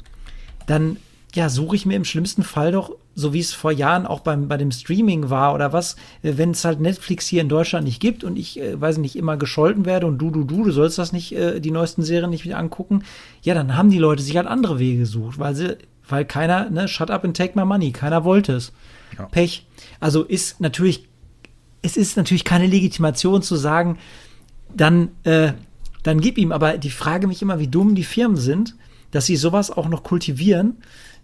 dann ja, suche ich mir im schlimmsten Fall doch, so wie es vor Jahren auch beim, bei dem Streaming war oder was, äh, wenn es halt Netflix hier in Deutschland nicht gibt und ich, äh, weiß nicht, immer gescholten werde und du, du, du, du sollst das nicht, äh, die neuesten Serien nicht wieder angucken, ja, dann haben die Leute sich halt andere Wege gesucht, weil sie, weil keiner, ne, shut up and take my money, keiner wollte es. Ja. Pech. Also ist natürlich, es ist natürlich keine Legitimation zu sagen, dann, äh, dann gib ihm. Aber die Frage mich immer, wie dumm die Firmen sind, dass sie sowas auch noch kultivieren,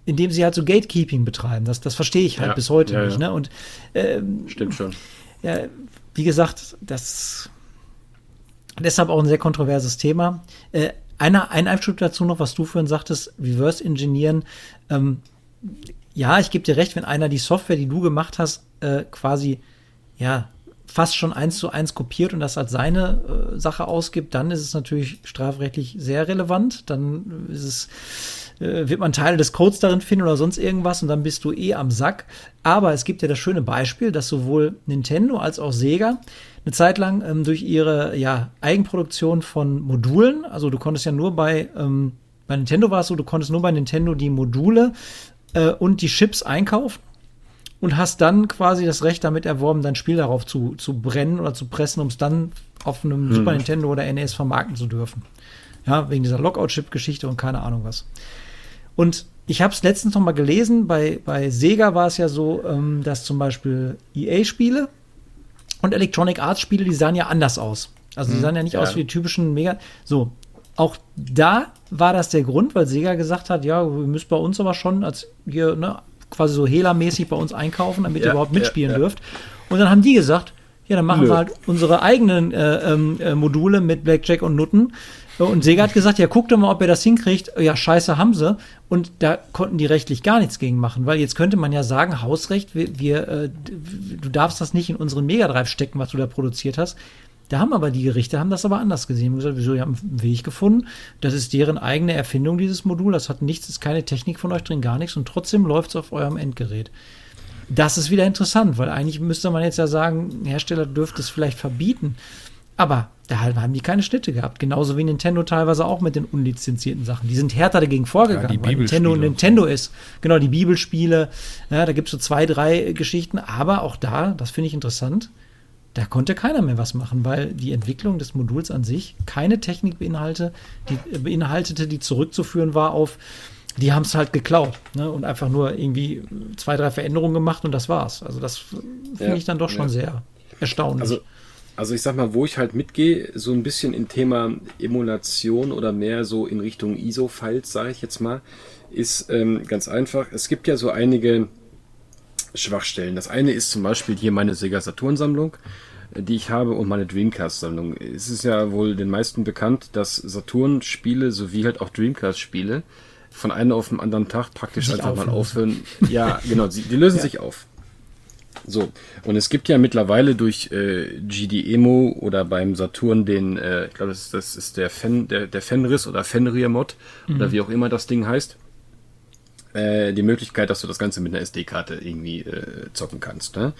indem sie halt so Gatekeeping betreiben. Das, das verstehe ich halt ja, bis heute ja, nicht. Ne? Und, ähm, Stimmt schon. Ja, wie gesagt, das deshalb auch ein sehr kontroverses Thema. Äh, einer, ein Einschub dazu noch, was du vorhin sagtest, Reverse Engineeren. Ähm, ja, ich gebe dir recht, wenn einer die Software, die du gemacht hast, äh, quasi ja fast schon eins zu eins kopiert und das als seine äh, Sache ausgibt, dann ist es natürlich strafrechtlich sehr relevant. Dann ist es äh, wird man Teile des Codes darin finden oder sonst irgendwas und dann bist du eh am Sack. Aber es gibt ja das schöne Beispiel, dass sowohl Nintendo als auch Sega eine Zeit lang ähm, durch ihre ja, Eigenproduktion von Modulen, also du konntest ja nur bei, ähm, bei Nintendo war es so, du konntest nur bei Nintendo die Module äh, und die Chips einkaufen und hast dann quasi das Recht damit erworben, dein Spiel darauf zu, zu brennen oder zu pressen, um es dann auf einem hm. Super Nintendo oder NES vermarkten zu dürfen. Ja, wegen dieser Lockout-Chip-Geschichte und keine Ahnung was. Und ich habe es letztens noch mal gelesen, bei, bei Sega war es ja so, ähm, dass zum Beispiel EA-Spiele und Electronic Arts-Spiele, die sahen ja anders aus. Also die hm, sahen ja nicht ja. aus wie die typischen Mega. So, auch da war das der Grund, weil Sega gesagt hat, ja, wir müssen bei uns aber schon als hier, ne, quasi so Hela-mäßig bei uns einkaufen, damit ja, ihr überhaupt mitspielen ja, dürft. Und dann haben die gesagt, ja, dann machen Nö. wir halt unsere eigenen äh, ähm, äh, Module mit Blackjack und Nutten. Und Sega hat gesagt, ja, guckt doch mal, ob ihr das hinkriegt. Ja, scheiße, haben sie. Und da konnten die rechtlich gar nichts gegen machen, weil jetzt könnte man ja sagen, Hausrecht, wir, wir äh, du darfst das nicht in unseren Megadrive stecken, was du da produziert hast. Da haben aber die Gerichte haben das aber anders gesehen. Und gesagt, wieso, die haben einen Weg gefunden. Das ist deren eigene Erfindung, dieses Modul. Das hat nichts, ist keine Technik von euch drin, gar nichts. Und trotzdem läuft es auf eurem Endgerät. Das ist wieder interessant, weil eigentlich müsste man jetzt ja sagen, Hersteller dürfte es vielleicht verbieten. Aber da haben die keine Schnitte gehabt. Genauso wie Nintendo teilweise auch mit den unlizenzierten Sachen. Die sind härter dagegen vorgegangen, ja, weil Nintendo Nintendo ist. Genau, die Bibelspiele. Ja, da gibt es so zwei, drei Geschichten. Aber auch da, das finde ich interessant, da konnte keiner mehr was machen, weil die Entwicklung des Moduls an sich keine Technik beinhalte, die, beinhaltete, die zurückzuführen war auf, die haben es halt geklaut ne? und einfach nur irgendwie zwei, drei Veränderungen gemacht und das war's. Also das finde ja, ich dann doch schon ja. sehr erstaunlich. Also, also ich sag mal, wo ich halt mitgehe, so ein bisschen im Thema Emulation oder mehr so in Richtung ISO-Files, sage ich jetzt mal, ist ähm, ganz einfach. Es gibt ja so einige Schwachstellen. Das eine ist zum Beispiel hier meine Sega Saturn-Sammlung die ich habe und meine Dreamcast-Sammlung. Es ist ja wohl den meisten bekannt, dass Saturn-Spiele sowie halt auch Dreamcast-Spiele von einem auf den anderen Tag praktisch einfach mal aufhören. Ja, genau, die, lösen ja. sich auf. So, und es gibt ja mittlerweile durch äh, GD-Emo oder beim Saturn den, äh, ich glaube, das, das ist der, Fen, der, der Fenris oder Fenrir-Mod mhm. oder wie auch immer das Ding heißt äh, die Möglichkeit, dass du das Ganze mit einer SD-Karte irgendwie äh, zocken kannst. Ne?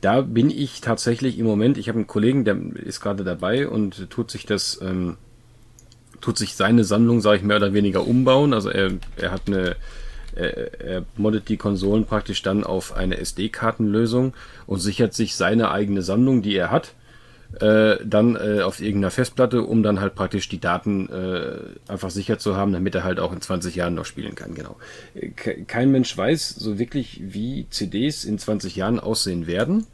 Da bin ich tatsächlich im Moment, ich habe einen Kollegen, der ist gerade dabei und tut sich das, ähm, tut sich seine Sammlung, sage ich mehr oder weniger umbauen. Also er, er hat eine, er, er moddet die Konsolen praktisch dann auf eine SD-Kartenlösung und sichert sich seine eigene Sammlung, die er hat, äh, dann äh, auf irgendeiner Festplatte, um dann halt praktisch die Daten äh, einfach sicher zu haben, damit er halt auch in 20 Jahren noch spielen kann. Genau. Kein Mensch weiß so wirklich, wie CDs in 20 Jahren aussehen werden,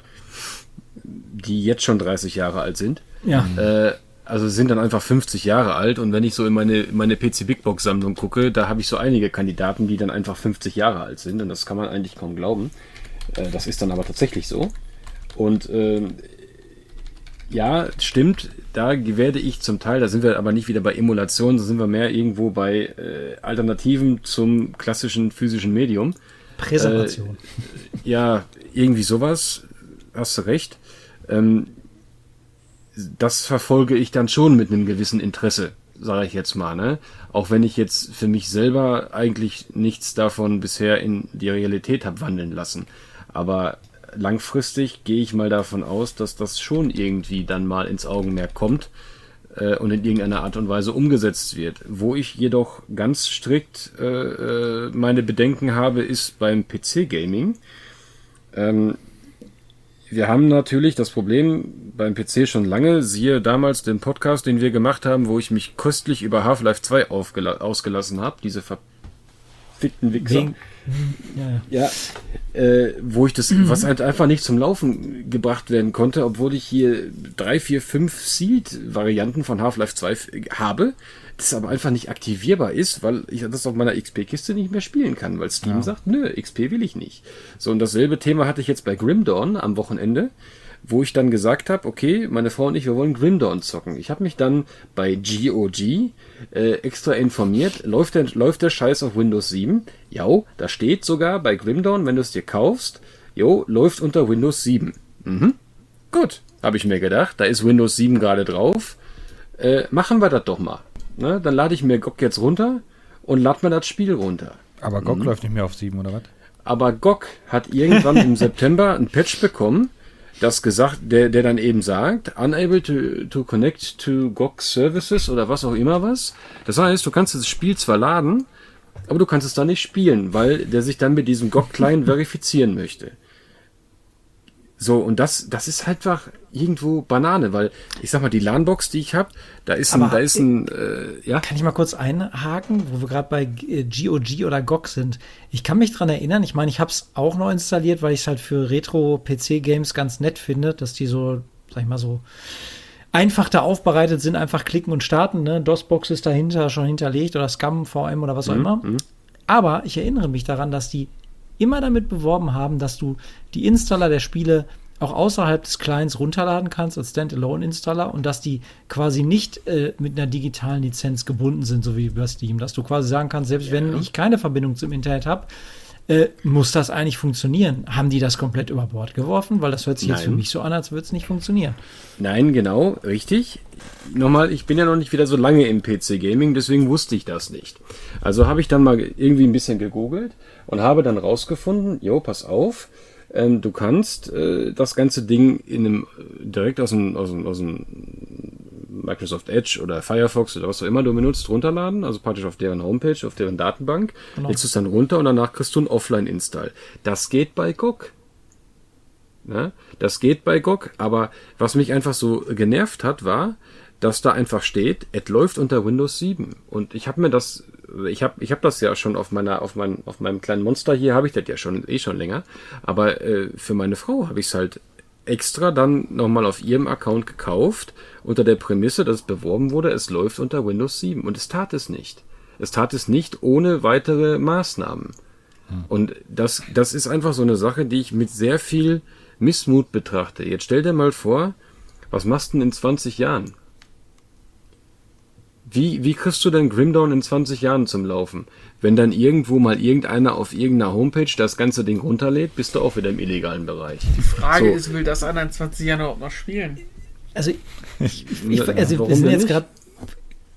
die jetzt schon 30 Jahre alt sind. Ja. Äh, also sind dann einfach 50 Jahre alt und wenn ich so in meine, meine PC Big Box Sammlung gucke, da habe ich so einige Kandidaten, die dann einfach 50 Jahre alt sind und das kann man eigentlich kaum glauben. Äh, das ist dann aber tatsächlich so. Und äh, ja, stimmt. Da werde ich zum Teil, da sind wir aber nicht wieder bei Emulation, da sind wir mehr irgendwo bei äh, Alternativen zum klassischen physischen Medium. Präservation. Äh, ja, irgendwie sowas. Hast du recht. Ähm, das verfolge ich dann schon mit einem gewissen Interesse, sage ich jetzt mal. Ne? Auch wenn ich jetzt für mich selber eigentlich nichts davon bisher in die Realität habe wandeln lassen. Aber langfristig gehe ich mal davon aus, dass das schon irgendwie dann mal ins Augenmerk kommt äh, und in irgendeiner Art und Weise umgesetzt wird. Wo ich jedoch ganz strikt äh, äh meine Bedenken habe, ist beim PC-Gaming. Ähm, wir haben natürlich das Problem beim PC schon lange, siehe damals den Podcast, den wir gemacht haben, wo ich mich köstlich über Half-Life 2 ausgelassen habe, diese verfickten Wichser. Wegen, ja, ja. Äh, wo ich das, mhm. was halt einfach nicht zum Laufen gebracht werden konnte, obwohl ich hier drei, vier, fünf Seed-Varianten von Half-Life 2 habe, das aber einfach nicht aktivierbar ist, weil ich das auf meiner XP-Kiste nicht mehr spielen kann, weil Steam ja. sagt, nö, XP will ich nicht. So, und dasselbe Thema hatte ich jetzt bei Grim Dawn am Wochenende wo ich dann gesagt habe, okay, meine Frau und ich, wir wollen Grim Dawn zocken. Ich habe mich dann bei GOG äh, extra informiert, läuft der, läuft der Scheiß auf Windows 7? Ja, da steht sogar bei Grim Dawn, wenn du es dir kaufst, jo, läuft unter Windows 7. Mhm. Gut, habe ich mir gedacht, da ist Windows 7 gerade drauf. Äh, machen wir das doch mal. Ne? Dann lade ich mir GOG jetzt runter und lad mir das Spiel runter. Aber GOG mhm. läuft nicht mehr auf 7 oder was? Aber GOG hat irgendwann im [laughs] September ein Patch bekommen, das gesagt, der, der dann eben sagt, unable to, to connect to GOG Services oder was auch immer was. Das heißt, du kannst das Spiel zwar laden, aber du kannst es dann nicht spielen, weil der sich dann mit diesem GOG-Client [laughs] verifizieren möchte. So, und das, das ist halt einfach irgendwo Banane, weil ich sag mal, die LAN-Box, die ich habe, da ist ein, da ist ein, äh, ja. Kann ich mal kurz einhaken, wo wir gerade bei GOG äh, oder GOG sind? Ich kann mich dran erinnern, ich meine, ich habe es auch neu installiert, weil ich es halt für Retro-PC-Games ganz nett finde, dass die so, sag ich mal so, einfach da aufbereitet sind, einfach klicken und starten. Ne? DOS-Box ist dahinter schon hinterlegt oder Scum, VM oder was auch mhm. immer. Mhm. Aber ich erinnere mich daran, dass die immer damit beworben haben, dass du die Installer der Spiele auch außerhalb des Clients runterladen kannst als Standalone-Installer und dass die quasi nicht äh, mit einer digitalen Lizenz gebunden sind, so wie über Steam. Dass du quasi sagen kannst, selbst ja. wenn ich keine Verbindung zum Internet habe, äh, muss das eigentlich funktionieren? Haben die das komplett über Bord geworfen? Weil das hört sich Nein. jetzt für mich so an, als würde es nicht funktionieren. Nein, genau, richtig. Nochmal, ich bin ja noch nicht wieder so lange im PC-Gaming, deswegen wusste ich das nicht. Also habe ich dann mal irgendwie ein bisschen gegoogelt und habe dann rausgefunden, jo, pass auf, ähm, du kannst äh, das ganze Ding in einem direkt aus dem, aus dem, aus dem Microsoft Edge oder Firefox oder was auch immer du benutzt, runterladen, also praktisch auf deren Homepage, auf deren Datenbank, genau. lädst es dann runter und danach kriegst du einen Offline-Install. Das geht bei GOG. Ja, das geht bei GOG, aber was mich einfach so genervt hat, war, dass da einfach steht, es läuft unter Windows 7. Und ich habe mir das, ich habe ich hab das ja schon auf meiner, auf, mein, auf meinem kleinen Monster hier, habe ich das ja schon eh schon länger. Aber äh, für meine Frau habe ich es halt extra dann nochmal auf ihrem Account gekauft, unter der Prämisse, dass es beworben wurde, es läuft unter Windows 7. Und es tat es nicht. Es tat es nicht ohne weitere Maßnahmen. Hm. Und das, das ist einfach so eine Sache, die ich mit sehr viel Missmut betrachte. Jetzt stell dir mal vor, was machst du denn in 20 Jahren? Wie, wie kriegst du denn Grimdown in 20 Jahren zum Laufen? Wenn dann irgendwo mal irgendeiner auf irgendeiner Homepage das ganze Ding runterlädt, bist du auch wieder im illegalen Bereich. Die Frage so. ist, will das einer in 20 Jahren überhaupt noch spielen? Also, ich, ich, [laughs] also wir sind jetzt gerade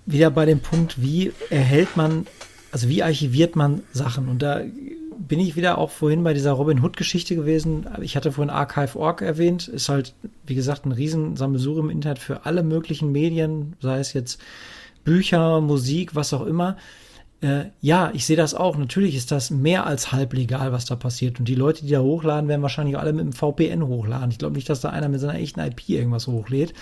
wieder bei dem Punkt, wie erhält man, also wie archiviert man Sachen? Und da bin ich wieder auch vorhin bei dieser Robin Hood-Geschichte gewesen. Ich hatte vorhin Archive.org erwähnt. Ist halt, wie gesagt, ein Riesensammelsurium im Internet für alle möglichen Medien, sei es jetzt Bücher, Musik, was auch immer. Äh, ja, ich sehe das auch. Natürlich ist das mehr als halblegal, was da passiert. Und die Leute, die da hochladen, werden wahrscheinlich alle mit dem VPN hochladen. Ich glaube nicht, dass da einer mit seiner echten IP irgendwas hochlädt.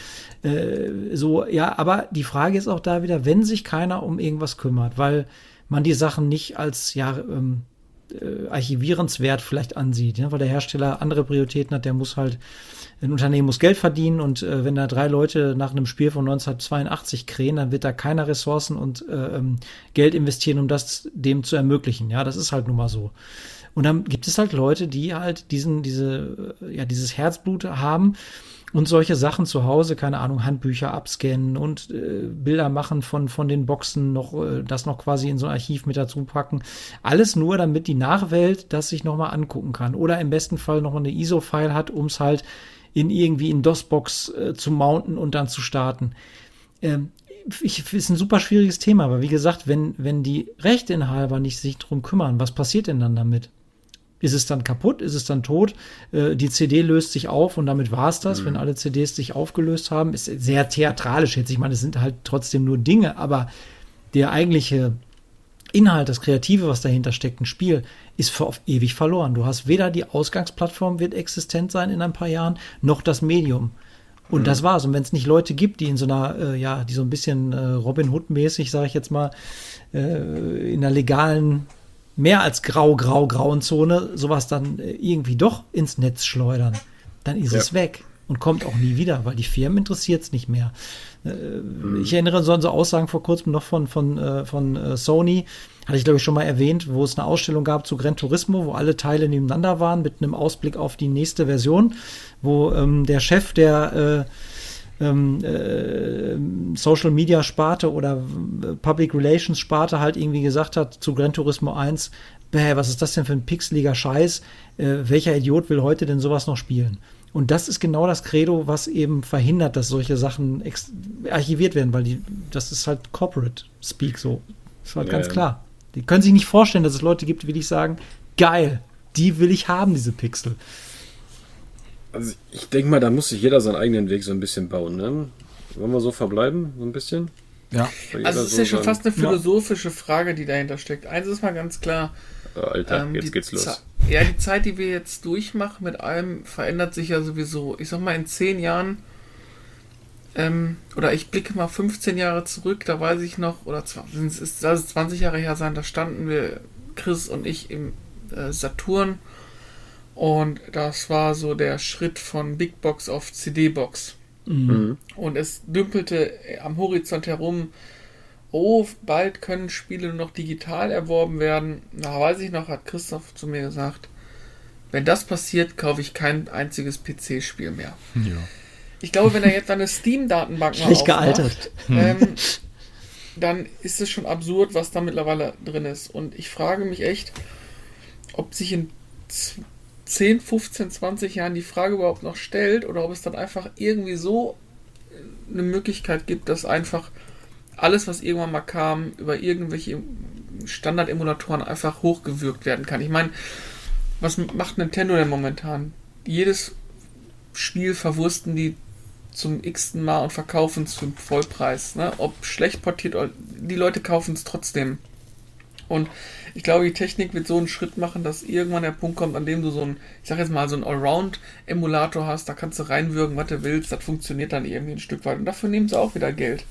Äh, so, ja, aber die Frage ist auch da wieder, wenn sich keiner um irgendwas kümmert, weil man die Sachen nicht als, ja, ähm, äh, archivierenswert vielleicht ansieht, ja, weil der Hersteller andere Prioritäten hat, der muss halt ein Unternehmen muss Geld verdienen und äh, wenn da drei Leute nach einem Spiel von 1982 krähen, dann wird da keiner Ressourcen und äh, ähm, Geld investieren, um das dem zu ermöglichen. Ja, das ist halt nun mal so. Und dann gibt es halt Leute, die halt diesen, diese, äh, ja, dieses Herzblut haben und solche Sachen zu Hause, keine Ahnung, Handbücher abscannen und äh, Bilder machen von, von den Boxen, noch äh, das noch quasi in so ein Archiv mit dazu packen. Alles nur, damit die Nachwelt das sich nochmal angucken kann. Oder im besten Fall nochmal eine ISO-File hat, um es halt in irgendwie in DOS-Box äh, zu mounten und dann zu starten. Ähm, ich, ist ein super schwieriges Thema, aber wie gesagt, wenn, wenn die Rechteinhaber nicht sich drum kümmern, was passiert denn dann damit? Ist es dann kaputt? Ist es dann tot? Äh, die CD löst sich auf und damit war es das, mhm. wenn alle CDs sich aufgelöst haben. Ist sehr theatralisch jetzt. Ich meine, es sind halt trotzdem nur Dinge, aber der eigentliche Inhalt, das Kreative, was dahinter steckt, ein Spiel, ist für auf ewig verloren. Du hast weder die Ausgangsplattform wird existent sein in ein paar Jahren, noch das Medium. Und mhm. das war's. Und wenn es nicht Leute gibt, die in so einer, äh, ja, die so ein bisschen äh, Robin Hood-mäßig, sage ich jetzt mal, äh, in einer legalen, mehr als grau-grau-grauen Zone, sowas dann äh, irgendwie doch ins Netz schleudern, dann ist ja. es weg und kommt auch nie wieder, weil die Firmen interessiert es nicht mehr. Äh, mhm. Ich erinnere so an so Aussagen vor kurzem noch von, von, äh, von Sony, hatte ich glaube ich schon mal erwähnt, wo es eine Ausstellung gab zu Gran Turismo, wo alle Teile nebeneinander waren mit einem Ausblick auf die nächste Version, wo ähm, der Chef der äh, ähm, äh, Social Media Sparte oder äh, Public Relations Sparte halt irgendwie gesagt hat zu Gran Turismo 1, bäh, was ist das denn für ein pixeliger Scheiß? Äh, welcher Idiot will heute denn sowas noch spielen? Und das ist genau das Credo, was eben verhindert, dass solche Sachen archiviert werden, weil die, das ist halt Corporate Speak so. Das ist halt ja, ganz klar. Die können sich nicht vorstellen, dass es Leute gibt, die wirklich sagen, geil, die will ich haben, diese Pixel. Also ich denke mal, da muss sich jeder seinen eigenen Weg so ein bisschen bauen, ne? Wollen wir so verbleiben, so ein bisschen? Ja. Also es ist so ja schon fast eine philosophische Frage, die dahinter steckt. Eins ist mal ganz klar. Oh, Alter, ähm, jetzt geht's los. Ze- Ja, die Zeit, die wir jetzt durchmachen mit allem, verändert sich ja sowieso. Ich sag mal, in zehn Jahren, ähm, oder ich blicke mal 15 Jahre zurück, da weiß ich noch, oder es ist, es 20 Jahre her sein, da standen wir, Chris und ich, im äh, Saturn. Und das war so der Schritt von Big Box auf CD-Box. Mhm. Und es dümpelte am Horizont herum, oh, bald können Spiele nur noch digital erworben werden. Da weiß ich noch, hat Christoph zu mir gesagt, wenn das passiert, kaufe ich kein einziges PC-Spiel mehr. ja. Ich glaube, wenn er jetzt eine Steam-Datenbank mal [laughs] aufmacht, gealtert. ähm, dann ist es schon absurd, was da mittlerweile drin ist. Und ich frage mich echt, ob sich in 10, 15, 20 Jahren die Frage überhaupt noch stellt oder ob es dann einfach irgendwie so äh, eine Möglichkeit gibt, dass einfach alles, was irgendwann mal kam, über irgendwelche Standard-Emulatoren einfach hochgewürgt werden kann. Ich meine, was macht Nintendo denn momentan? Jedes Spiel verwursten die zum x-ten Mal und verkaufen es einen Vollpreis. Ne? Ob schlecht portiert, die Leute kaufen es trotzdem. Und ich glaube, die Technik wird so einen Schritt machen, dass irgendwann der Punkt kommt, an dem du so ein, ich sag jetzt mal, so ein Allround-Emulator hast, da kannst du reinwürgen, was du willst, das funktioniert dann irgendwie ein Stück weit. Und dafür nehmen sie auch wieder Geld.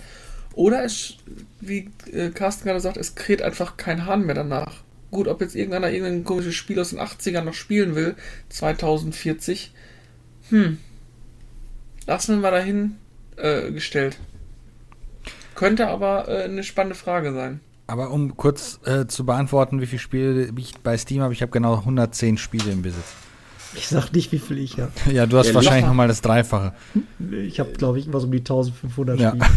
Oder es, wie äh, Carsten gerade sagt, es kräht einfach kein Hahn mehr danach. Gut, ob jetzt irgendeiner irgendein komisches Spiel aus den 80ern noch spielen will, 2040, hm, lassen wir mal dahin äh, gestellt. Könnte aber äh, eine spannende Frage sein. Aber um kurz äh, zu beantworten, wie viele Spiele ich bei Steam habe, ich habe genau 110 Spiele im Besitz. Ich sag nicht, wie viel ich habe. Ja, du hast Ja, wahrscheinlich nochmal das Dreifache. Ich habe, glaube ich, was um die 1500 Ja. Spiele. [laughs]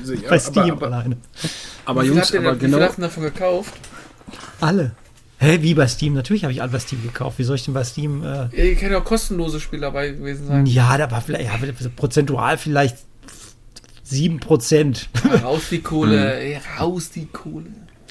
Also, Bei Steam aber, aber, alleine. aber Jungs, habt ihr, aber denn- wie viel genau. davon gekauft? Alle. Hä, wie bei Steam? Natürlich habe ich alle bei Steam gekauft. Wie soll ich denn bei Steam. Äh, Ja, Ihr können ja auch kostenlose Spiele dabei gewesen sein. ja, da war vielleicht, ja, prozentual vielleicht 7%. Raus die Kohle, [laughs] ey, raus die Kohle.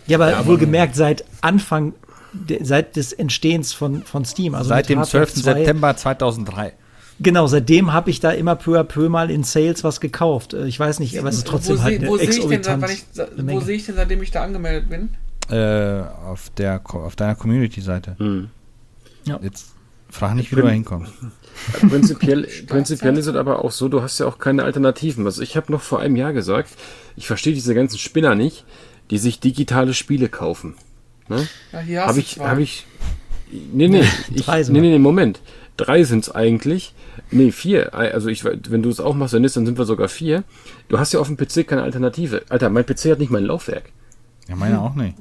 Ja, aber Ja, wohlgemerkt seit Anfang, de, seit des Entstehens von, von Steam. Also Seit dem Half-Life 12. 2 September 2003. Genau, seitdem habe ich da immer peu à peu mal in Sales was gekauft. Äh, Ich weiß nicht, aber es ist trotzdem wo halt seh- eine wo sehe ich denn, exorbitant wann ich, eine wo sehe ich denn, seitdem ich da angemeldet bin? Äh, auf, der, auf deiner Community-Seite. Hm. Jetzt frag nicht, wie du da hinkommst. Prinzipiell, [laughs] prinzipiell ist es aber auch so, du hast ja auch keine Alternativen. Also ich habe noch vor einem Jahr gesagt, ich verstehe diese ganzen Spinner nicht, die sich digitale Spiele kaufen. Ne? Ja, hier hast Habe ich, habe ich. Nee, nee, [laughs] ich, Drei nee, nee, nee, Moment. Drei sind es eigentlich. Nee, vier. Also ich, wenn du es auch machst, dann ist, dann sind wir sogar vier. Du hast ja auf dem PC keine Alternative. Alter, mein PC hat nicht mal ein Laufwerk. Ja, meine auch nicht.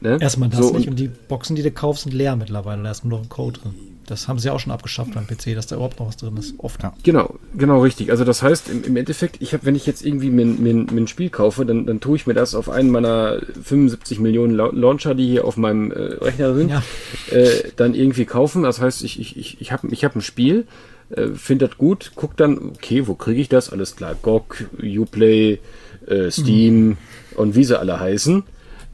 Ne? Erstmal das So, nicht und- und die Boxen, die du kaufst, sind leer mittlerweile. Da ist nur noch ein Code drin. Das haben sie auch schon abgeschafft beim PC, dass da überhaupt noch was drin ist. Oft. Ja. Genau, genau richtig. Also das heißt, im, im Endeffekt, ich habe, wenn ich jetzt irgendwie mir, ein Spiel kaufe, dann, dann tue ich mir das auf einen meiner 75 Millionen Lau- Launcher, die hier auf meinem äh, Rechner sind, Ja. äh, dann irgendwie kaufen. Das heißt, ich, ich, ich, ich habe ich hab ein Spiel, äh, finde das gut, guck dann, okay, wo kriege ich das? Alles klar, GOG, Uplay, äh, Steam und wie sie alle heißen.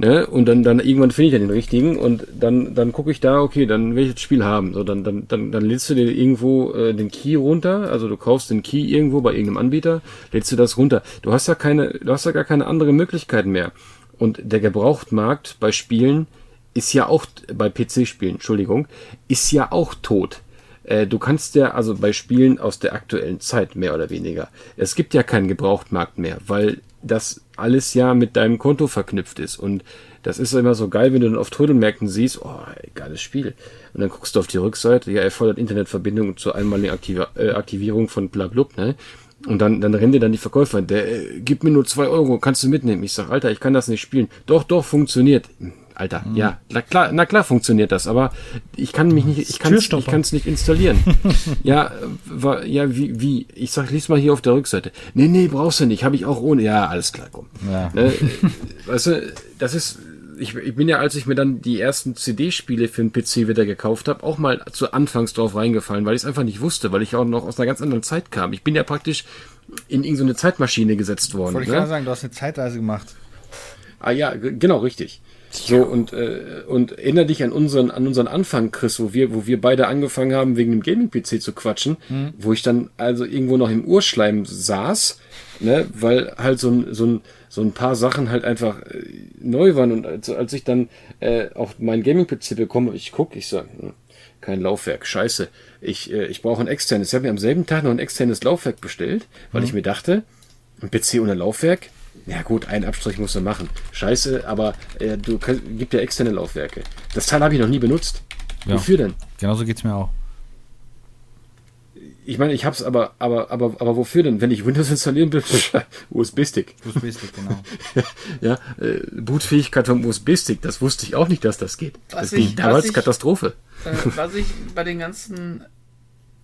Ne? Und dann, dann irgendwann finde ich dann den richtigen und dann, dann gucke ich da, okay, dann will ich das Spiel haben. So, dann, dann, dann, dann lädst du dir irgendwo äh, den Key runter, also du kaufst den Key irgendwo bei irgendeinem Anbieter, lädst du das runter. Du hast ja keine, du hast ja gar keine andere Möglichkeit mehr. Und der Gebrauchtmarkt bei Spielen ist ja auch, bei PC-Spielen, Entschuldigung, ist ja auch tot. Äh, Du kannst ja, also bei Spielen aus der aktuellen Zeit, mehr oder weniger, es gibt ja keinen Gebrauchtmarkt mehr, weil das alles ja mit deinem Konto verknüpft ist. Und das ist immer so geil, wenn du dann auf Trödelmärkten siehst, oh, ey, geiles Spiel. Und dann guckst du auf die Rückseite, ja, erfordert Internetverbindung zur einmaligen Aktiva äh, Aktivierung von blablub, ne? Und dann, dann rennen dir dann die Verkäufer, der, äh, gib mir nur zwei Euro, kannst du mitnehmen. Ich sag, Alter, ich kann das nicht spielen. Doch, doch, funktioniert. Alter, ja, na klar, na klar funktioniert das, aber ich kann mich nicht, ich kann ich kann es nicht installieren. [laughs] ja, war, ja, wie, wie? Ich sag, lies mal hier auf der Rückseite. Nee, nee, brauchst du nicht, habe ich auch ohne. Ja, alles klar, komm. Ja. Ne, äh, weißt du, das ist, ich, ich bin ja, als ich mir dann die ersten CD-Spiele für den PC wieder gekauft habe, auch mal zu Anfangs drauf reingefallen, weil ich es einfach nicht wusste, weil ich auch noch aus einer ganz anderen Zeit kam. Ich bin ja praktisch in irgendeine Zeitmaschine gesetzt worden. Wollte ich ne? gerade sagen, du hast eine Zeitreise gemacht. Ah ja, genau, richtig. So, und, äh, und erinnere dich an unseren, an unseren Anfang, Chris, wo wir, wo wir beide angefangen haben, wegen dem Gaming-PC zu quatschen, mhm. wo ich dann also irgendwo noch im Urschleim saß, ne, weil halt so ein, so ein, so ein paar Sachen halt einfach äh, neu waren. Und als, als ich dann äh, auch meinen Gaming-PC bekomme, ich gucke, ich sage, hm, kein Laufwerk, scheiße. Ich, äh, ich brauche ein externes. Ich habe mir am selben Tag noch ein externes Laufwerk bestellt, weil mhm. ich mir dachte, ein PC ohne Laufwerk, ja gut, einen Abstrich musst du machen. Scheiße, aber äh, du kann, gibt ja externe Laufwerke. Das Teil habe ich noch nie benutzt. Ja. Wofür denn? Genauso geht es mir auch. Ich meine, ich hab's aber, aber, aber, aber wofür denn? Wenn ich Windows installieren will, [laughs] USB-Stick. USB-Stick, genau. [laughs] ja, äh, Bootfähigkeit vom USB-Stick, das wusste ich auch nicht, dass das geht. Was das ich, ging damals Katastrophe. Äh, was ich bei den ganzen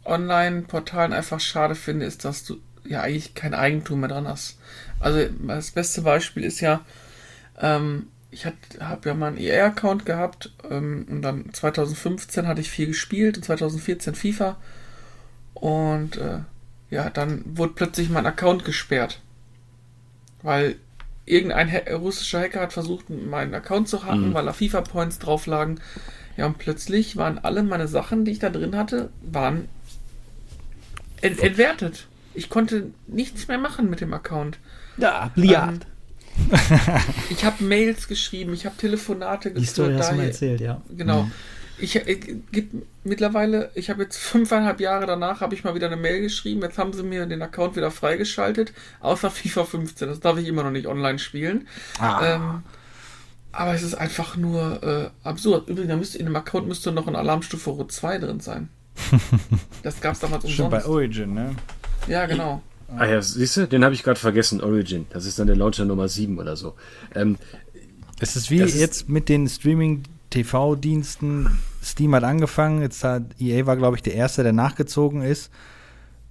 Online-Portalen einfach schade finde, ist, dass du ja eigentlich kein Eigentum mehr dran hast. Also das beste Beispiel ist ja, ähm, ich habe ja mal einen ER-Account gehabt ähm, und dann 2015 hatte ich viel gespielt und 2014 FIFA und äh, ja, dann wurde plötzlich mein Account gesperrt, weil irgendein ha russischer Hacker hat versucht, meinen Account zu hacken, mhm. weil da FIFA-Points drauf lagen. Ja, und plötzlich waren alle meine Sachen, die ich da drin hatte, waren ent entwertet. Ich konnte nichts mehr machen mit dem Account. Ja, Bliat. Ähm, ich habe Mails geschrieben, ich habe Telefonate geführt. Die Story hast du mir erzählt, ja. Genau. Mhm. Ich, ich äh, gibt mittlerweile, ich habe jetzt fünfeinhalb Jahre danach, habe ich mal wieder eine Mail geschrieben. Jetzt haben sie mir den Account wieder freigeschaltet, außer FIFA 15. Das darf ich immer noch nicht online spielen. Ah. Ähm, aber es ist einfach nur äh, absurd. Übrigens, da müsste, in dem Account müsste noch ein Alarmstufe Rot 2 drin sein. [laughs] Das gab es damals umsonst. Schon bei Origin, ne? Ja, genau. Ah ja, siehst du, den habe ich gerade vergessen, Origin. Das ist dann der Launcher Nummer 7 oder so. Ähm, es ist wie jetzt mit den Streaming-TV-Diensten. Steam hat angefangen, jetzt hat EA war, glaube ich, der Erste, der nachgezogen ist.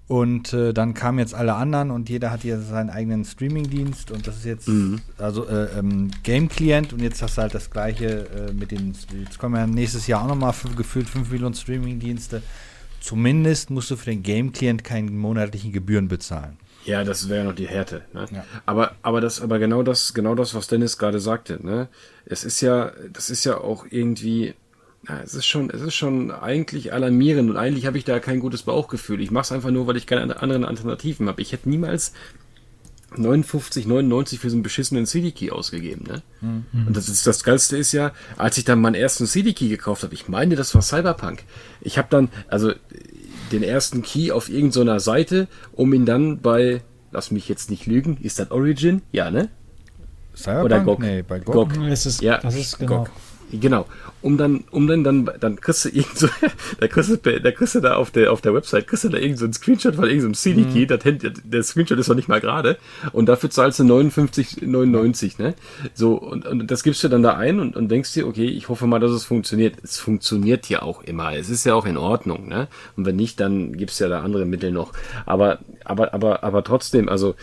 Und äh, dann kamen jetzt alle anderen und jeder hat hier seinen eigenen Streaming-Dienst und das ist jetzt mhm. also äh, ähm, Game-Client und jetzt hast du halt das gleiche äh, mit den, jetzt kommen ja nächstes Jahr auch nochmal gefühlt 5 Millionen Streaming-Dienste. Zumindest musst du für den Game-Client keine monatlichen Gebühren bezahlen. Ja, das wäre noch die Härte. Ne? Ja. Aber, aber das, aber genau das, genau das, was Dennis gerade sagte, ne? Es ist ja, das ist ja auch irgendwie, ja, es ist schon, es ist schon eigentlich alarmierend und eigentlich habe ich da kein gutes Bauchgefühl. Ich mache es einfach nur, weil ich keine anderen Alternativen habe. Ich hätte niemals 59, 99 für so einen beschissenen CD-Key ausgegeben, ne? Mhm. Und das ist das Geilste ist ja, als ich dann meinen ersten CD-Key gekauft habe, ich meine, das war Cyberpunk. Ich habe dann, also den ersten Key auf irgendeiner Seite, um ihn dann bei, lass mich jetzt nicht lügen, ist das Origin? Ja, ne? Cyberpunk? Oder GOG? Nee, bei GOG. GOG. Ist, ja, das ist genau. GOG. Genau. Um dann, um dann, dann, dann kriegst du irgend so, [laughs] da kriegst du, da kriegst du da auf der, auf der Website, kriegst du da irgend so ein Screenshot von irgendeinem so CD-Key, mhm. der Screenshot ist noch nicht mal gerade, und dafür zahlst du 59,99, ne? So, und, und das gibst du dann da ein und, und denkst dir, okay, ich hoffe mal, dass es funktioniert. Es funktioniert ja auch immer. Es ist ja auch in Ordnung, ne? Und wenn nicht, dann gibt's ja da andere Mittel noch. Aber, aber, aber, aber trotzdem, also,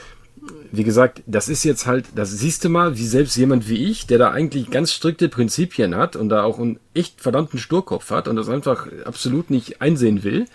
wie gesagt, das ist jetzt halt, das siehst du mal, wie selbst jemand wie ich, der da eigentlich ganz strikte Prinzipien hat und da auch einen echt verdammten Sturkopf hat und das einfach absolut nicht einsehen will,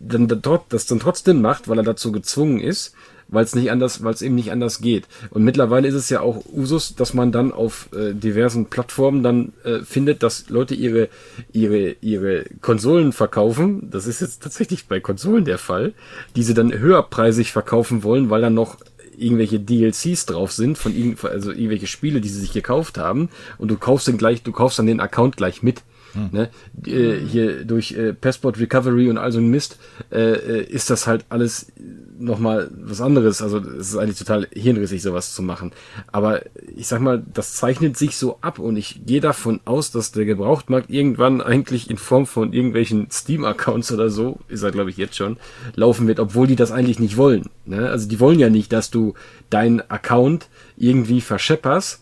dann das dann trotzdem macht, weil er dazu gezwungen ist, weil es nicht anders, weil es eben nicht anders geht. Und mittlerweile ist es ja auch Usus, dass man dann auf äh, diversen Plattformen dann äh, findet, dass Leute ihre ihre ihre Konsolen verkaufen. Das ist jetzt tatsächlich bei Konsolen der Fall, die sie dann höherpreisig verkaufen wollen, weil dann noch irgendwelche DLCs drauf sind von irgend, also irgendwelche Spiele, die sie sich gekauft haben und du kaufst dann gleich, du kaufst dann den Account gleich mit. Hm. Ne? Äh, hier durch äh, Passport Recovery und all so ein Mist äh, äh ist das halt alles nochmal was anderes. Also es ist eigentlich total hirnrissig, sowas zu machen. Aber ich sag mal, das zeichnet sich so ab und ich gehe davon aus, dass der Gebrauchtmarkt irgendwann eigentlich in Form von irgendwelchen Steam-Accounts oder so, ist er glaube ich jetzt schon, laufen wird, obwohl die das eigentlich nicht wollen. Ne? Also die wollen ja nicht, dass du deinen Account irgendwie verschepperst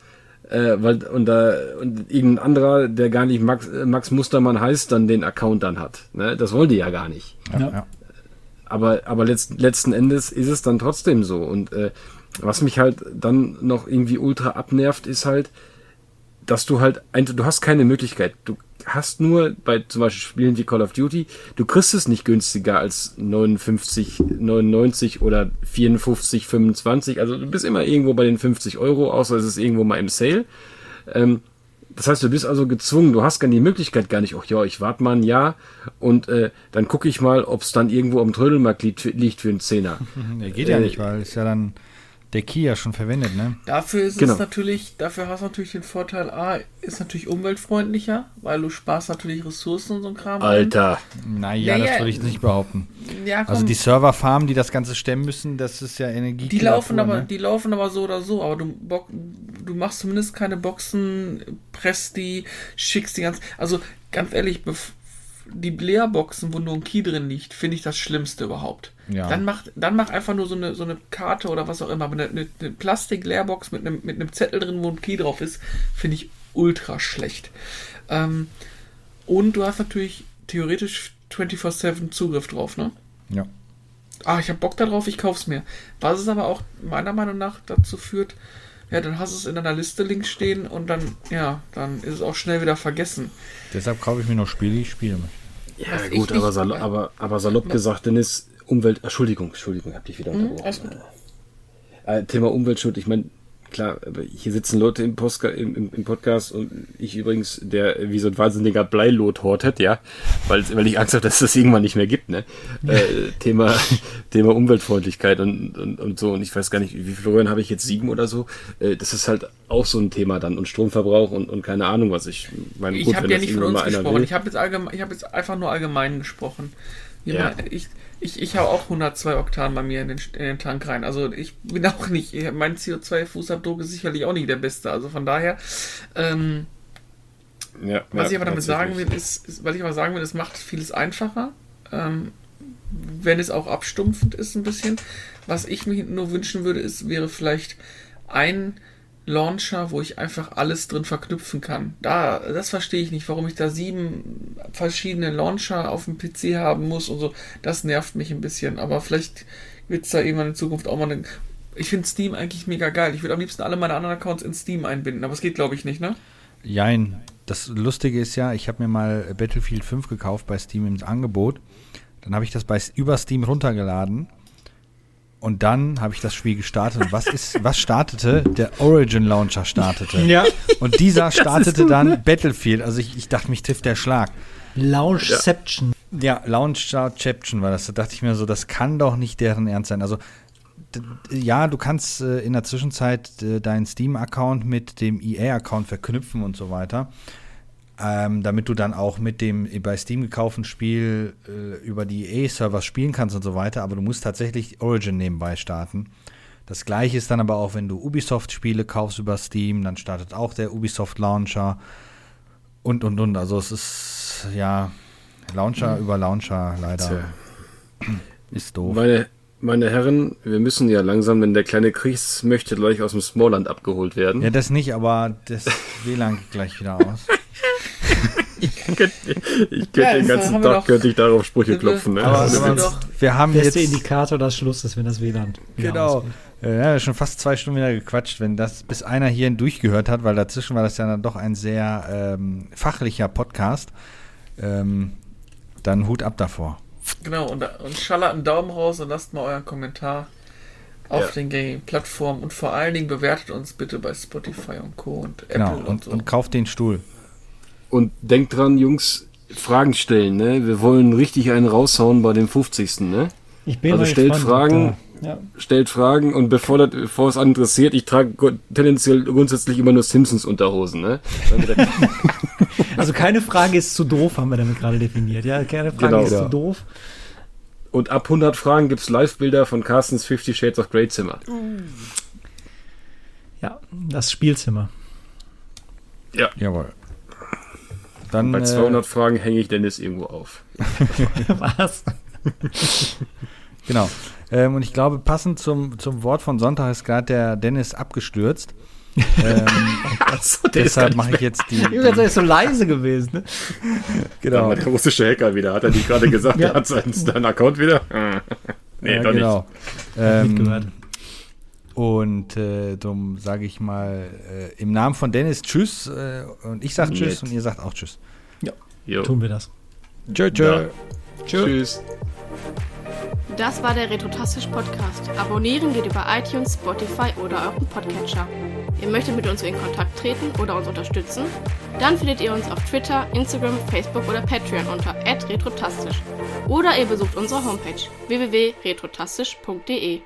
äh, weil und da und irgendein anderer, der gar nicht Max, äh, Max Mustermann heißt, dann den Account dann hat. Ne? Das wollen die ja gar nicht. Ja. ja. Aber aber letzt, letzten Endes ist es dann trotzdem so. Und äh, was mich halt dann noch irgendwie ultra abnervt, ist halt, dass du halt, ein, du hast keine Möglichkeit. Du hast nur bei zum Beispiel Spielen wie Call of Duty, du kriegst es nicht günstiger als 59, 99 oder 54, 25. Also du bist immer irgendwo bei den 50 Euro, außer es ist irgendwo mal im Sale. Ähm, Das heißt, du bist also gezwungen, du hast gar die Möglichkeit gar nicht, ach ja, ich warte mal ein Jahr und äh, dann gucke ich mal, ob es dann irgendwo am Trödelmarkt liegt, liegt für einen Zehner. [laughs] Der geht ja Äh, nicht, weil ist ja dann der Key ja schon verwendet, ne? Dafür ist Genau. es natürlich, dafür hast du natürlich den Vorteil, A, ist natürlich umweltfreundlicher, weil du sparst natürlich Ressourcen und so ein Kram. Alter. Naja, Ja, das würde ich nicht behaupten. Ja, komm, Also die Serverfarmen, die das Ganze stemmen müssen, das ist ja Energie. die laufen aber, Ne? die laufen aber so oder so, aber du, bock, du machst zumindest keine Boxen, presst die, schickst die ganz, also ganz ehrlich, bef- die Leerboxen, wo nur ein Key drin liegt, finde ich das Schlimmste überhaupt. Ja. Dann mach, dann mach einfach nur so eine, so eine Karte oder was auch immer, aber eine, eine, eine Plastik-Leerbox mit einem, mit einem Zettel drin, wo ein Key drauf ist, finde ich ultra schlecht. Ähm, und du hast natürlich theoretisch 24-7 Zugriff drauf, ne? Ja. ah, ich habe Bock darauf, ich kauf's mir. Was es aber auch meiner Meinung nach dazu führt, ja, dann hast du es in deiner Liste links stehen und dann, ja, dann ist es auch schnell wieder vergessen. Deshalb kaufe ich mir noch Spiele, die ich spiele. Ja, Was gut, aber, salo aber, aber salopp gesagt, Dennis, Umwelt, Entschuldigung, Entschuldigung, hab dich wieder Mhm, unterbrochen. Äh, Thema Umweltschutz, ich meine, klar, hier sitzen Leute im, Postka im, im, Podcast und ich übrigens, der wie so ein wahnsinniger Bleilot hortet, ja, weil, weil ich Angst habe, dass es das irgendwann nicht mehr gibt, ne? Äh, [laughs] Thema, Thema Umweltfreundlichkeit und, und, und so. Und ich weiß gar nicht, wie viele Röhren habe ich jetzt? Sieben oder so? Äh, das ist halt auch so ein Thema dann. Und Stromverbrauch und, und keine Ahnung, was ich meine. Ich habe ja nicht von uns gesprochen. Ich habe jetzt, allgemein- ich hab jetzt einfach nur allgemein gesprochen. Ja. Ich, ich, ich habe auch 102 Oktan bei mir in den, in den Tank rein. Also ich bin [laughs] auch nicht, mein CO2-Fußabdruck ist sicherlich auch nicht der beste. Also von daher, ähm, Ja, Was ja, ich aber damit sagen will, ist, ist, was ich aber sagen will, es macht vieles einfacher, ähm, wenn es auch abstumpfend ist ein bisschen. Was ich mir nur wünschen würde, ist, wäre vielleicht ein Launcher, wo ich einfach alles drin verknüpfen kann. Da, das verstehe ich nicht, warum ich da sieben verschiedene Launcher auf dem PC haben muss und so. Das nervt mich ein bisschen. Aber vielleicht wird es da irgendwann in Zukunft auch mal eine. Ich finde Steam eigentlich mega geil. Ich würde am liebsten alle meine anderen Accounts in Steam einbinden, aber es geht, glaube ich, nicht, ne? Jein. Das Lustige ist ja, ich habe mir mal Battlefield 5 gekauft bei Steam im Angebot. Dann habe ich das bei, über Steam runtergeladen. Und dann habe ich das Spiel gestartet. Und was ist, was startete? Der Origin Launcher startete. Ja. Und dieser startete dann Battlefield. Also ich, ich dachte, mich trifft der Schlag. Launchception. Ja, Launchception war das. Da dachte ich mir so, das kann doch nicht deren Ernst sein. Also ja, du kannst äh, in der Zwischenzeit äh, deinen Steam-Account mit dem EA-Account verknüpfen und so weiter. Ähm, damit du dann auch mit dem bei Steam gekauften Spiel äh, über die EA-Server spielen kannst und so weiter, aber du musst tatsächlich Origin nebenbei starten. Das gleiche ist dann aber auch, wenn du Ubisoft-Spiele kaufst über Steam, dann startet auch der Ubisoft-Launcher und und und. Also es ist ja Launcher über Launcher leider. Tja. Ist doof. Meine, meine Herren, wir müssen ja langsam, denn der kleine Chris möchte gleich aus dem Smallland abgeholt werden. Ja, das nicht, aber das [laughs] WLAN geht gleich wieder aus. Ich könnte ich könnte Ja, den ganzen Tag doch- könnte ich darauf Sprüche klopfen. Ne? Aber, das Also, wir aber doch- wir haben jetzt Beste Indikator, dass Schluss ist, wenn das WLAN. genau. Ja, schon fast zwei Stunden wieder gequatscht, wenn das bis einer hier durchgehört hat, weil dazwischen war das ja dann doch ein sehr ähm, fachlicher Podcast. Ähm, dann Hut ab davor. Genau, und, und schallert einen Daumen raus und lasst mal euren Kommentar auf Ja. den gängigen Plattformen und vor allen Dingen bewertet uns bitte bei Spotify und Co. und Apple Genau. und, Und, so. und kauft den Stuhl. Und denkt dran, Jungs, Fragen stellen. Ne? Wir wollen richtig einen raushauen bei dem 50. Ne? Ich bin Also stellt gespannt, Fragen. ja. Stellt Fragen und bevor, das, bevor es interessiert, ich trage tendenziell grundsätzlich immer nur Simpsons-Unterhosen. Ne? Dann wird er- Also keine Frage ist zu doof, haben wir damit gerade definiert. Ja, keine Frage Genau, ist ja. zu doof. Und ab 100 Fragen gibt es Live-Bilder von Carstens 50 Shades of Grey Zimmer. Ja, das Spielzimmer. Ja. Jawohl. Dann, Bei äh, 200 Fragen hänge ich Dennis irgendwo auf. [laughs] Was? [laughs] Genau. Ähm, und ich glaube, passend zum, zum Wort von Sonntag ist gerade der Dennis abgestürzt. [laughs] ähm, der deshalb mache ich jetzt die. Das ist so leise gewesen. Ne? Genau. Der russische Hacker wieder. Hat er nicht gerade gesagt, Ja. er hat seinen, seinen Account wieder? nee, Ja, doch genau. Ähm, Mitgehört. Und äh, darum sage ich mal äh, im Namen von Dennis Tschüss äh, und ich sage Tschüss Nett. und ihr sagt auch Tschüss. nicht. Jo. Tun wir das. Tschö, tschö. Tschüss. Das war der Retrotastisch Podcast. Abonnieren geht über iTunes, Spotify oder euren Podcatcher. Ihr möchtet mit uns in Kontakt treten oder uns unterstützen? Dann findet ihr uns auf Twitter, Instagram, Facebook oder Patreon unter retrotastisch. Oder ihr besucht unsere Homepage www.retrotastisch.de.